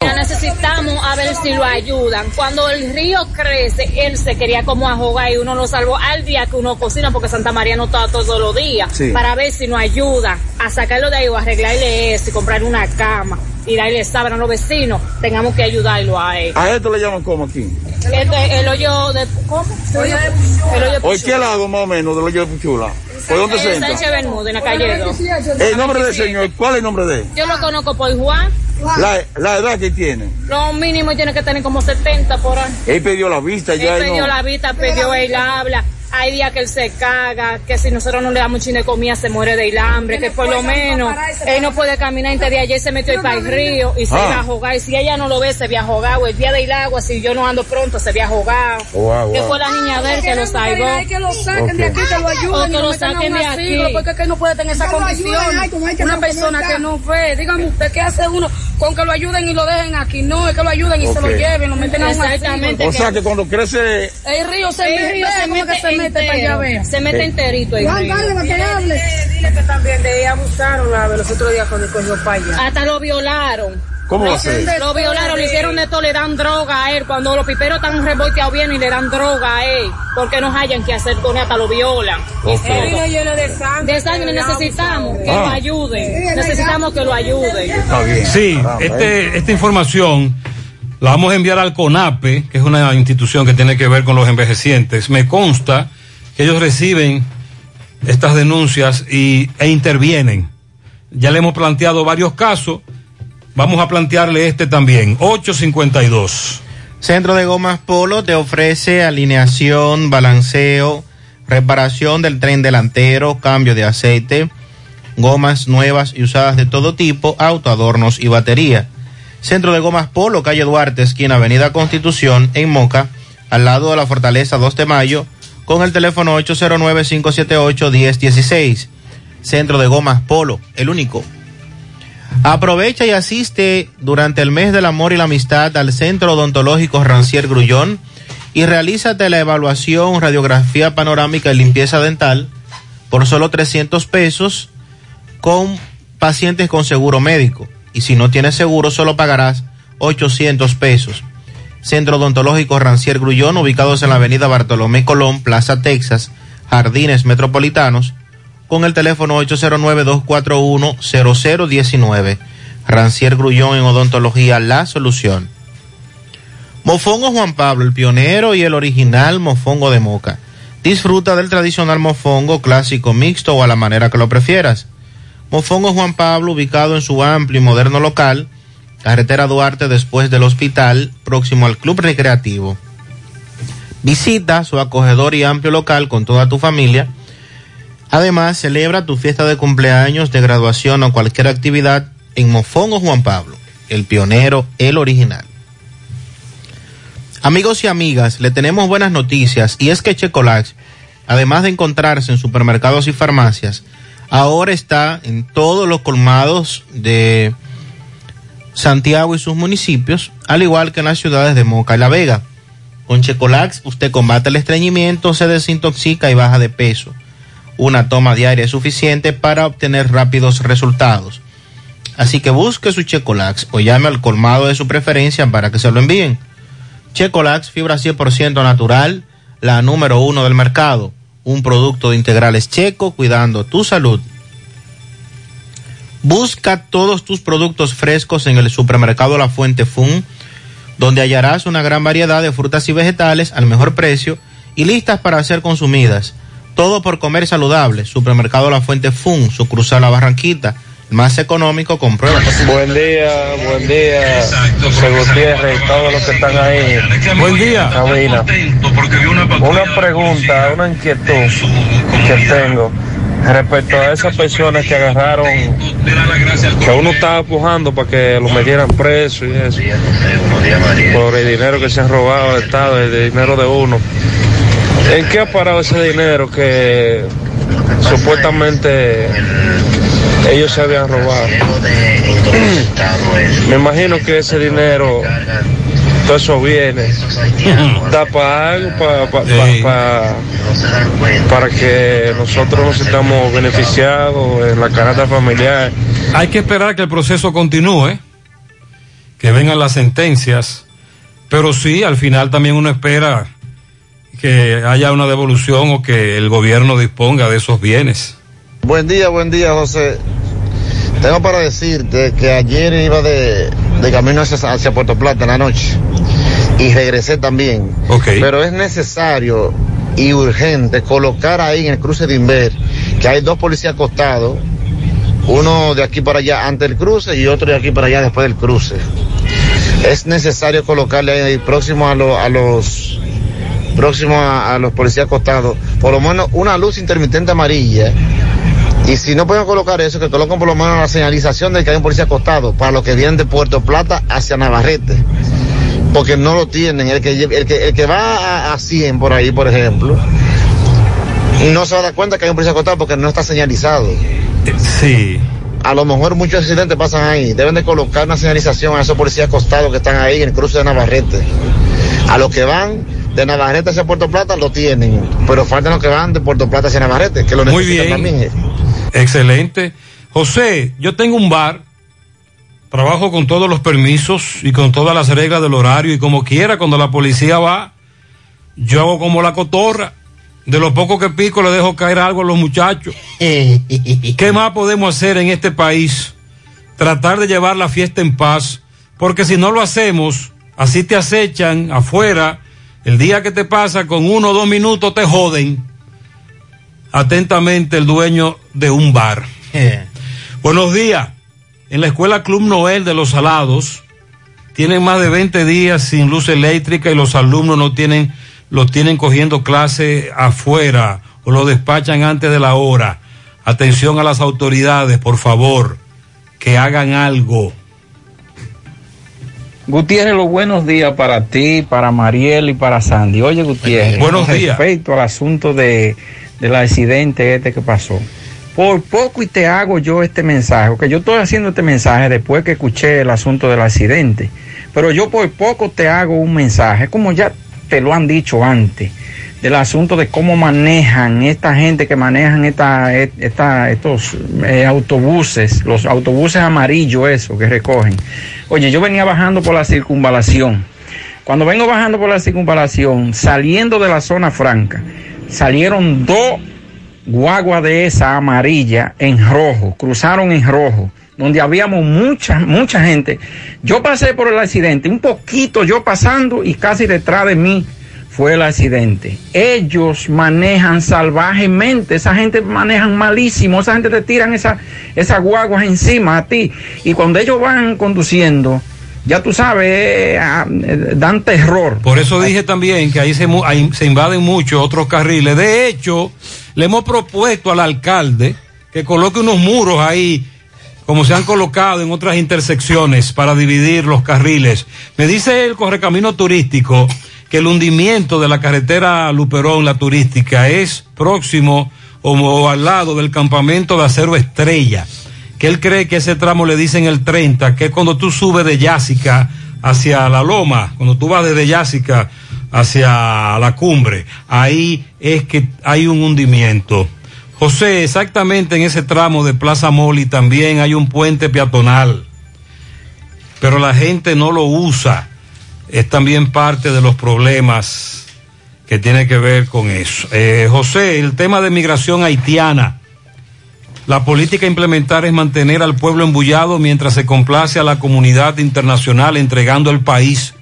Ya necesitamos a ver si lo ayudan. Cuando el río crece, él se quería como ahogar y uno lo salvó al día que uno cocina porque Santa María no está todos los días. Sí. Para ver si nos ayuda a sacarlo de ahí o arreglarle eso y comprar una cama y darle sábana a los vecinos. Tengamos que ayudarlo a él. A esto le llaman como aquí. Este, el hoyo de... ¿Cómo? El hoyo de ¿Por qué lado más o menos del hoyo de Puchula? ¿Por dónde se entra? Sánchez Bermúdez, en la calle 2. El nombre del señor, ¿cuál es el nombre de él? Yo lo conozco por Juan. La, la edad que tiene. Lo mínimo tiene que tener como 70 por ahí. Él perdió la vista Él ya. y perdió no- la vista, perdió el habla. Hay días que él se caga, que si nosotros no le damos chile de comida se muere de hambre, que por lo menos él no puede caminar. Este día ayer se metió ahí para el río y se Ah. iba a jugar. Y si ella no lo ve, se había jugado. El día del agua, si yo no ando pronto, se había jugado. Wow, Que fue la niña de él que lo salvó. Que lo saquen de aquí, que lo ayuden, O que y lo saquen de aquí. Porque es que no puede tener esa condición. ay, Una persona que no ve. Dígame usted, ¿qué hace uno con que lo ayuden y lo dejen aquí. No, es que lo ayuden y se lo lleven, lo meten a un Exactamente. O sea que cuando crece El río se, El río se ve, ¿cómo que mete se mete para allá. Se mete enterito Juan para que hable. Dile que también de ella abusaron la de los otros días cuando cogió para allá. Hasta lo violaron. ¿Cómo va a ser? Lo violaron, le hicieron de todo, le dan droga a él. Cuando los piperos están revolteados bien y le dan droga a él. Porque no hayan que hacer con él, hasta lo violan. Ok. El río lleno de sangre. De sangre necesitamos que Ah. lo ayuden. Necesitamos que lo ayuden. Está bien. Sí, Caramba, ¿eh? este, esta información la vamos a enviar al CONAPE, que es una institución que tiene que ver con los envejecientes. Me consta que ellos reciben estas denuncias y, e intervienen. Ya le hemos planteado varios casos. Vamos a plantearle este también. 852. Centro de Gomas Polo te ofrece alineación, balanceo, reparación del tren delantero, cambio de aceite, gomas nuevas y usadas de todo tipo, autoadornos y batería. Centro de Gomas Polo, calle Duarte, esquina Avenida Constitución, en Moca, al lado de la Fortaleza 2 de Mayo, con el teléfono 809-578-1016. Centro de Gomas Polo, el único. Aprovecha y asiste durante el mes del amor y la amistad al Centro Odontológico Rancier Grullón y realízate la evaluación, radiografía panorámica y limpieza dental por solo 300 pesos con pacientes con seguro médico. Y si no tienes seguro, solo pagarás 800 pesos. Centro Odontológico Rancier Grullón, ubicados en la avenida Bartolomé Colón, Plaza Texas, Jardines Metropolitanos, con el teléfono 809-241-0019. Rancier Grullón en Odontología, la solución. Mofongo Juan Pablo, el pionero y el original mofongo de moca. Disfruta del tradicional mofongo clásico mixto o a la manera que lo prefieras. Mofongo Juan Pablo, ubicado en su amplio y moderno local, carretera Duarte después del hospital, próximo al Club Recreativo. Visita su acogedor y amplio local con toda tu familia. Además, celebra tu fiesta de cumpleaños, de graduación o cualquier actividad en Mofongo Juan Pablo, el pionero, el original. Amigos y amigas, le tenemos buenas noticias y es que Checolax, además de encontrarse en supermercados y farmacias, ahora está en todos los colmados de Santiago y sus municipios, al igual que en las ciudades de Moca y La Vega. Con Checolax usted combate el estreñimiento, se desintoxica y baja de peso. Una toma diaria es suficiente para obtener rápidos resultados. Así que busque su Checolax o llame al colmado de su preferencia para que se lo envíen. Checolax, fibra 100% natural, la número uno del mercado. Un producto de integrales checo cuidando tu salud. Busca todos tus productos frescos en el supermercado La Fuente Fun, donde hallarás una gran variedad de frutas y vegetales al mejor precio y listas para ser consumidas. Todo por comer saludable. Supermercado La Fuente Fun, su cruzar la Barranquita, más económico, comprueba. Buen día, buen día, José Gutiérrez y todos los que están ahí. Buen día. Cabina. Una pregunta, una inquietud que tengo respecto a esas personas que agarraron, que uno estaba empujando para que lo metieran preso y eso, por el dinero que se han robado al Estado, el dinero de uno. ¿En qué ha parado ese dinero que supuestamente ellos se habían robado? Me imagino que ese dinero, todo eso viene, da para algo, pa- pa- pa- pa- para que nosotros nos estamos beneficiados en la canasta familiar. Hay que esperar que el proceso continúe, que vengan las sentencias, pero sí, al final también uno espera que haya una devolución o que el gobierno disponga de esos bienes. Buen día, buen día, José. Tengo para decirte que ayer iba de, de camino hacia, hacia Puerto Plata en la noche y regresé también. Pero es necesario y urgente colocar ahí en el cruce de Inver que hay dos policías acostados, uno de aquí para allá antes del cruce y otro de aquí para allá después del cruce. Es necesario colocarle ahí próximo a, lo- a los próximo a, a los policías acostados, por lo menos una luz intermitente amarilla. Y si no pueden colocar eso, que coloquen por lo menos la señalización de que hay un policía acostado para los que vienen de Puerto Plata hacia Navarrete. Porque no lo tienen. El que, el que, el que va a, a 100 por ahí, por ejemplo, no se va a dar cuenta que hay un policía acostado porque no está señalizado. Sí. a lo mejor muchos accidentes pasan ahí. Deben de colocar una señalización a esos policías acostados que están ahí en el cruce de Navarrete. A los que van de Navarrete hacia Puerto Plata lo tienen, pero faltan los que van de Puerto Plata hacia Navarrete, que lo Muy necesitan bien. también. Excelente. José, yo tengo un bar, trabajo con todos los permisos y con todas las reglas del horario y como quiera, cuando la policía va, yo hago como la cotorra. De lo poco que pico le dejo caer algo a los muchachos. (laughs) ¿Qué más podemos hacer en este país? Tratar de llevar la fiesta en paz, porque si no lo hacemos, así te acechan afuera, el día que te pasa con uno o dos minutos te joden. Atentamente el dueño de un bar. Buenos días. En la escuela Club Noel de los Salados tienen más de 20 días sin luz eléctrica y los alumnos no tienen, los tienen cogiendo clase afuera o lo despachan antes de la hora. Atención a las autoridades, por favor, que hagan algo. Gutiérrez, los buenos días para ti, para Mariel y para Sandy. Oye, Gutiérrez, Buenos con días. respecto al asunto de, del accidente este que pasó. Por poco y te hago yo este mensaje, porque yo estoy haciendo este mensaje después que escuché el asunto del accidente, pero yo por poco te hago un mensaje, como ya te lo han dicho antes, del asunto de cómo manejan esta gente que manejan esta, esta, estos eh, autobuses, los autobuses amarillos, eso que recogen. Oye, yo venía bajando por la circunvalación. Cuando vengo bajando por la circunvalación, saliendo de la zona franca, salieron dos guaguas de esa amarilla en rojo, cruzaron en rojo, donde habíamos mucha, mucha gente. Yo pasé por el accidente, un poquito yo pasando y casi detrás de mí fue el accidente. Ellos manejan salvajemente, esa gente manejan malísimo, esa gente te tiran esa- esas guaguas encima a ti. Y cuando ellos van conduciendo, ya tú sabes, eh, ah, dan terror. Por eso dije también que ahí se, ahí se invaden muchos otros carriles. De hecho, le hemos propuesto al alcalde que coloque unos muros ahí, como se han colocado en otras intersecciones, para dividir los carriles. Me dice el correcamino turístico que el hundimiento de la carretera Luperón, la turística, es próximo o, o al lado del campamento de acero estrella. Que él cree que ese tramo le dicen el 30, que es cuando tú subes de Yásica hacia la loma, cuando tú vas desde Yásica hacia la cumbre, ahí es que hay un hundimiento. José, exactamente en ese tramo de Plaza Moli también hay un puente peatonal, pero la gente no lo usa. Es también parte de los problemas que tiene que ver con eso. Eh, José, el tema de migración haitiana. La política a implementar es mantener al pueblo embullado mientras se complace a la comunidad internacional entregando el país.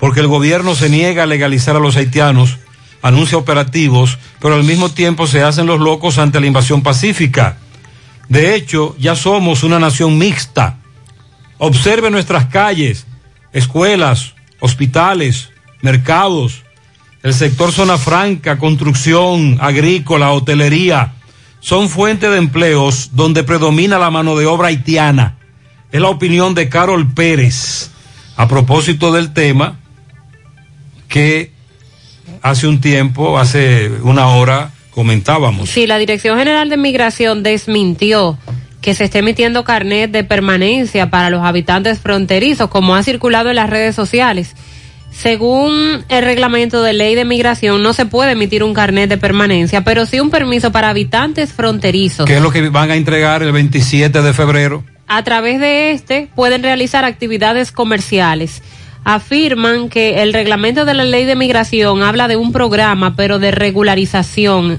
Porque el gobierno se niega a legalizar a los haitianos, anuncia operativos, pero al mismo tiempo se hacen los locos ante la invasión pacífica. De hecho, ya somos una nación mixta. Observe nuestras calles, escuelas, hospitales, mercados, el sector zona franca, construcción, agrícola, hotelería, son fuente de empleos donde predomina la mano de obra haitiana. Es la opinión de Carol Pérez a propósito del tema que hace un tiempo, hace una hora, comentábamos. Sí, la Dirección General de Migración desmintió que se esté emitiendo carnet de permanencia para los habitantes fronterizos, como ha circulado en las redes sociales. Según el reglamento de ley de migración, no se puede emitir un carnet de permanencia, pero sí un permiso para habitantes fronterizos. ¿Qué es lo que van a entregar el 27 de febrero? A través de este pueden realizar actividades comerciales. Afirman que el reglamento de la ley de migración habla de un programa, pero de regularización,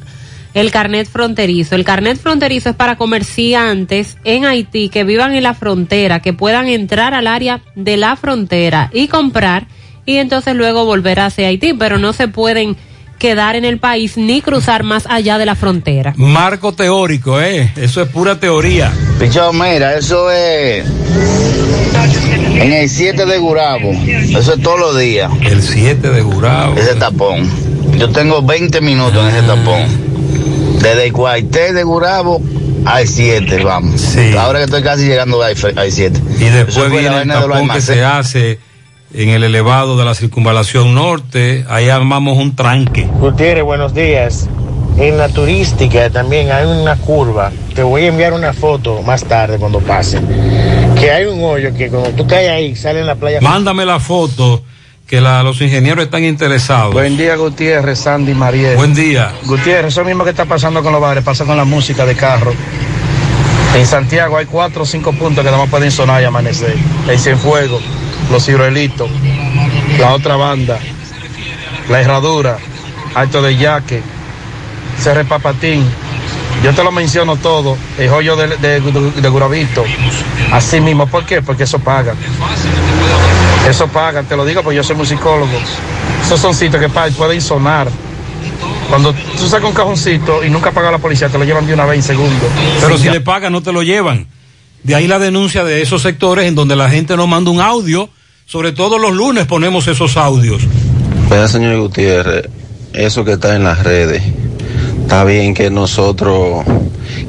el carnet fronterizo. El carnet fronterizo es para comerciantes en Haití que vivan en la frontera, que puedan entrar al área de la frontera y comprar y entonces luego volver hacia Haití, pero no se pueden quedar en el país ni cruzar más allá de la frontera. Marco teórico, ¿eh? Eso es pura teoría. Pichón, mira, eso es en el 7 de Gurabo. Eso es todos los días. El 7 de Gurabo. Ese tapón. Yo tengo 20 minutos en ese tapón. Desde el cuartel de Gurabo al 7, vamos. Ahora que estoy casi llegando al 7. Y después viene el tapón que se hace en el elevado de la circunvalación norte. Ahí armamos un tranque. Gutiérrez, buenos días. en la turística también hay una curva. Te voy a enviar una foto más tarde cuando pase. Que hay un hoyo que cuando tú caes ahí, sale en la playa. Mándame la foto, que la- los ingenieros están interesados. Buen día, Gutiérrez, Sandy, Mariel. Buen día. Gutiérrez, eso mismo que está pasando con los bares, pasa con la música de carro. En Santiago hay cuatro o cinco puntos que nada más pueden sonar y amanecer. El Cienfuegos, Los Ciruelitos, la otra banda, La Herradura, Alto de Yaque, Cerre Papatín. Yo te lo menciono todo, el joyo de, de, de Guravito. Así mismo, ¿por qué? Porque eso paga. Eso paga, te lo digo porque yo soy musicólogo. Esos son sitios que pueden sonar. Cuando tú sacas un cajoncito y nunca paga la policía, te lo llevan de una vez en segundo. Pero si le pagan, no te lo llevan. De ahí la denuncia de esos sectores en donde la gente nos manda un audio. Sobre todo los lunes ponemos esos audios. Vea, señor Gutiérrez, eso que está en las redes, está bien que nosotros,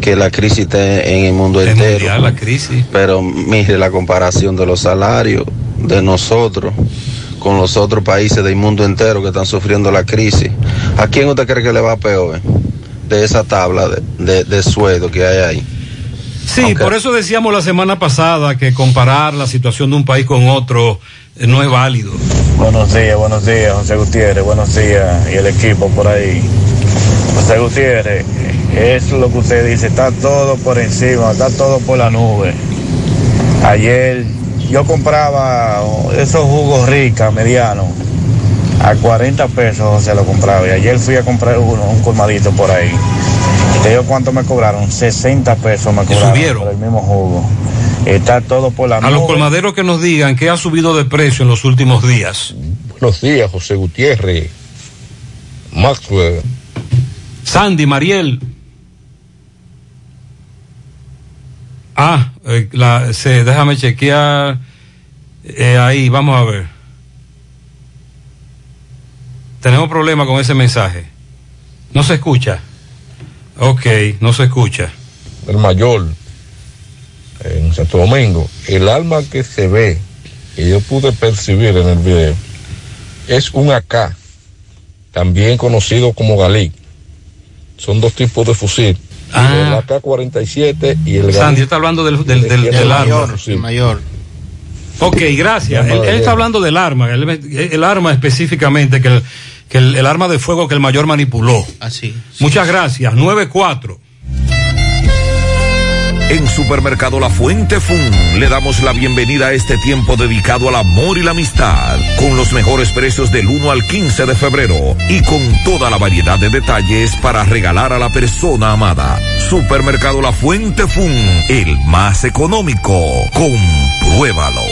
que la crisis esté en el mundo entero. la crisis. Pero mire la comparación de los salarios de nosotros con los otros países del mundo entero que están sufriendo la crisis. ¿A quién usted cree que le va peor de esa tabla de, de, de sueldo que hay ahí? Sí, por eso decíamos la semana pasada que comparar la situación de un país con otro eh, no es válido. Buenos días, buenos días, José Gutiérrez, buenos días y el equipo por ahí. José Gutiérrez, es lo que usted dice, está todo por encima, está todo por la nube. Ayer yo compraba esos jugos ricas, medianos, a 40 pesos se lo compraba y ayer fui a comprar uno, un colmadito por ahí. ¿Y te digo cuánto me cobraron? 60 pesos me cobraron subieron? por el mismo jugo. Está todo por la A nube. los colmaderos que nos digan que ha subido de precio en los últimos días. Buenos días, José Gutiérrez. Maxwell. Sandy, Mariel. Ah, eh, la, se, déjame chequear. Eh, ahí, vamos a ver. Tenemos problema con ese mensaje. No se escucha. Ok, no se escucha. el mayor en Santo Domingo, el arma que se ve, que yo pude percibir en el video, es un AK, también conocido como Galí. Son dos tipos de fusil. El AK-47 y el Sandy Galí. está hablando del, del, del- del arma. mayor. Ok, gracias. Él, él está hablando del arma, el, el arma específicamente, que, el, que el, el arma de fuego que el mayor manipuló. Así. Muchas gracias. 9-4. En Supermercado La Fuente Fun le damos la bienvenida a este tiempo dedicado al amor y la amistad, con los mejores precios del 1 al 15 de febrero y con toda la variedad de detalles para regalar a la persona amada. Supermercado La Fuente Fun, el más económico. Compruébalo.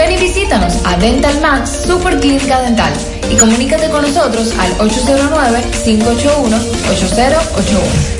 Ven y visítanos a Dental Max Super Clínica Dental y comunícate con nosotros al 809-581-8081.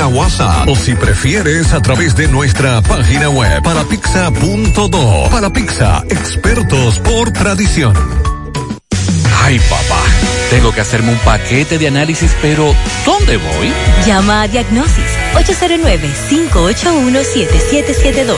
WhatsApp. O si prefieres, a través de nuestra página web parapizza.do. Para Pizza, expertos por tradición. Ay, papá, tengo que hacerme un paquete de análisis, pero ¿dónde voy? Llama a Diagnosis 809-581-7772.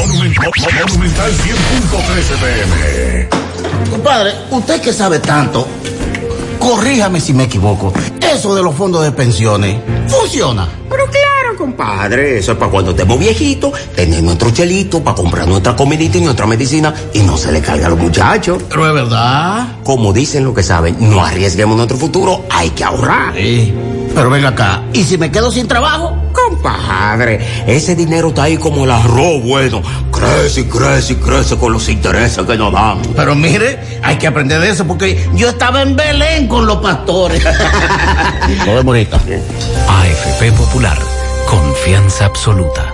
Monumental 100.13 pm. Compadre, usted que sabe tanto, corríjame si me equivoco. Eso de los fondos de pensiones, ¿funciona? Pero claro, compadre, eso es para cuando estemos viejitos, tener nuestro chelito para comprar nuestra comidita y nuestra medicina y no se le carga a los muchachos. Pero es verdad. Como dicen lo que saben, no arriesguemos nuestro futuro, hay que ahorrar. Sí. Pero ven acá, ¿y si me quedo sin trabajo? Compadre, ese dinero está ahí como el arroz bueno. Crece y crece y crece con los intereses que nos dan. Pero mire, hay que aprender de eso porque yo estaba en Belén con los pastores. (laughs) Vemos ahorita. AFP Popular, confianza absoluta.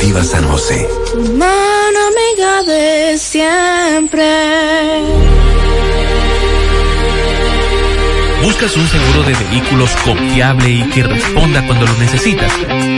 Cooperativa San José. Mano amiga de siempre. ¿Buscas un seguro de vehículos confiable y que responda cuando lo necesitas?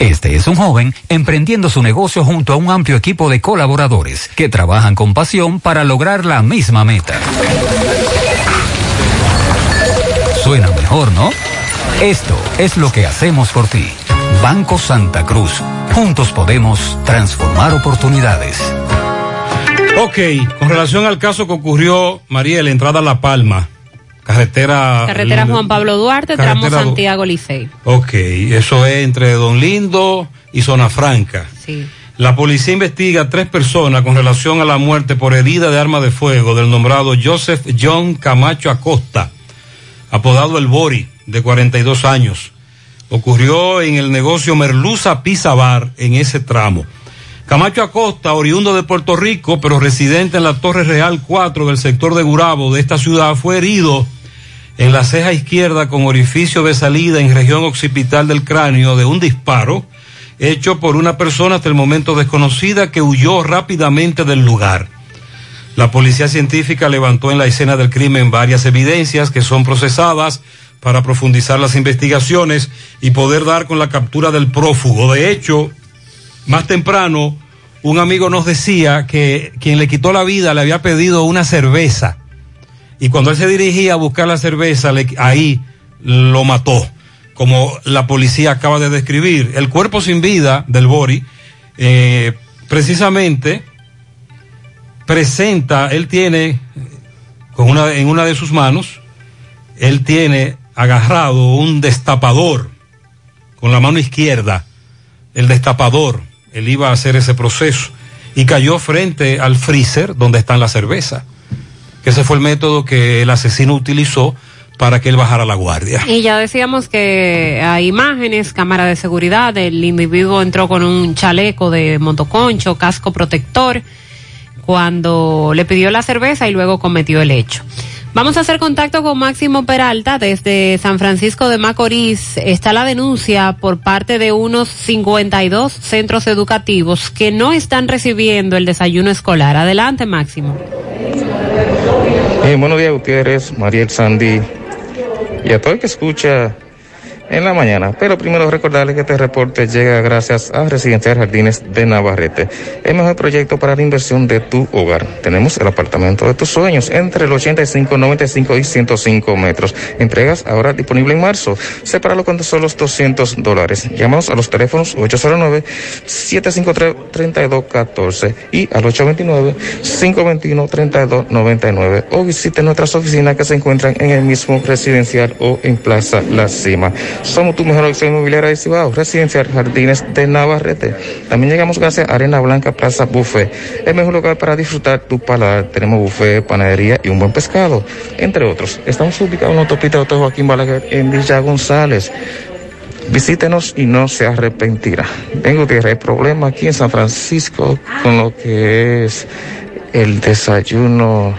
Este es un joven emprendiendo su negocio junto a un amplio equipo de colaboradores que trabajan con pasión para lograr la misma meta. Suena mejor, ¿no? Esto es lo que hacemos por ti. Banco Santa Cruz. Juntos podemos transformar oportunidades. Ok, con relación al caso que ocurrió, María, la entrada a La Palma, carretera... Carretera Juan Pablo Duarte, tramo Santiago Licey. Ok, eso es entre Don Lindo y Zona Franca. Sí. La policía investiga a tres personas con relación a la muerte por herida de arma de fuego del nombrado Joseph John Camacho Acosta, apodado El Bori, de 42 años. Ocurrió en el negocio Merluza Pizza Bar en ese tramo. Camacho Acosta, oriundo de Puerto Rico, pero residente en la Torre Real 4 del sector de Gurabo de esta ciudad, fue herido en la ceja izquierda con orificio de salida en región occipital del cráneo de un disparo hecho por una persona hasta el momento desconocida que huyó rápidamente del lugar. La policía científica levantó en la escena del crimen varias evidencias que son procesadas para profundizar las investigaciones y poder dar con la captura del prófugo. De hecho, más temprano, un amigo nos decía que quien le quitó la vida le había pedido una cerveza. Y cuando él se dirigía a buscar la cerveza, ahí lo mató, como la policía acaba de describir. El cuerpo sin vida del Bori, eh, precisamente, presenta, él tiene, con una, en una de sus manos, él tiene agarrado un destapador con la mano izquierda, el destapador, él iba a hacer ese proceso y cayó frente al freezer donde está la cerveza, que ese fue el método que el asesino utilizó para que él bajara la guardia. Y ya decíamos que hay imágenes, cámara de seguridad, el individuo entró con un chaleco de motoconcho, casco protector, cuando le pidió la cerveza y luego cometió el hecho. Vamos a hacer contacto con Máximo Peralta desde San Francisco de Macorís. Está la denuncia por parte de unos 52 centros educativos que no están recibiendo el desayuno escolar. Adelante, Máximo. Buenos días, Gutiérrez, Mariel Sandy y a todo el que escucha en la mañana. Pero primero recordarle que este reporte llega gracias a Residencial Jardines de Navarrete, el mejor proyecto para la inversión de tu hogar. Tenemos el apartamento de tus sueños entre el 85, 95 y 105 metros. Entregas ahora disponible en marzo. Sepáralo con solo los 200 dólares. Llámanos a los teléfonos 809-753-3214 y al 829-521-3299 o visite nuestras oficinas que se encuentran en el mismo residencial o en Plaza La Cima. Somos tu mejor opción inmobiliaria de Cibao, Residencial Jardines de Navarrete. También llegamos gracias a Arena Blanca Plaza Buffet, el mejor lugar para disfrutar tu paladar. Tenemos buffet, panadería y un buen pescado, entre otros. Estamos ubicados en la autopista Dr. Joaquín Balaguer en Villa González. Visítenos y no se arrepentirá. Tengo que hay problema aquí en San Francisco con lo que es el desayuno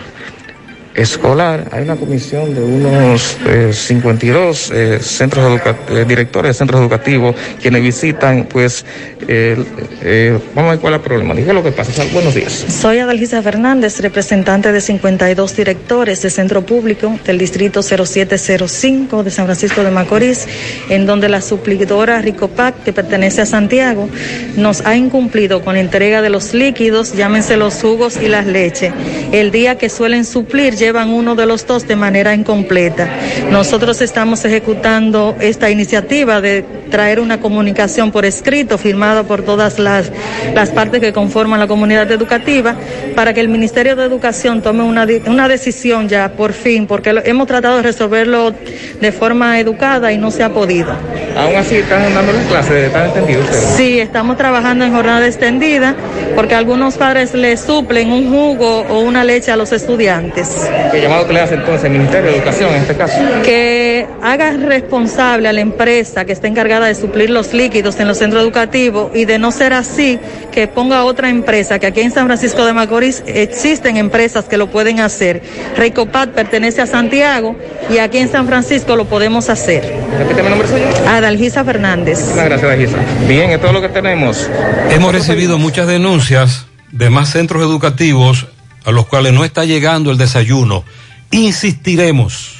escolar. Hay una comisión de unos eh, 52 eh, centros eh, directores de centros educativos quienes visitan, pues, eh, vamos a ver cuál es el problema. Diga lo que pasa. Buenos días. Soy Adalgisa Fernández, representante de 52 directores de centro público del distrito 0705 de San Francisco de Macorís, en donde la suplidora Ricopac, que pertenece a Santiago, nos ha incumplido con la entrega de los líquidos, llámense los jugos y las leches. El día que suelen suplir, llevan uno de los dos de manera incompleta. Nosotros estamos ejecutando esta iniciativa de traer una comunicación por escrito firmada por todas las, las partes que conforman la comunidad educativa para que el Ministerio de Educación tome una, una decisión ya por fin, porque lo- hemos tratado de resolverlo de forma educada y no se ha podido. Aún así están dando las clases, ¿están entendidos ustedes? Sí, estamos trabajando en jornada extendida porque algunos padres le suplen un jugo o una leche a los estudiantes. ¿Qué llamado que le hace entonces el Ministerio de Educación en este caso? que haga responsable a la empresa que está encargada de suplir los líquidos en los centros educativos y de no ser así, que ponga otra empresa, que aquí en San Francisco de Macorís existen empresas que lo pueden hacer. Reicopat pertenece a Santiago y aquí en San Francisco lo podemos hacer. Repíteme el nombre suyo. Adalgisa Fernández. Muchas gracias, Gisa. Bien, esto es lo que tenemos. Hemos recibido muchas denuncias de más centros educativos a los cuales no está llegando el desayuno. Insistiremos.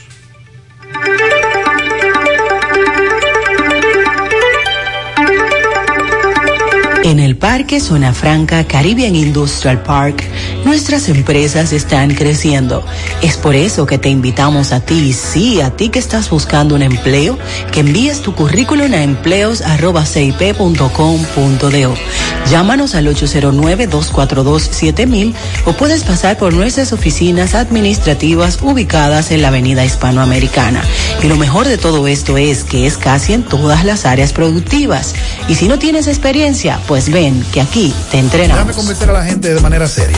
En el Parque Zona Franca Caribbean Industrial Park, nuestras empresas están creciendo. Es por eso que te invitamos a ti, sí, a ti que estás buscando un empleo, que envíes tu currículum a empleos.cip.com.do. Llámanos al 809-242-7000 o puedes pasar por nuestras oficinas administrativas ubicadas en la Avenida Hispanoamericana. Y lo mejor de todo esto es que es casi en todas las áreas productivas. Y si no tienes experiencia, pues ven que aquí te entrenamos. Déjame convencer a la gente de manera seria.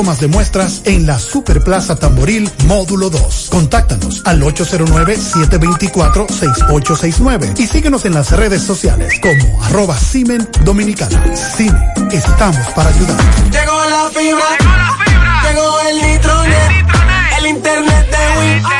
tomas de muestras en la Superplaza Tamboril Módulo 2. Contáctanos al 809-724-6869 y síguenos en las redes sociales como arroba Simen Dominicana. Simen, estamos para ayudar. Llegó la fibra, llegó el nitronet, el internet de Win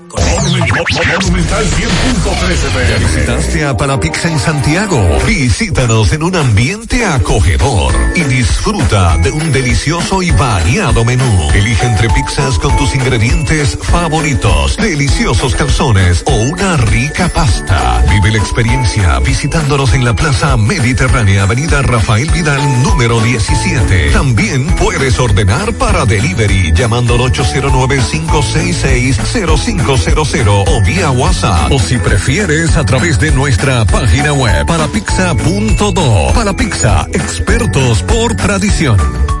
Monumental 100.13 ¿Ya visitaste a Palapizza en Santiago? Visítanos en un ambiente acogedor y disfruta de un delicioso y variado menú. Elige entre pizzas con tus ingredientes favoritos, deliciosos calzones o una rica pasta. Vive la experiencia visitándonos en la Plaza Mediterránea, Avenida Rafael Vidal, número 17. También puedes ordenar para delivery llamando al 809-566-0500 o vía WhatsApp. O si prefieres, a través de nuestra página web palapizza.do. Palapizza, expertos por tradición.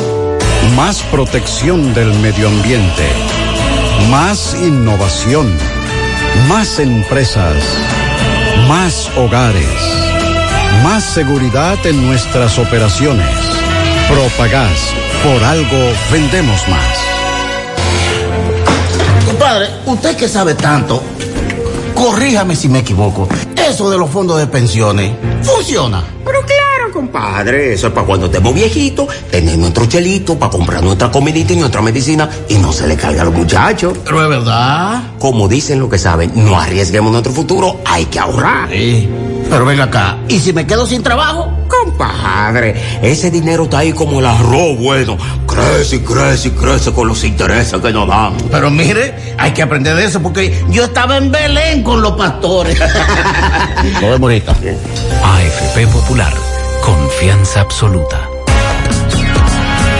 Más protección del medio ambiente. Más innovación. Más empresas. Más hogares. Más seguridad en nuestras operaciones. Propagás. Por algo vendemos más. Compadre, usted que sabe tanto, corríjame si me equivoco. Eso de los fondos de pensiones, ¿funciona? Compadre, eso es para cuando estemos viejitos, tener nuestro chelito para comprar nuestra comidita y nuestra medicina y no se le caiga a los muchachos. Pero es verdad. Como dicen lo que saben, no arriesguemos nuestro futuro, hay que ahorrar. Sí. Pero ven acá, ¿y si me quedo sin trabajo? Compadre, ese dinero está ahí como el arroz bueno. Crece y crece y crece con los intereses que nos dan. Pero mire, hay que aprender de eso porque yo estaba en Belén con los pastores. Nos vemos ahorita. AFP Popular, confianza absoluta.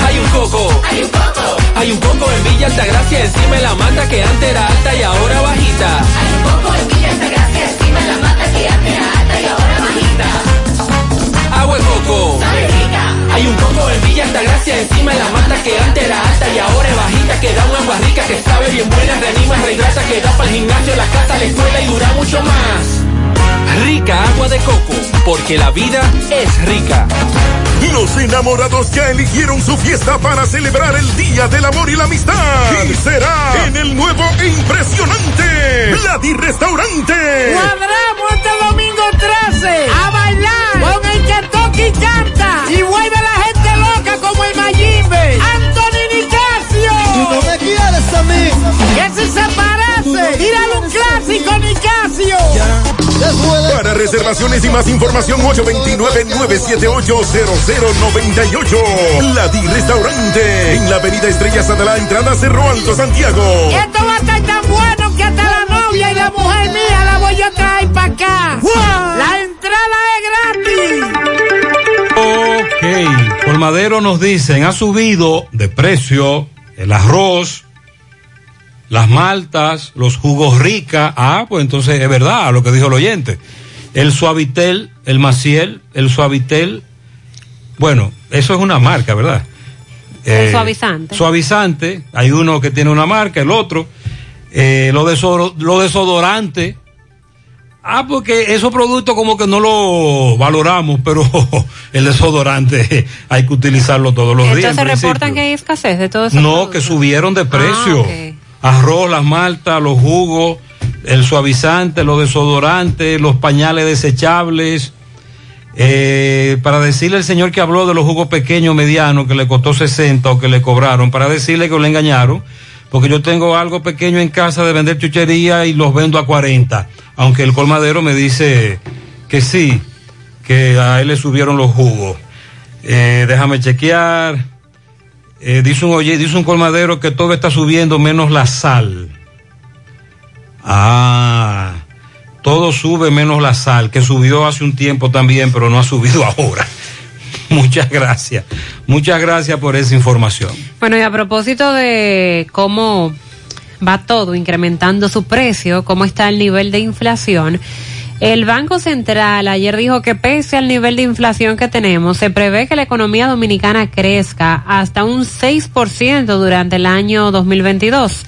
Hay un coco. Hay un coco. Hay un coco en Villa Altagracia encima de la mata que antes era alta y ahora bajita. Hay un coco en Villa Altagracia encima de la mata que antes era alta y ahora bajita. Agua de coco. Sabe rica. Hay un coco en Villa Altagracia encima de la mata que antes era alta y ahora es bajita que da un agua rica que sabe bien buena, reanima, rehidrata, que da para el gimnasio, la casa, la escuela y dura mucho más. Rica agua de coco, porque la vida es rica. Los enamorados ya eligieron su fiesta para celebrar el Día del Amor y la Amistad. Y será en el nuevo e impresionante Vladi Restaurante. Cuadramos este domingo 13 a bailar con el que toca y canta y vuelve a la gente loca como el Mayimbe. Anthony Nicasio. ¿Y no me quieres a mí? Que si se parece, tírale un clásico Nicasio. Para reservaciones y más información 829-978-0098. Lati Restaurante. En la avenida Estrella Sadalá, entrada Cerro Alto, Santiago. Esto va a estar tan bueno que hasta la novia y la mujer mía la voy a traer para acá. La entrada es gratis. Ok, Colmadero nos dicen, ha subido de precio el arroz, las maltas, los jugos rica. Ah, pues entonces es verdad lo que dijo el oyente. El suavitel, el maciel, el suavitel. Bueno, eso es una marca, ¿verdad? El Eh, suavizante. Suavizante, hay uno que tiene una marca, el otro. Eh, lo, desodor- lo desodorante. Ah, porque esos productos como que no lo valoramos, pero (laughs) el desodorante (laughs) hay que utilizarlo todos los días. en Entonces reportan que hay escasez de todo eso. No, que subieron de precio. Ah, Arroz, las maltas, los jugos, el suavizante, los desodorantes, los pañales desechables. Eh, para decirle al señor que habló de los jugos pequeños, medianos, que le costó 60 o que le cobraron, para decirle que le engañaron, porque yo tengo algo pequeño en casa de vender chuchería y los vendo a 40, aunque el colmadero me dice que sí, que a él le subieron los jugos. Eh, déjame chequear. Eh, un oye, dice un colmadero que todo está subiendo menos la sal. Ah, todo sube menos la sal, que subió hace un tiempo también, pero no ha subido (laughs) ahora. Muchas gracias. Muchas gracias por esa información. Bueno, y a propósito de cómo va todo incrementando su precio, cómo está el nivel de inflación, el Banco Central ayer dijo que pese al nivel de inflación que tenemos, se prevé que la economía dominicana crezca hasta un 6% durante el año 2022.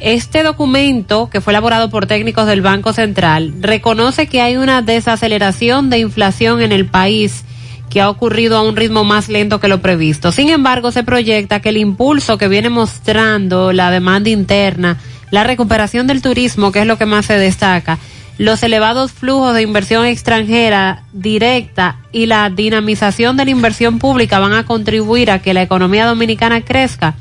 Este documento, que fue elaborado por técnicos del Banco Central, reconoce que hay una desaceleración de inflación en el país que ha ocurrido a un ritmo más lento que lo previsto. Sin embargo, se proyecta que el impulso que viene mostrando la demanda interna, la recuperación del turismo, que es lo que más se destaca, los elevados flujos de inversión extranjera directa y la dinamización de la inversión pública van a contribuir a que la economía dominicana crezca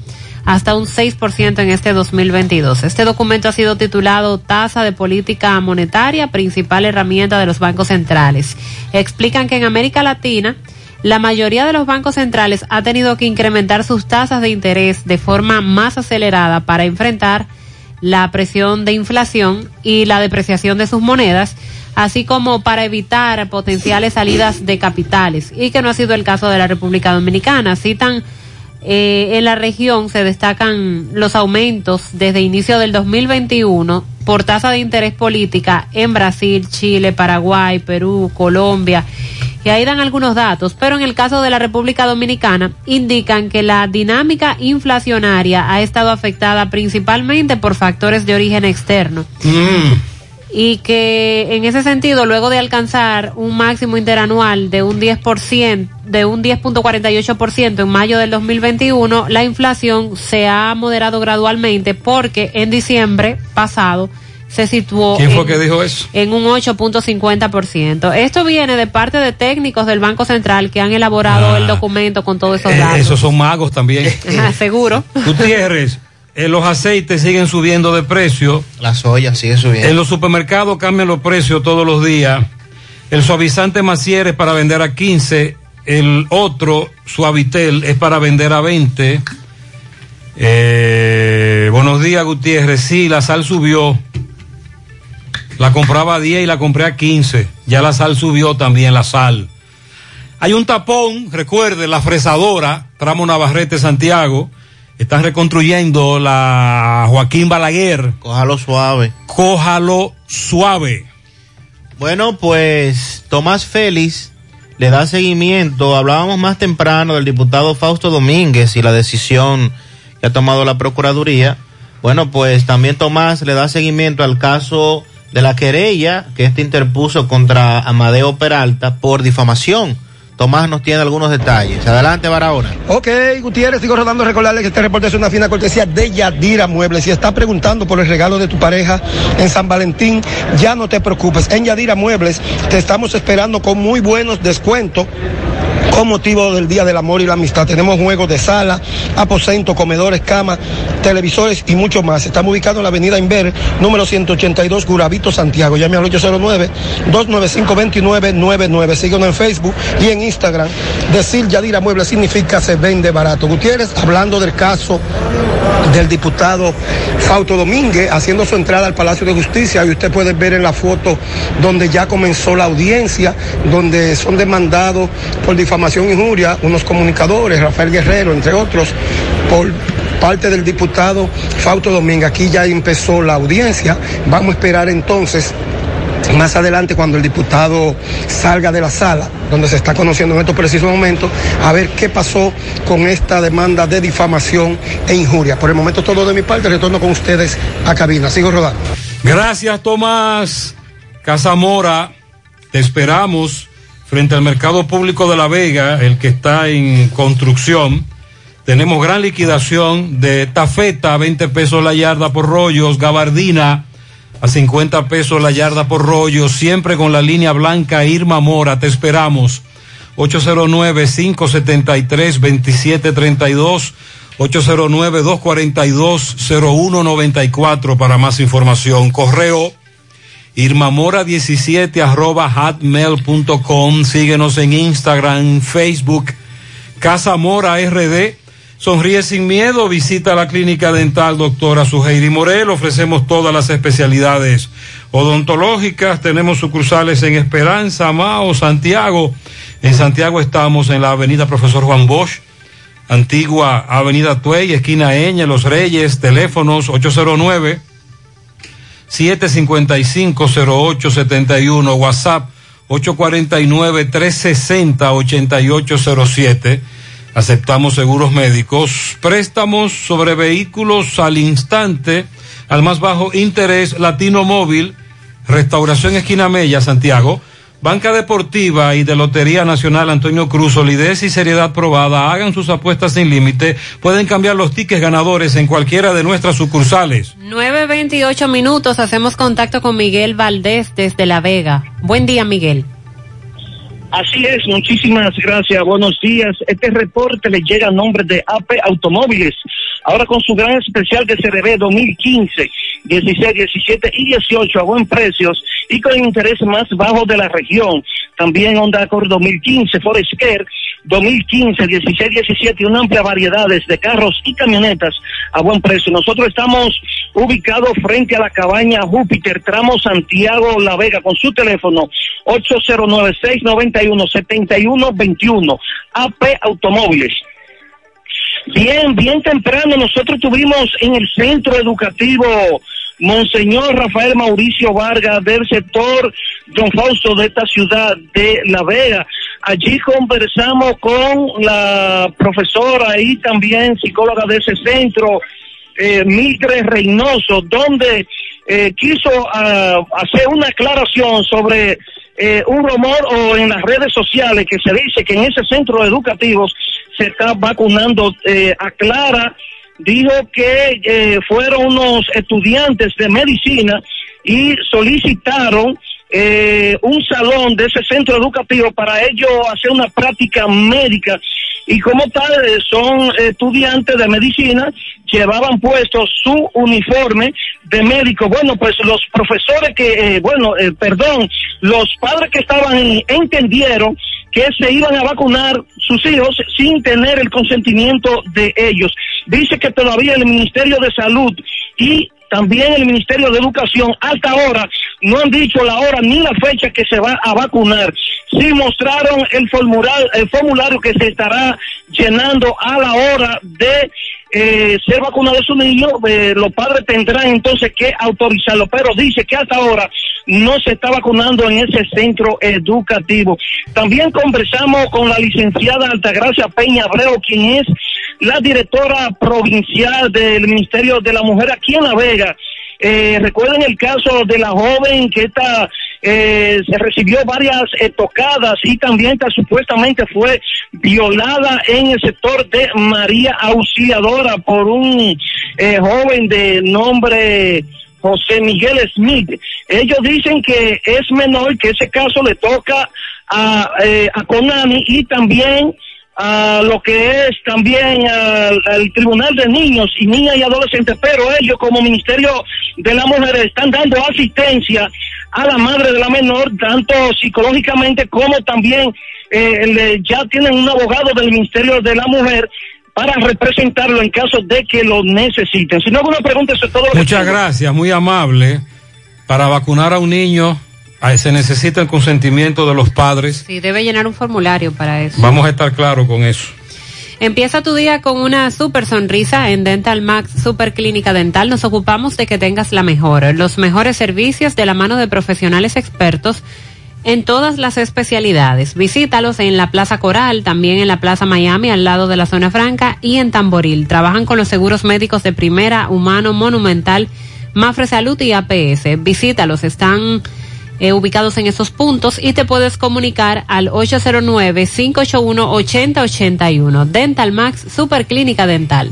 hasta un 6% en este 2022. Este documento ha sido titulado Tasa de Política Monetaria, principal herramienta de los bancos centrales. Explican que en América Latina, la mayoría de los bancos centrales ha tenido que incrementar sus tasas de interés de forma más acelerada para enfrentar la presión de inflación y la depreciación de sus monedas, así como para evitar potenciales salidas de capitales, y que no ha sido el caso de la República Dominicana. Citan eh, en la región se destacan los aumentos desde inicio del 2021 por tasa de interés política en Brasil, Chile, Paraguay, Perú, Colombia. Y ahí dan algunos datos, pero en el caso de la República Dominicana indican que la dinámica inflacionaria ha estado afectada principalmente por factores de origen externo. Y que en ese sentido, luego de alcanzar un máximo interanual de un 10%, de un 10.48% en mayo del 2021, la inflación se ha moderado gradualmente porque en diciembre pasado se situó ¿Quién fue en, que dijo eso? en un 8.50%. Esto viene de parte de técnicos del Banco Central que han elaborado Ah. el documento con todos esos Eh, datos. esos son magos también. Ajá, (laughs) Seguro. Gutiérrez, eh, los aceites siguen subiendo de precio. La soya sigue subiendo. En los supermercados cambian los precios todos los días. El suavizante Macier es para vender a 15. El otro, Suavitel, es para vender a 20. Eh, buenos días, Gutiérrez. Sí, la sal subió. La compraba a 10 y la compré a 15. Ya la sal subió también, la sal. Hay un tapón, recuerde, la fresadora, tramo Navarrete, Santiago. Están reconstruyendo la Joaquín Balaguer. Cójalo suave. Cójalo suave. Bueno, pues Tomás Félix le da seguimiento. Hablábamos más temprano del diputado Fausto Domínguez y la decisión que ha tomado la Procuraduría. Bueno, pues también Tomás le da seguimiento al caso de la querella que este interpuso contra Amadeo Peralta por difamación. Tomás nos tiene algunos detalles. Adelante, Barahona. Ok, Gutiérrez, sigo rodando. Recordarle que este reporte es una fina cortesía de Yadira Muebles. Si está preguntando por el regalo de tu pareja en San Valentín, ya no te preocupes. En Yadira Muebles te estamos esperando con muy buenos descuentos con motivo del Día del Amor y la Amistad. Tenemos juegos de sala, aposento, comedores, camas, televisores y mucho más. Estamos ubicados en la avenida Inver, número 182, Gurabito, Santiago. Llame al 809-295-2999. Síguenos en Facebook y en Instagram. Decir Yadira Mueble significa se vende barato. Gutiérrez, hablando del caso del diputado Fausto Domínguez haciendo su entrada al Palacio de Justicia y usted puede ver en la foto donde ya comenzó la audiencia, donde son demandados por difamación e injuria unos comunicadores, Rafael Guerrero, entre otros, por parte del diputado Fausto Domínguez. Aquí ya empezó la audiencia. Vamos a esperar entonces más adelante cuando el diputado salga de la sala, donde se está conociendo en estos precisos momentos, a ver qué pasó con esta demanda de difamación e injuria. Por el momento todo de mi parte, retorno con ustedes a cabina. Sigo rodando. Gracias, Tomás Casamora. Te esperamos frente al mercado público de La Vega, el que está en construcción. Tenemos gran liquidación de tafeta, 20 pesos la yarda por rollos, gabardina a 50 pesos la yarda por rollo, siempre con la línea blanca Irma Mora. Te esperamos. 809-573-2732, 809-242-0194 para más información. Correo irmamora17 arroba hotmail.com. Síguenos en Instagram, Facebook, Casa Mora RD. Sonríe sin miedo, visita la clínica dental doctora Suheiri Morel, ofrecemos todas las especialidades odontológicas, tenemos sucursales en Esperanza, Mao, Santiago. En Santiago estamos en la avenida Profesor Juan Bosch, antigua avenida Tuey, esquina Eña, Los Reyes, teléfonos 809 755-0871, WhatsApp 849-360-8807. Aceptamos seguros médicos, préstamos sobre vehículos al instante, al más bajo interés, Latino Móvil, Restauración Esquina Mella, Santiago, Banca Deportiva y de Lotería Nacional Antonio Cruz, solidez y seriedad probada, hagan sus apuestas sin límite, pueden cambiar los tickets ganadores en cualquiera de nuestras sucursales. 9.28 minutos, hacemos contacto con Miguel Valdés desde La Vega. Buen día, Miguel. Así es, muchísimas gracias, buenos días. Este reporte le llega a nombre de AP Automóviles, ahora con su gran especial de CRB 2015, 16, 17 y 18 a buen precios y con el interés más bajo de la región. También Honda Accord 2015, Forest Care 2015, 16, 17 y una amplia variedad de carros y camionetas a buen precio. Nosotros estamos ubicados frente a la cabaña Júpiter, tramo Santiago La Vega, con su teléfono 809-691-7121, AP Automóviles. Bien, bien temprano nosotros tuvimos en el centro educativo Monseñor Rafael Mauricio Vargas del sector Don Fausto de esta ciudad de La Vega. Allí conversamos con la profesora y también psicóloga de ese centro, eh, Mildred Reynoso, donde eh, quiso ah, hacer una aclaración sobre eh, un rumor o en las redes sociales que se dice que en ese centro educativo se está vacunando. Eh, aclara, dijo que eh, fueron unos estudiantes de medicina y solicitaron eh, un salón de ese centro educativo para ellos hacer una práctica médica y como tal son estudiantes de medicina, llevaban puesto su uniforme de médico. Bueno, pues los profesores que, eh, bueno, eh, perdón, los padres que estaban entendieron que se iban a vacunar sus hijos sin tener el consentimiento de ellos. Dice que todavía el Ministerio de Salud y también el Ministerio de Educación hasta ahora no han dicho la hora ni la fecha que se va a vacunar. Sí mostraron el formulario, el formulario que se estará llenando a la hora de eh, ser vacunado su niño, eh, los padres tendrán entonces que autorizarlo, pero dice que hasta ahora no se está vacunando en ese centro educativo. También conversamos con la licenciada Altagracia Peña Abreu, quien es la directora provincial del Ministerio de la Mujer aquí en La Vega. Eh, recuerden el caso de la joven que está eh, se recibió varias eh, tocadas y también que supuestamente fue violada en el sector de María Auxiliadora por un eh, joven de nombre José Miguel Smith. Ellos dicen que es menor, que ese caso le toca a, eh, a CONANI y también a lo que es también al, al Tribunal de Niños y Niñas y Adolescentes, pero ellos como Ministerio de la Mujer están dando asistencia a la madre de la menor, tanto psicológicamente como también eh, ya tienen un abogado del Ministerio de la Mujer para representarlo en caso de que lo necesiten. Si no, alguna pregunta, eso es todo lo que Muchas gracias, muy amable. Para vacunar a un niño se necesita el consentimiento de los padres. Sí, debe llenar un formulario para eso. Vamos a estar claros con eso. Empieza tu día con una super sonrisa en Dental Max Super Clínica Dental. Nos ocupamos de que tengas la mejor, los mejores servicios de la mano de profesionales expertos en todas las especialidades. Visítalos en la Plaza Coral, también en la Plaza Miami, al lado de la Zona Franca y en Tamboril. Trabajan con los seguros médicos de primera, humano, monumental, Mafre Salud y APS. Visítalos, están eh, ubicados en esos puntos y te puedes comunicar al 809-581-8081. Dental Max Super Clínica Dental.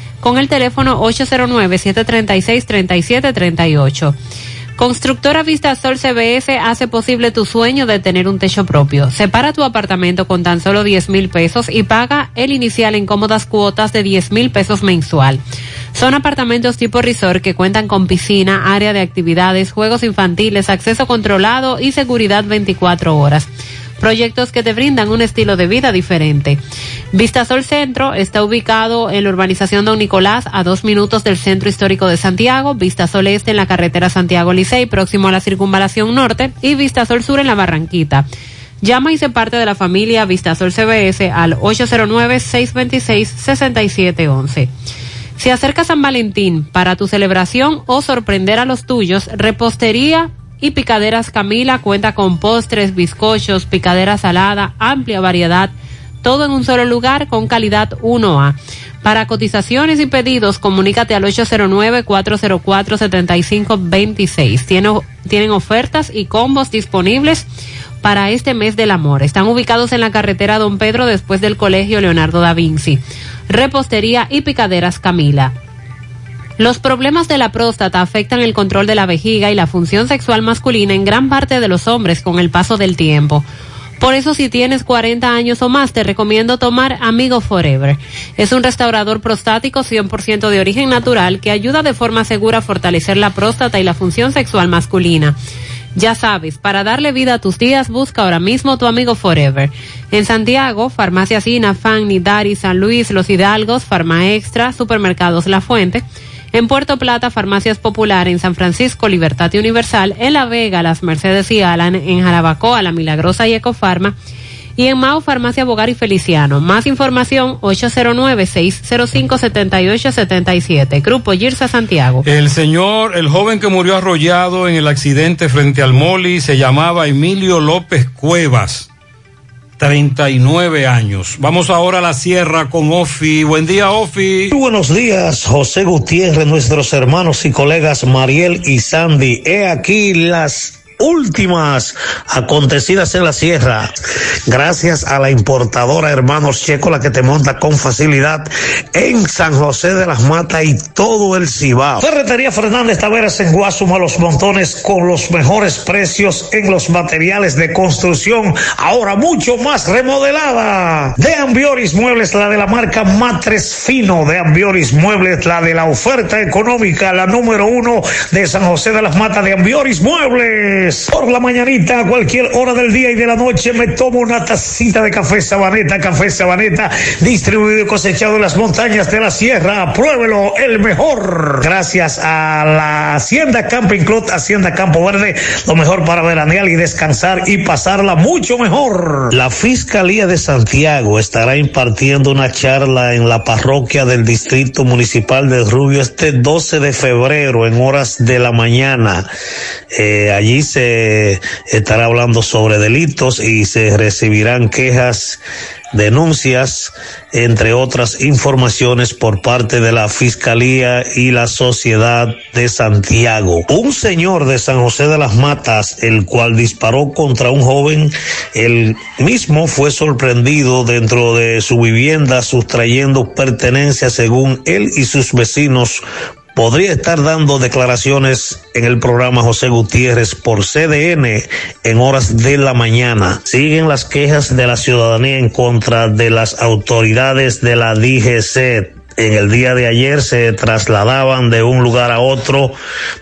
con el teléfono 809-736-3738. Constructora Vista Sol CBS hace posible tu sueño de tener un techo propio. Separa tu apartamento con tan solo 10 mil pesos y paga el inicial en cómodas cuotas de 10 mil pesos mensual. Son apartamentos tipo resort que cuentan con piscina, área de actividades, juegos infantiles, acceso controlado y seguridad 24 horas proyectos que te brindan un estilo de vida diferente. Vistasol Centro está ubicado en la urbanización Don Nicolás a dos minutos del centro histórico de Santiago, Vistasol Este en la carretera Santiago Licey próximo a la circunvalación norte y Vistasol Sur en la Barranquita. Llama y se parte de la familia Vistasol CBS al 809-626-6711. Se acerca San Valentín para tu celebración o sorprender a los tuyos, repostería y Picaderas Camila cuenta con postres, bizcochos, picadera salada, amplia variedad, todo en un solo lugar con calidad 1A. Para cotizaciones y pedidos, comunícate al 809-404-7526. Tiene, tienen ofertas y combos disponibles para este mes del amor. Están ubicados en la carretera Don Pedro después del Colegio Leonardo da Vinci. Repostería y Picaderas Camila. Los problemas de la próstata afectan el control de la vejiga y la función sexual masculina en gran parte de los hombres con el paso del tiempo. Por eso si tienes 40 años o más te recomiendo tomar Amigo Forever. Es un restaurador prostático 100% de origen natural que ayuda de forma segura a fortalecer la próstata y la función sexual masculina. Ya sabes, para darle vida a tus días, busca ahora mismo tu amigo Forever. En Santiago, Farmacia Sina, Fan, Nidari, San Luis, Los Hidalgos, Farma Extra, Supermercados La Fuente. En Puerto Plata, Farmacias Popular, en San Francisco, Libertad y Universal, en La Vega, Las Mercedes y Alan, en Jarabacoa, La Milagrosa y Ecofarma, y en Mao, Farmacia Bogar y Feliciano. Más información, 809-605-7877. Grupo Girsa Santiago. El señor, el joven que murió arrollado en el accidente frente al Moli se llamaba Emilio López Cuevas, 39 años. Vamos ahora a la sierra con Ofi. Buen día, Ofi. Muy buenos días, José Gutiérrez, nuestros hermanos y colegas Mariel y Sandy. He aquí las últimas acontecidas en la sierra, gracias a la importadora Hermanos Checo, la que te monta con facilidad en San José de las Matas y todo el Cibao. Ferretería Fernández Taveras en Guasuma Los Montones con los mejores precios en los materiales de construcción, ahora mucho más remodelada. De Ambioris Muebles, la de la marca Matres Fino, de Ambioris Muebles, la de la oferta económica, la número uno de San José de las Matas de Ambioris Muebles. Por la mañanita, a cualquier hora del día y de la noche, me tomo una tacita de café Sabaneta, café Sabaneta, distribuido y cosechado en las montañas de la sierra. Pruébelo, el mejor. Gracias a la Hacienda Camping Club, Hacienda Campo Verde, lo mejor para veranear y descansar y pasarla mucho mejor. La Fiscalía de Santiago estará impartiendo una charla en la parroquia del Distrito Municipal de Rubio este 12 de febrero en horas de la mañana. Eh, allí se estará hablando sobre delitos y se recibirán quejas, denuncias, entre otras informaciones por parte de la Fiscalía y la Sociedad de Santiago. Un señor de San José de las Matas, el cual disparó contra un joven, el mismo fue sorprendido dentro de su vivienda sustrayendo pertenencias según él y sus vecinos podría estar dando declaraciones en el programa José Gutiérrez por CDN en horas de la mañana. Siguen las quejas de la ciudadanía en contra de las autoridades de la DGC en el día de ayer se trasladaban de un lugar a otro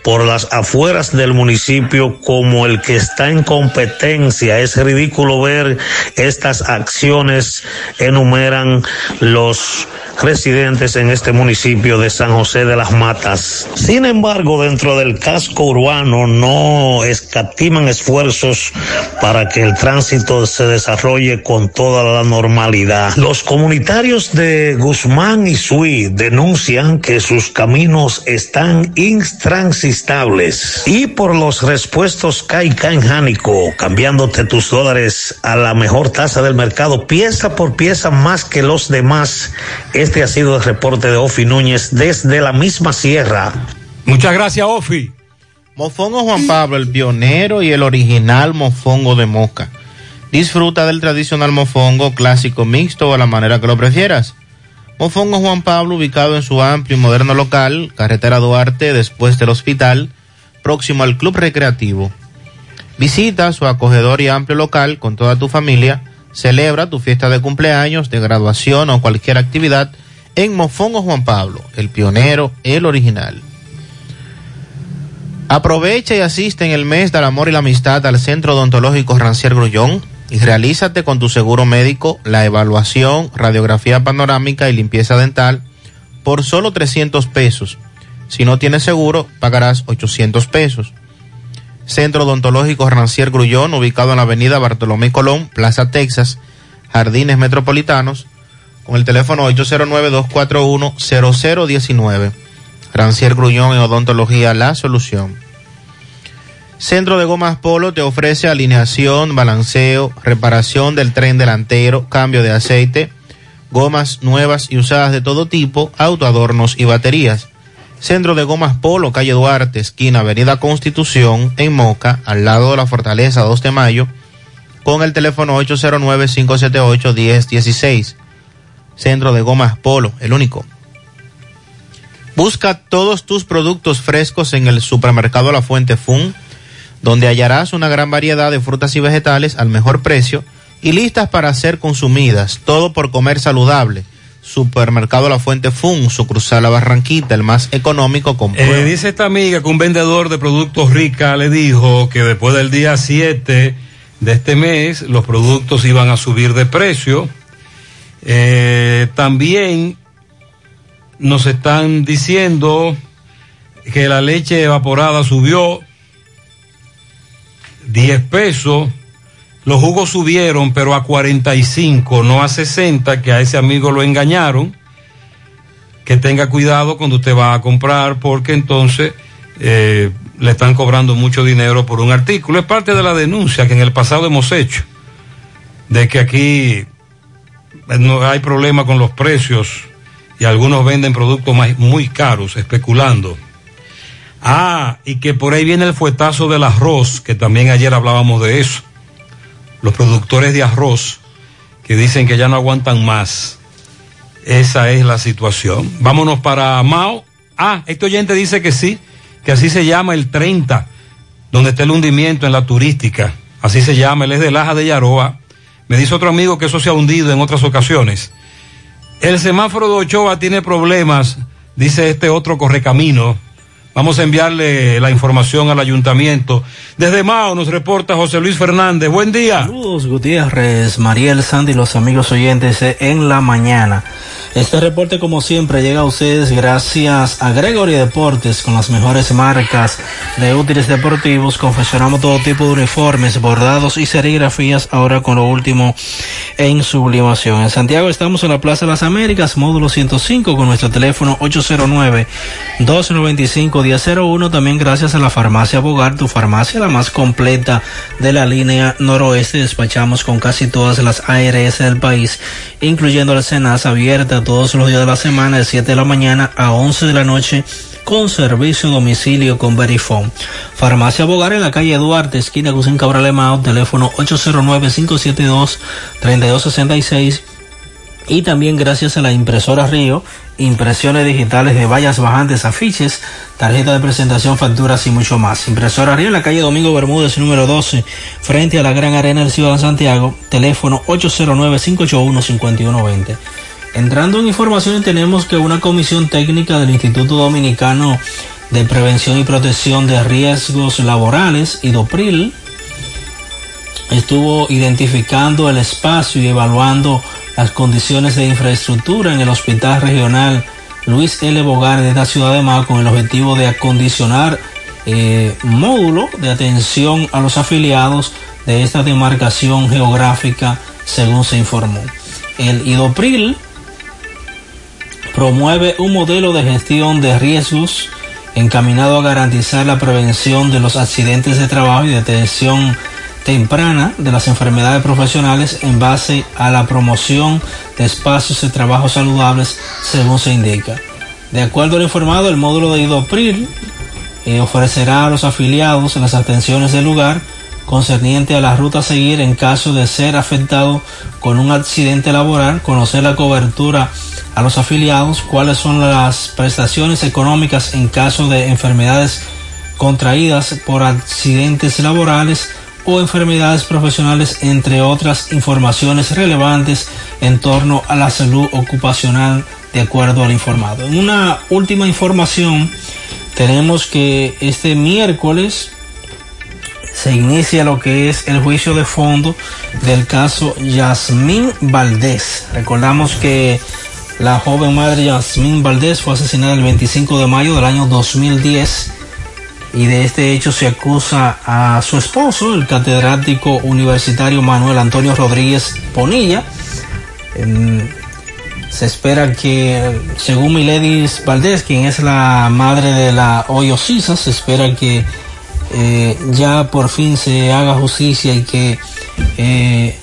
por las afueras del municipio como el que está en competencia. Es ridículo ver estas acciones, enumeran los residentes en este municipio de San José de las Matas. Sin embargo, dentro del casco urbano no escatiman esfuerzos para que el tránsito se desarrolle con toda la normalidad. Los comunitarios de Guzmán y Sui denuncian que sus caminos están intransitables y por los respuestos Caica en Jánico, cambiándote tus dólares a la mejor tasa del mercado, pieza por pieza más que los demás. Este ha sido el reporte de Ofi Núñez desde la misma sierra. Muchas gracias, Ofi. Mofongo Juan Pablo, el pionero y el original mofongo de Moca. Disfruta del tradicional mofongo clásico mixto o a la manera que lo prefieras. Mofongo Juan Pablo, ubicado en su amplio y moderno local, carretera Duarte, después del hospital, próximo al club recreativo. Visita su acogedor y amplio local con toda tu familia. Celebra tu fiesta de cumpleaños, de graduación o cualquier actividad en Mofongo Juan Pablo, el pionero, el original. Aprovecha y asiste en el mes del amor y la amistad al Centro Odontológico Rancier Grullón y realízate con tu seguro médico la evaluación, radiografía panorámica y limpieza dental por solo 300 pesos. Si no tienes seguro, pagarás 800 pesos. Centro Odontológico Rancier Grullón, ubicado en la avenida Bartolomé Colón, Plaza Texas, Jardines Metropolitanos, con el teléfono 809-241-0019. Rancier Grullón en Odontología La Solución. Centro de Gomas Polo te ofrece alineación, balanceo, reparación del tren delantero, cambio de aceite, gomas nuevas y usadas de todo tipo, autoadornos y baterías. Centro de Gomas Polo, calle Duarte, esquina Avenida Constitución, en Moca, al lado de la Fortaleza 2 de Mayo, con el teléfono 809-578-1016. Centro de Gomas Polo, el único. Busca todos tus productos frescos en el supermercado La Fuente Fun, donde hallarás una gran variedad de frutas y vegetales al mejor precio y listas para ser consumidas, todo por comer saludable. Supermercado La Fuente Fun, sucursal La Barranquita, el más económico con Eh, dice esta amiga que un vendedor de productos rica le dijo que después del día 7 de este mes los productos iban a subir de precio. Eh, también nos están diciendo que la leche evaporada subió 10 pesos. Los jugos subieron, pero a 45, no a 60, que a ese amigo lo engañaron. Que tenga cuidado cuando usted va a comprar, porque entonces eh, le están cobrando mucho dinero por un artículo. Es parte de la denuncia que en el pasado hemos hecho, de que aquí no hay problema con los precios y algunos venden productos más- muy caros, especulando. Ah, y que por ahí viene el fuetazo del arroz, que también ayer hablábamos de eso. Los productores de arroz que dicen que ya no aguantan más. Esa es la situación. Vámonos para Mao. Ah, este oyente dice que sí, que así se llama el 30, donde está el hundimiento en la turística. Así se llama, él es de Laja de Yaroa. Me dice otro amigo que eso se ha hundido en otras ocasiones. El semáforo de Ochoa tiene problemas, dice este otro correcamino. Vamos a enviarle la información al ayuntamiento. Desde Mao nos reporta José Luis Fernández. Buen día. Saludos Gutiérrez, Mariel Sandy los amigos oyentes en la mañana. Este reporte como siempre llega a ustedes gracias a Gregory Deportes con las mejores marcas de útiles deportivos. Confeccionamos todo tipo de uniformes, bordados y serigrafías ahora con lo último en sublimación. En Santiago estamos en la Plaza de las Américas, módulo 105 con nuestro teléfono 809 295 1001. También gracias a la farmacia Bogar, tu farmacia la más completa de la línea noroeste. Despachamos con casi todas las ARS del país, incluyendo la Senasa abierta todos los días de la semana de 7 de la mañana a 11 de la noche con servicio a domicilio con Verifone. Farmacia Bogar en la calle Duarte, esquina Gusín Cabral Emao, teléfono 809-572-3266. Y también gracias a la impresora Río, impresiones digitales de vallas bajantes, afiches, tarjeta de presentación, facturas y mucho más. Impresora Río en la calle Domingo Bermúdez, número 12, frente a la Gran Arena del Ciudad de Santiago, teléfono 809-581-5120. Entrando en información tenemos que una comisión técnica del Instituto Dominicano de Prevención y Protección de Riesgos Laborales, IDOPRIL, estuvo identificando el espacio y evaluando las condiciones de infraestructura en el Hospital Regional Luis L. Bogar de esta ciudad de Mao con el objetivo de acondicionar eh, módulo de atención a los afiliados de esta demarcación geográfica, según se informó. El IDOPRIL promueve un modelo de gestión de riesgos encaminado a garantizar la prevención de los accidentes de trabajo y detención temprana de las enfermedades profesionales en base a la promoción de espacios de trabajo saludables según se indica. De acuerdo al informado, el módulo de IDOPRIL eh, ofrecerá a los afiliados las atenciones del lugar concerniente a la ruta a seguir en caso de ser afectado con un accidente laboral, conocer la cobertura a los afiliados, cuáles son las prestaciones económicas en caso de enfermedades contraídas por accidentes laborales o enfermedades profesionales, entre otras informaciones relevantes en torno a la salud ocupacional de acuerdo al informado. En una última información, tenemos que este miércoles se inicia lo que es el juicio de fondo del caso Yasmín Valdés. Recordamos que la joven madre Yasmín Valdés fue asesinada el 25 de mayo del año 2010 y de este hecho se acusa a su esposo, el catedrático universitario Manuel Antonio Rodríguez Ponilla. Em, se espera que, según Miledis Valdés, quien es la madre de la Hoyo Sisa, se espera que eh, ya por fin se haga justicia y que eh,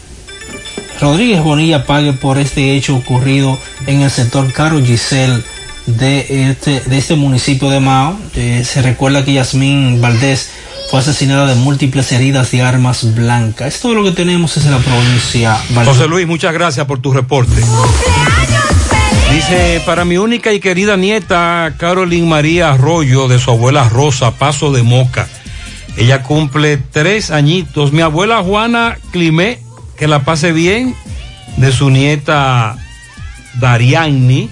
Rodríguez Bonilla pague por este hecho ocurrido en el sector Caro Giselle de este, de este municipio de Mao. Eh, se recuerda que Yasmín Valdés fue asesinada de múltiples heridas de armas blancas. Es todo lo que tenemos es en la provincia. Valdés. José Luis, muchas gracias por tu reporte. Dice, para mi única y querida nieta, Carolyn María Arroyo, de su abuela Rosa, Paso de Moca. Ella cumple tres añitos. Mi abuela Juana Climé, que la pase bien, de su nieta Dariani.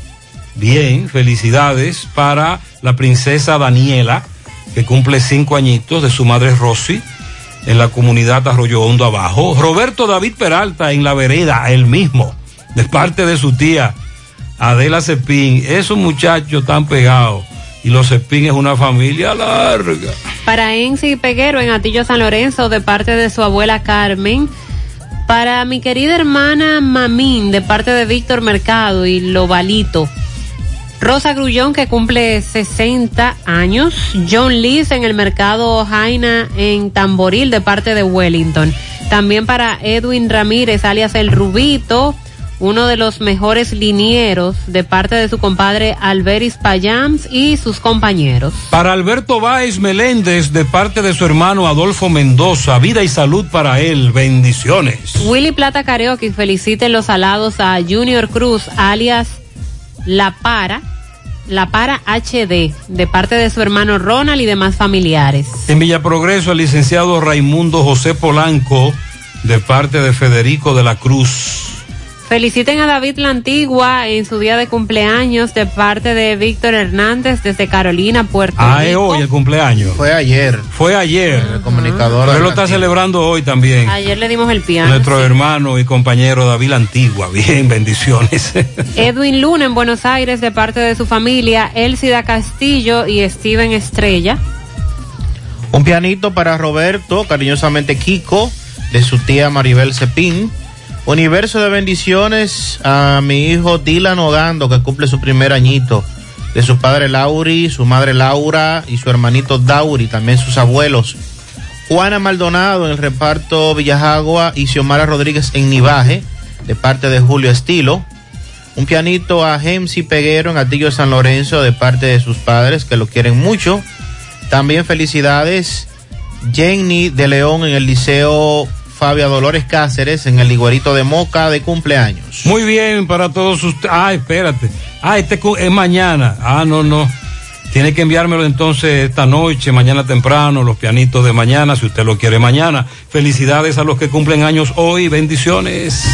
Bien, felicidades para la princesa Daniela, que cumple cinco añitos, de su madre Rosy, en la comunidad Arroyo Hondo Abajo. Roberto David Peralta, en la vereda, el mismo, de parte de su tía Adela Cepín. Esos muchachos tan pegados. Y los Cepín es una familia larga. Para Enzi Peguero en Atillo San Lorenzo de parte de su abuela Carmen. Para mi querida hermana Mamín de parte de Víctor Mercado y Lobalito. Rosa Grullón que cumple 60 años. John Lees en el mercado Jaina en Tamboril de parte de Wellington. También para Edwin Ramírez alias El Rubito uno de los mejores linieros de parte de su compadre Alberis Payams y sus compañeros. Para Alberto Báez Meléndez, de parte de su hermano Adolfo Mendoza, vida y salud para él, bendiciones. Willy Plata Karaoke felicite los alados a Junior Cruz, alias La Para, La Para HD, de parte de su hermano Ronald y demás familiares. En Villa Progreso, el licenciado Raimundo José Polanco, de parte de Federico de la Cruz. Feliciten a David La Antigua en su día de cumpleaños de parte de Víctor Hernández desde Carolina, Puerto Ah, es Rico. hoy el cumpleaños. Fue ayer. Fue ayer. El comunicador. Pero él lo está celebrando hoy también. Ayer le dimos el piano. Nuestro hermano y compañero David La Antigua. Bien, bendiciones. (laughs) Edwin Luna en Buenos Aires de parte de su familia, Elcida Castillo y Steven Estrella. Un pianito para Roberto, cariñosamente Kiko, de su tía Maribel Cepín. Universo de bendiciones a mi hijo Dylan Ogando, que cumple su primer añito de su padre Lauri, su madre Laura y su hermanito Dauri, también sus abuelos. Juana Maldonado en el reparto Villajagua y Xiomara Rodríguez en Nivaje, de parte de Julio Estilo. Un pianito a Gemsi Peguero en Atillo San Lorenzo, de parte de sus padres, que lo quieren mucho. También felicidades Jenny de León en el Liceo Fabia Dolores Cáceres, en el Iguerito de Moca, de cumpleaños. Muy bien para todos ustedes. Ah, espérate. Ah, este es mañana. Ah, no, no. Tiene que enviármelo entonces esta noche, mañana temprano, los pianitos de mañana, si usted lo quiere mañana. Felicidades a los que cumplen años hoy. Bendiciones.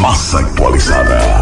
Más actualizada.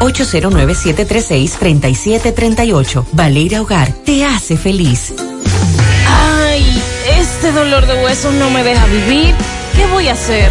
809-736-3738. Valeira Hogar, te hace feliz. Ay, este dolor de huesos no me deja vivir. ¿Qué voy a hacer?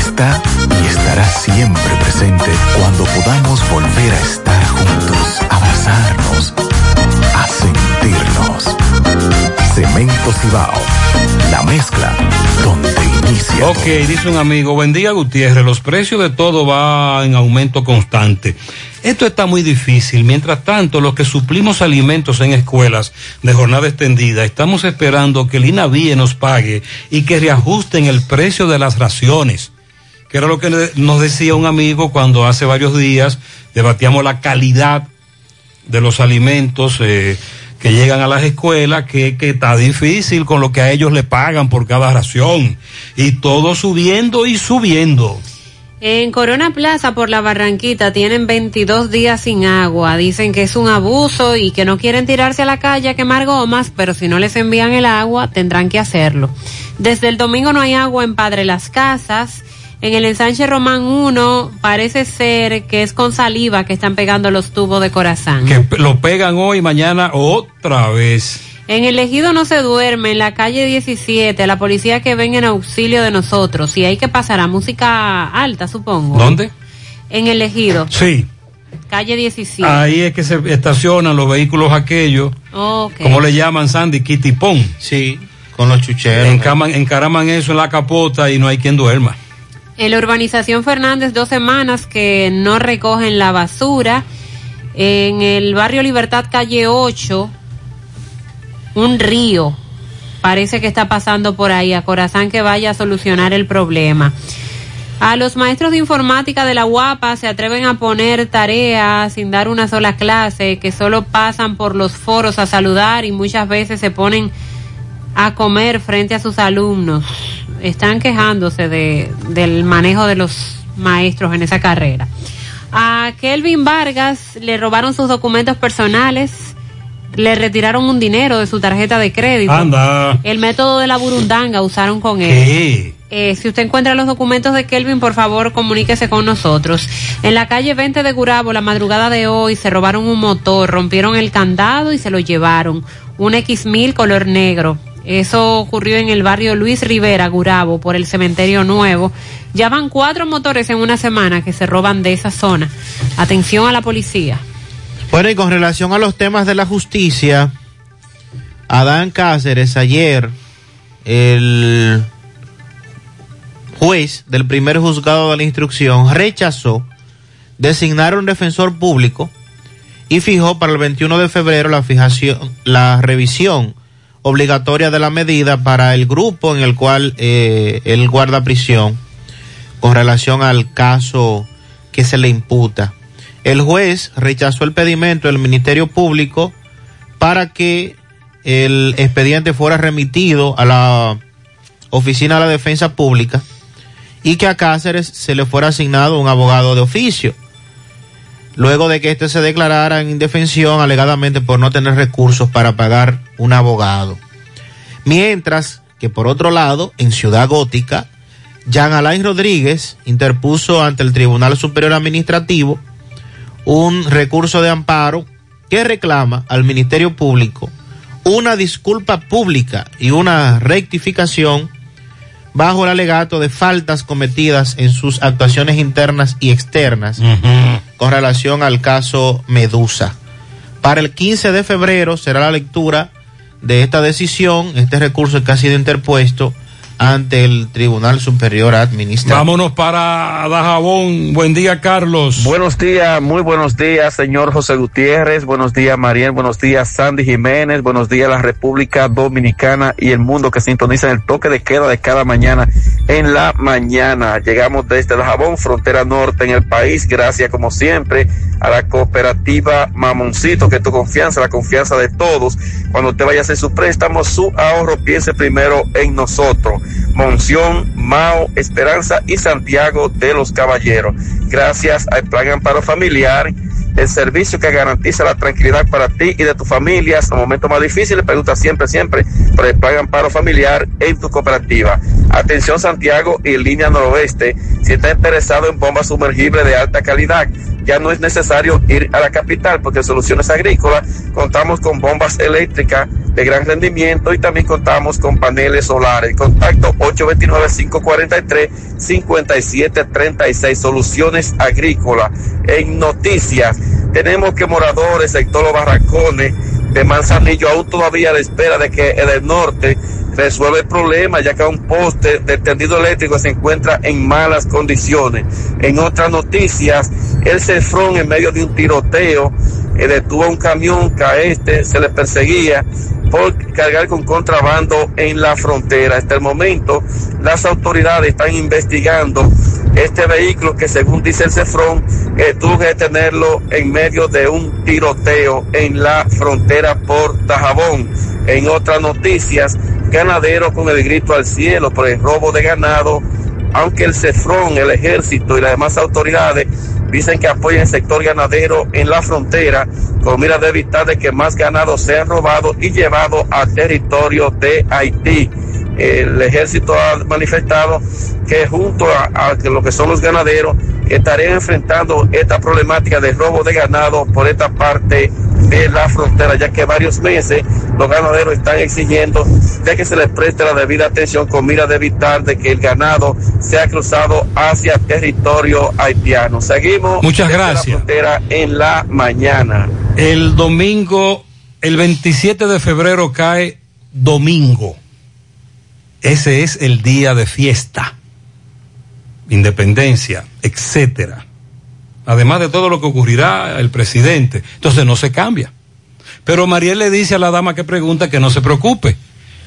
está y estará siempre presente cuando podamos volver a estar juntos, abrazarnos, a sentirnos. Cemento Cibao, la mezcla donde inicia. Ok, dice un amigo, buen día Gutiérrez, los precios de todo va en aumento constante. Esto está muy difícil. Mientras tanto, los que suplimos alimentos en escuelas de jornada extendida, estamos esperando que el INAVIE nos pague y que reajusten el precio de las raciones. Que era lo que nos decía un amigo cuando hace varios días debatíamos la calidad de los alimentos eh, que llegan a las escuelas, que, que está difícil con lo que a ellos le pagan por cada ración. Y todo subiendo y subiendo. En Corona Plaza por la Barranquita tienen 22 días sin agua. Dicen que es un abuso y que no quieren tirarse a la calle a quemar gomas, pero si no les envían el agua tendrán que hacerlo. Desde el domingo no hay agua en Padre Las Casas. En el ensanche Román 1 parece ser que es con saliva que están pegando los tubos de corazón. Que lo pegan hoy, mañana otra vez. En el ejido no se duerme, en la calle 17, la policía que venga en auxilio de nosotros. Y hay que pasar a música alta, supongo. ¿Dónde? En el ejido, Sí, calle 17. ahí es que se estacionan los vehículos aquellos, Ok. como le llaman Sandy, kitipón. Sí, con los chucheros. Encaman, encaraman eso en la capota y no hay quien duerma. En la urbanización Fernández, dos semanas que no recogen la basura. En el barrio Libertad, calle 8, un río. Parece que está pasando por ahí. A Corazán que vaya a solucionar el problema. A los maestros de informática de la UAPA se atreven a poner tareas sin dar una sola clase, que solo pasan por los foros a saludar y muchas veces se ponen a comer frente a sus alumnos. Están quejándose de, del manejo de los maestros en esa carrera. A Kelvin Vargas le robaron sus documentos personales, le retiraron un dinero de su tarjeta de crédito. Anda. El método de la burundanga usaron con él. ¿Qué? Eh, si usted encuentra los documentos de Kelvin, por favor comuníquese con nosotros. En la calle 20 de Gurabo, la madrugada de hoy, se robaron un motor, rompieron el candado y se lo llevaron. Un X1000 color negro. Eso ocurrió en el barrio Luis Rivera, Gurabo, por el cementerio nuevo. Ya van cuatro motores en una semana que se roban de esa zona. Atención a la policía. Bueno, y con relación a los temas de la justicia, Adán Cáceres ayer, el juez del primer juzgado de la instrucción rechazó designar un defensor público y fijó para el 21 de febrero la fijación, la revisión obligatoria de la medida para el grupo en el cual eh, él guarda prisión con relación al caso que se le imputa. El juez rechazó el pedimento del Ministerio Público para que el expediente fuera remitido a la Oficina de la Defensa Pública y que a Cáceres se le fuera asignado un abogado de oficio. Luego de que éste se declarara en indefensión alegadamente por no tener recursos para pagar un abogado. Mientras que por otro lado, en Ciudad Gótica, Jean Alain Rodríguez interpuso ante el Tribunal Superior Administrativo un recurso de amparo que reclama al Ministerio Público una disculpa pública y una rectificación bajo el alegato de faltas cometidas en sus actuaciones internas y externas con relación al caso Medusa. Para el 15 de febrero será la lectura de esta decisión, este recurso que ha sido interpuesto ante el Tribunal Superior Administrativo. Vámonos para Dajabón. Buen día, Carlos. Buenos días, muy buenos días, señor José Gutiérrez. Buenos días, Mariel. Buenos días, Sandy Jiménez. Buenos días, la República Dominicana y el mundo que sintoniza en el toque de queda de cada mañana en la mañana. Llegamos desde Dajabón, frontera norte en el país. Gracias, como siempre, a la cooperativa Mamoncito, que tu confianza, la confianza de todos. Cuando te vayas a hacer su préstamo, su ahorro, piense primero en nosotros. Monción, Mao, Esperanza y Santiago de los Caballeros. Gracias al Plan Amparo Familiar, el servicio que garantiza la tranquilidad para ti y de tu familia en momentos más difíciles. Pregunta siempre, siempre por el Plan Amparo Familiar en tu cooperativa. Atención Santiago y línea noroeste, si está interesado en bombas sumergibles de alta calidad, ya no es necesario ir a la capital porque Soluciones Agrícolas contamos con bombas eléctricas de gran rendimiento y también contamos con paneles solares. Contacto 829-543-5736 Soluciones Agrícolas. En noticias, tenemos que moradores, sector Los Barracones de Manzanillo, aún todavía a la espera de que el norte resuelva el problema, ya que un poste de tendido eléctrico se encuentra en malas condiciones. En otras noticias, el Cefrón en medio de un tiroteo eh, detuvo a un camión que a este se le perseguía por cargar con contrabando en la frontera. Hasta el momento, las autoridades están investigando este vehículo que según dice el Cefrón, eh, tuvo que detenerlo en medio de un tiroteo en la frontera por Tajabón. En otras noticias, ganadero con el grito al cielo por el robo de ganado, aunque el Cefrón, el ejército y las demás autoridades dicen que apoyan el sector ganadero en la frontera con mira de evitar de que más ganado sea robado y llevado a territorio de Haití. El ejército ha manifestado que junto a, a lo que son los ganaderos estarían enfrentando esta problemática de robo de ganado por esta parte de la frontera, ya que varios meses los ganaderos están exigiendo de que se les preste la debida atención con mira de evitar de que el ganado sea cruzado hacia territorio haitiano. Seguimos Muchas gracias. la frontera en la mañana. El domingo, el 27 de febrero cae domingo. Ese es el día de fiesta, independencia, etcétera. Además de todo lo que ocurrirá el presidente. Entonces no se cambia. Pero Mariel le dice a la dama que pregunta que no se preocupe,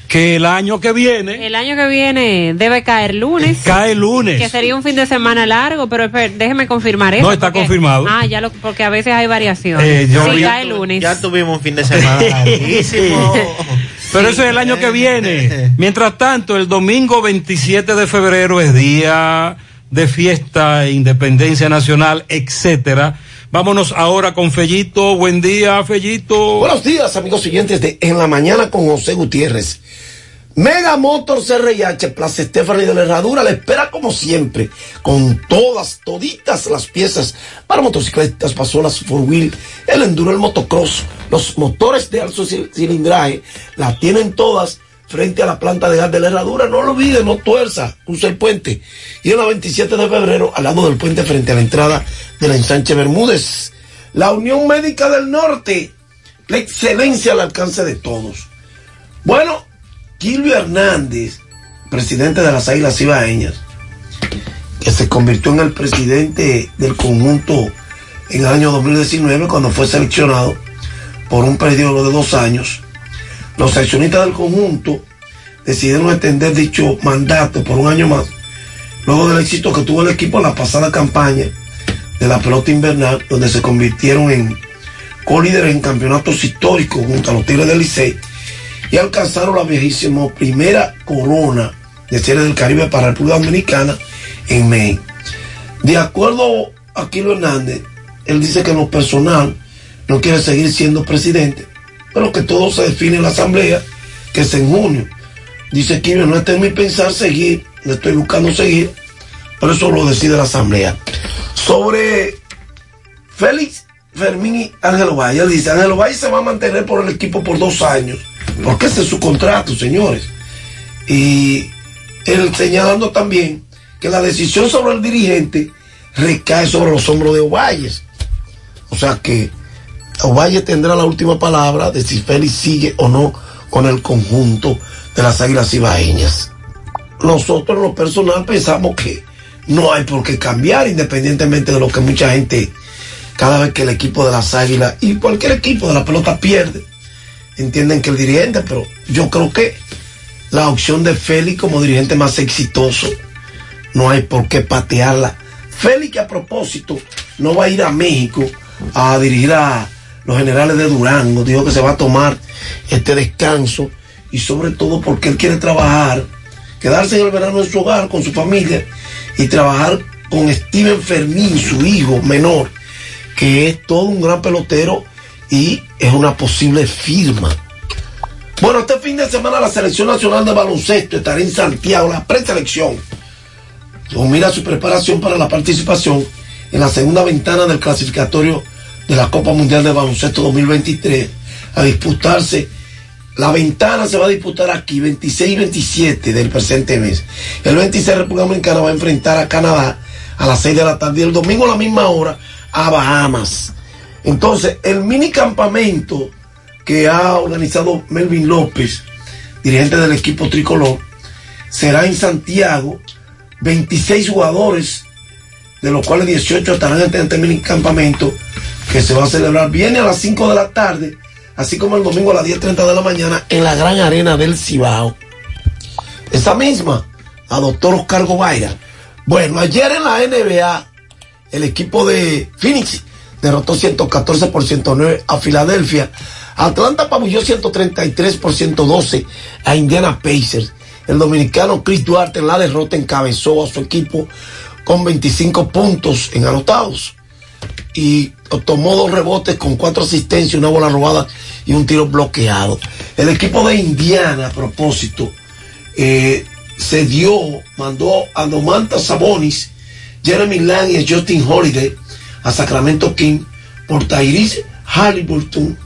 que el año que viene El año que viene debe caer lunes. cae lunes. Que sería un fin de semana largo, pero déjeme confirmar eso. No, está confirmado. Ah, ya lo, porque a veces hay variaciones. Eh, yo sí, vi- cae lunes. Ya tuvimos un fin de semana (laughs) larguísimo. Pero eso es el año que viene. (laughs) Mientras tanto, el domingo 27 de febrero es día de fiesta, independencia nacional, etcétera. Vámonos ahora con Fellito. Buen día, Fellito. Buenos días, amigos oyentes de En la Mañana con José Gutiérrez. Mega Motors RIH, Plaza Stephanie de la Herradura, le espera como siempre, con todas, toditas las piezas para motocicletas, pasolas, four wheel, el enduro, el motocross, los motores de alto cil- cilindraje, las tienen todas frente a la planta de gas de la Herradura. No lo olvide, no tuerza, cruza el puente. Y en la 27 de febrero, al lado del puente, frente a la entrada de la ensanche Bermúdez. La Unión Médica del Norte, la excelencia al alcance de todos. Bueno, Gilio Hernández, presidente de las Águilas Ibaeñas, que se convirtió en el presidente del conjunto en el año 2019 cuando fue seleccionado por un periodo de dos años. Los accionistas del conjunto decidieron extender dicho mandato por un año más, luego del éxito que tuvo el equipo en la pasada campaña de la pelota invernal, donde se convirtieron en colíderes en campeonatos históricos junto a los Tigres del Licey y alcanzaron la viejísima primera corona de Serie del Caribe para República Dominicana en May. De acuerdo a Kilo Hernández, él dice que en lo personal no quiere seguir siendo presidente, pero que todo se define en la asamblea, que es en junio. Dice Kilo, no está en mi pensar seguir, no estoy buscando seguir, pero eso lo decide la asamblea. Sobre Félix Fermín y Ángelo Valle, él dice, Ángelo Valle se va a mantener por el equipo por dos años, porque ese es su contrato, señores. Y él señalando también que la decisión sobre el dirigente recae sobre los hombros de Ovalles. O sea que Ovalle tendrá la última palabra de si Félix sigue o no con el conjunto de las Águilas Ibaeñas. Nosotros en lo personal pensamos que no hay por qué cambiar, independientemente de lo que mucha gente, cada vez que el equipo de las Águilas y cualquier equipo de la pelota pierde, entienden que el dirigente, pero yo creo que la opción de Félix como dirigente más exitoso, no hay por qué patearla. Félix a propósito no va a ir a México a dirigir a los generales de Durango, dijo que se va a tomar este descanso y sobre todo porque él quiere trabajar, quedarse en el verano en su hogar con su familia y trabajar con Steven Fermín, su hijo menor, que es todo un gran pelotero y es una posible firma. Bueno, este fin de semana la Selección Nacional de Baloncesto estará en Santiago, la preselección. Mira su preparación para la participación en la segunda ventana del clasificatorio de la Copa Mundial de Baloncesto 2023 a disputarse. La ventana se va a disputar aquí, 26 y 27 del presente mes. El 26 República Dominicana va a enfrentar a Canadá a las 6 de la tarde y el domingo a la misma hora a Bahamas. Entonces, el mini campamento que ha organizado Melvin López, dirigente del equipo tricolor, será en Santiago. 26 jugadores, de los cuales 18 estarán en este mini campamento que se va a celebrar. Viene a las 5 de la tarde, así como el domingo a las 10.30 de la mañana en la gran arena del Cibao. Esa misma, a doctor Oscar Gobaira. Bueno, ayer en la NBA, el equipo de Phoenix derrotó 114 por 109 a Filadelfia. Atlanta pabulló 133 por 112 a Indiana Pacers. El dominicano Chris Duarte en la derrota encabezó a su equipo con 25 puntos en anotados y tomó dos rebotes con cuatro asistencias, una bola robada y un tiro bloqueado. El equipo de Indiana, a propósito, eh, se dio, mandó a Domantas Sabonis, Jeremy Lang y Justin Holiday a Sacramento King por Tyrese Halliburton,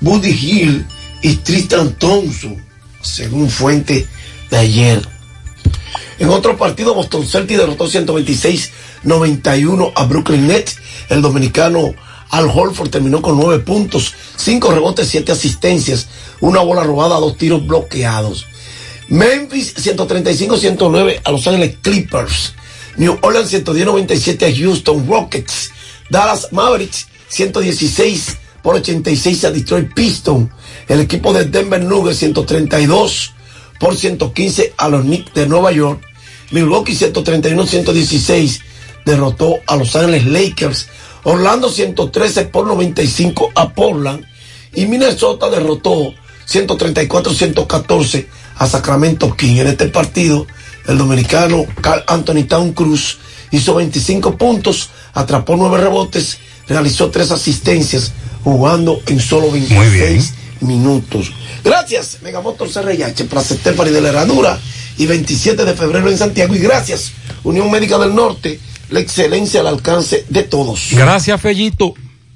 Buddy Hill y Tristan Thompson, según fuente de ayer. En otro partido, Boston Celtics derrotó 126-91 a Brooklyn Nets. El dominicano Al Holford terminó con 9 puntos, 5 rebotes, 7 asistencias, una bola robada, dos tiros bloqueados. Memphis 135-109 a Los Ángeles Clippers. New Orleans 110-97 a Houston Rockets. Dallas Mavericks 116 por 86 a Detroit Pistons. El equipo de Denver Nuggets 132 por 115 a los Knicks de Nueva York. Milwaukee 131-116 derrotó a Los Ángeles Lakers. Orlando 113 por 95 a Portland. Y Minnesota derrotó 134-114 a Sacramento King. En este partido, el dominicano Carl Anthony Town Cruz hizo 25 puntos, atrapó 9 rebotes, realizó 3 asistencias, jugando en solo 26 minutos. Gracias, Megamotor CRIH, Plaza Estefani de la Herradura y 27 de febrero en Santiago. Y gracias, Unión Médica del Norte, la excelencia al alcance de todos. Gracias, Fellito.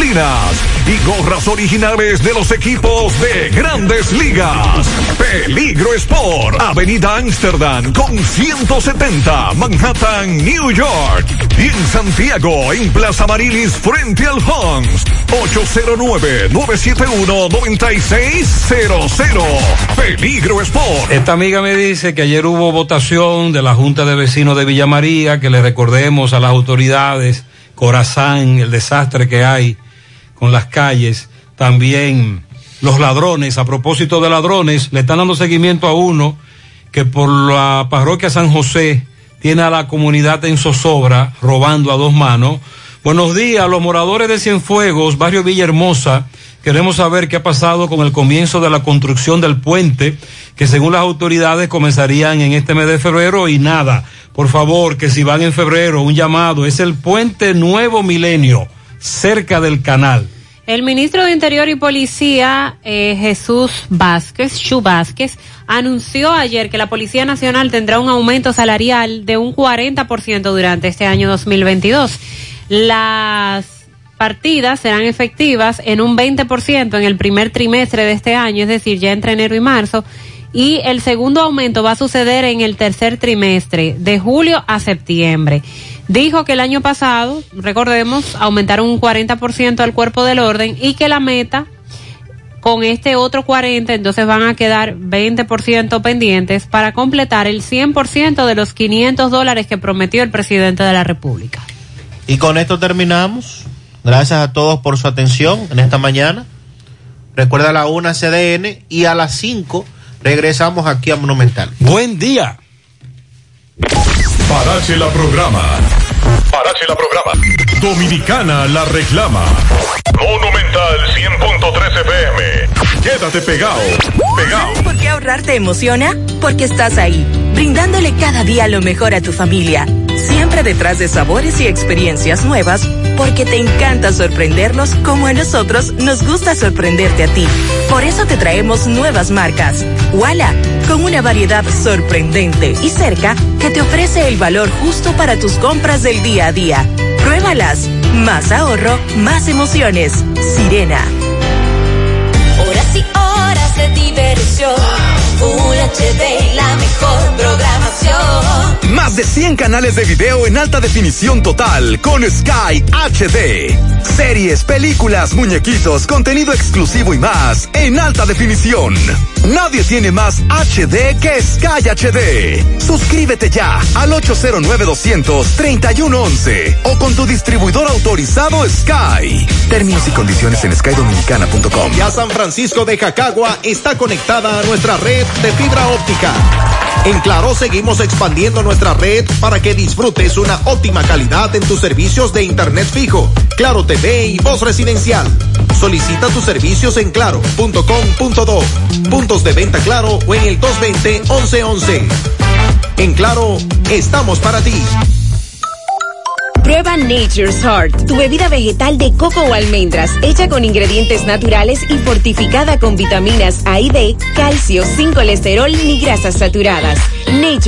y gorras originales de los equipos de grandes ligas. Peligro Sport, Avenida Amsterdam con 170, Manhattan, New York. Y en Santiago, en Plaza Marilis, frente al Hans, 809-971-9600. Peligro Sport. Esta amiga me dice que ayer hubo votación de la Junta de Vecinos de Villa María, que le recordemos a las autoridades, Corazán, el desastre que hay con las calles, también los ladrones, a propósito de ladrones, le están dando seguimiento a uno que por la parroquia San José tiene a la comunidad en zozobra, robando a dos manos. Buenos días, los moradores de Cienfuegos, barrio Villahermosa. Queremos saber qué ha pasado con el comienzo de la construcción del puente, que según las autoridades comenzarían en este mes de febrero y nada. Por favor, que si van en febrero, un llamado. Es el puente Nuevo Milenio, cerca del canal. El ministro de Interior y Policía, eh, Jesús Vázquez, Chu Vázquez, anunció ayer que la Policía Nacional tendrá un aumento salarial de un 40% durante este año 2022. Las partidas serán efectivas en un 20% en el primer trimestre de este año, es decir, ya entre enero y marzo, y el segundo aumento va a suceder en el tercer trimestre, de julio a septiembre. Dijo que el año pasado, recordemos, aumentaron un 40% al cuerpo del orden y que la meta con este otro 40, entonces van a quedar 20% pendientes para completar el 100% de los 500 dólares que prometió el presidente de la República. Y con esto terminamos. Gracias a todos por su atención en esta mañana. Recuerda a la 1 CDN y a las 5 regresamos aquí a Monumental. Buen día. Parache la programa. Parache la programa. Dominicana la reclama. Monumental 100.13 FM. Quédate pegado. Pegado. ¿Sabes por qué ahorrar te emociona? Porque estás ahí, brindándole cada día lo mejor a tu familia. Siempre detrás de sabores y experiencias nuevas, porque te encanta sorprenderlos como a nosotros nos gusta sorprenderte a ti. Por eso te traemos nuevas marcas. Wala, con una variedad sorprendente y cerca que te ofrece el valor justo para tus compras del día a día. Pruébalas. Más ahorro, más emociones. Sirena. Horas y horas de diversión. Full HD, la mejor. Más de 100 canales de video en alta definición total con Sky HD. Series, películas, muñequitos, contenido exclusivo y más en alta definición. Nadie tiene más HD que Sky HD. Suscríbete ya al 809-200-3111 o con tu distribuidor autorizado Sky. Términos y condiciones en skydominicana.com. Ya San Francisco de Jacagua está conectada a nuestra red de fibra óptica En Claro expandiendo nuestra red para que disfrutes una óptima calidad en tus servicios de internet fijo, Claro TV y voz residencial. Solicita tus servicios en claro.com.do, puntos de venta Claro o en el 220-1111. En Claro, estamos para ti. Prueba Nature's Heart, tu bebida vegetal de coco o almendras, hecha con ingredientes naturales y fortificada con vitaminas A y D, calcio, sin colesterol ni grasas saturadas. Nature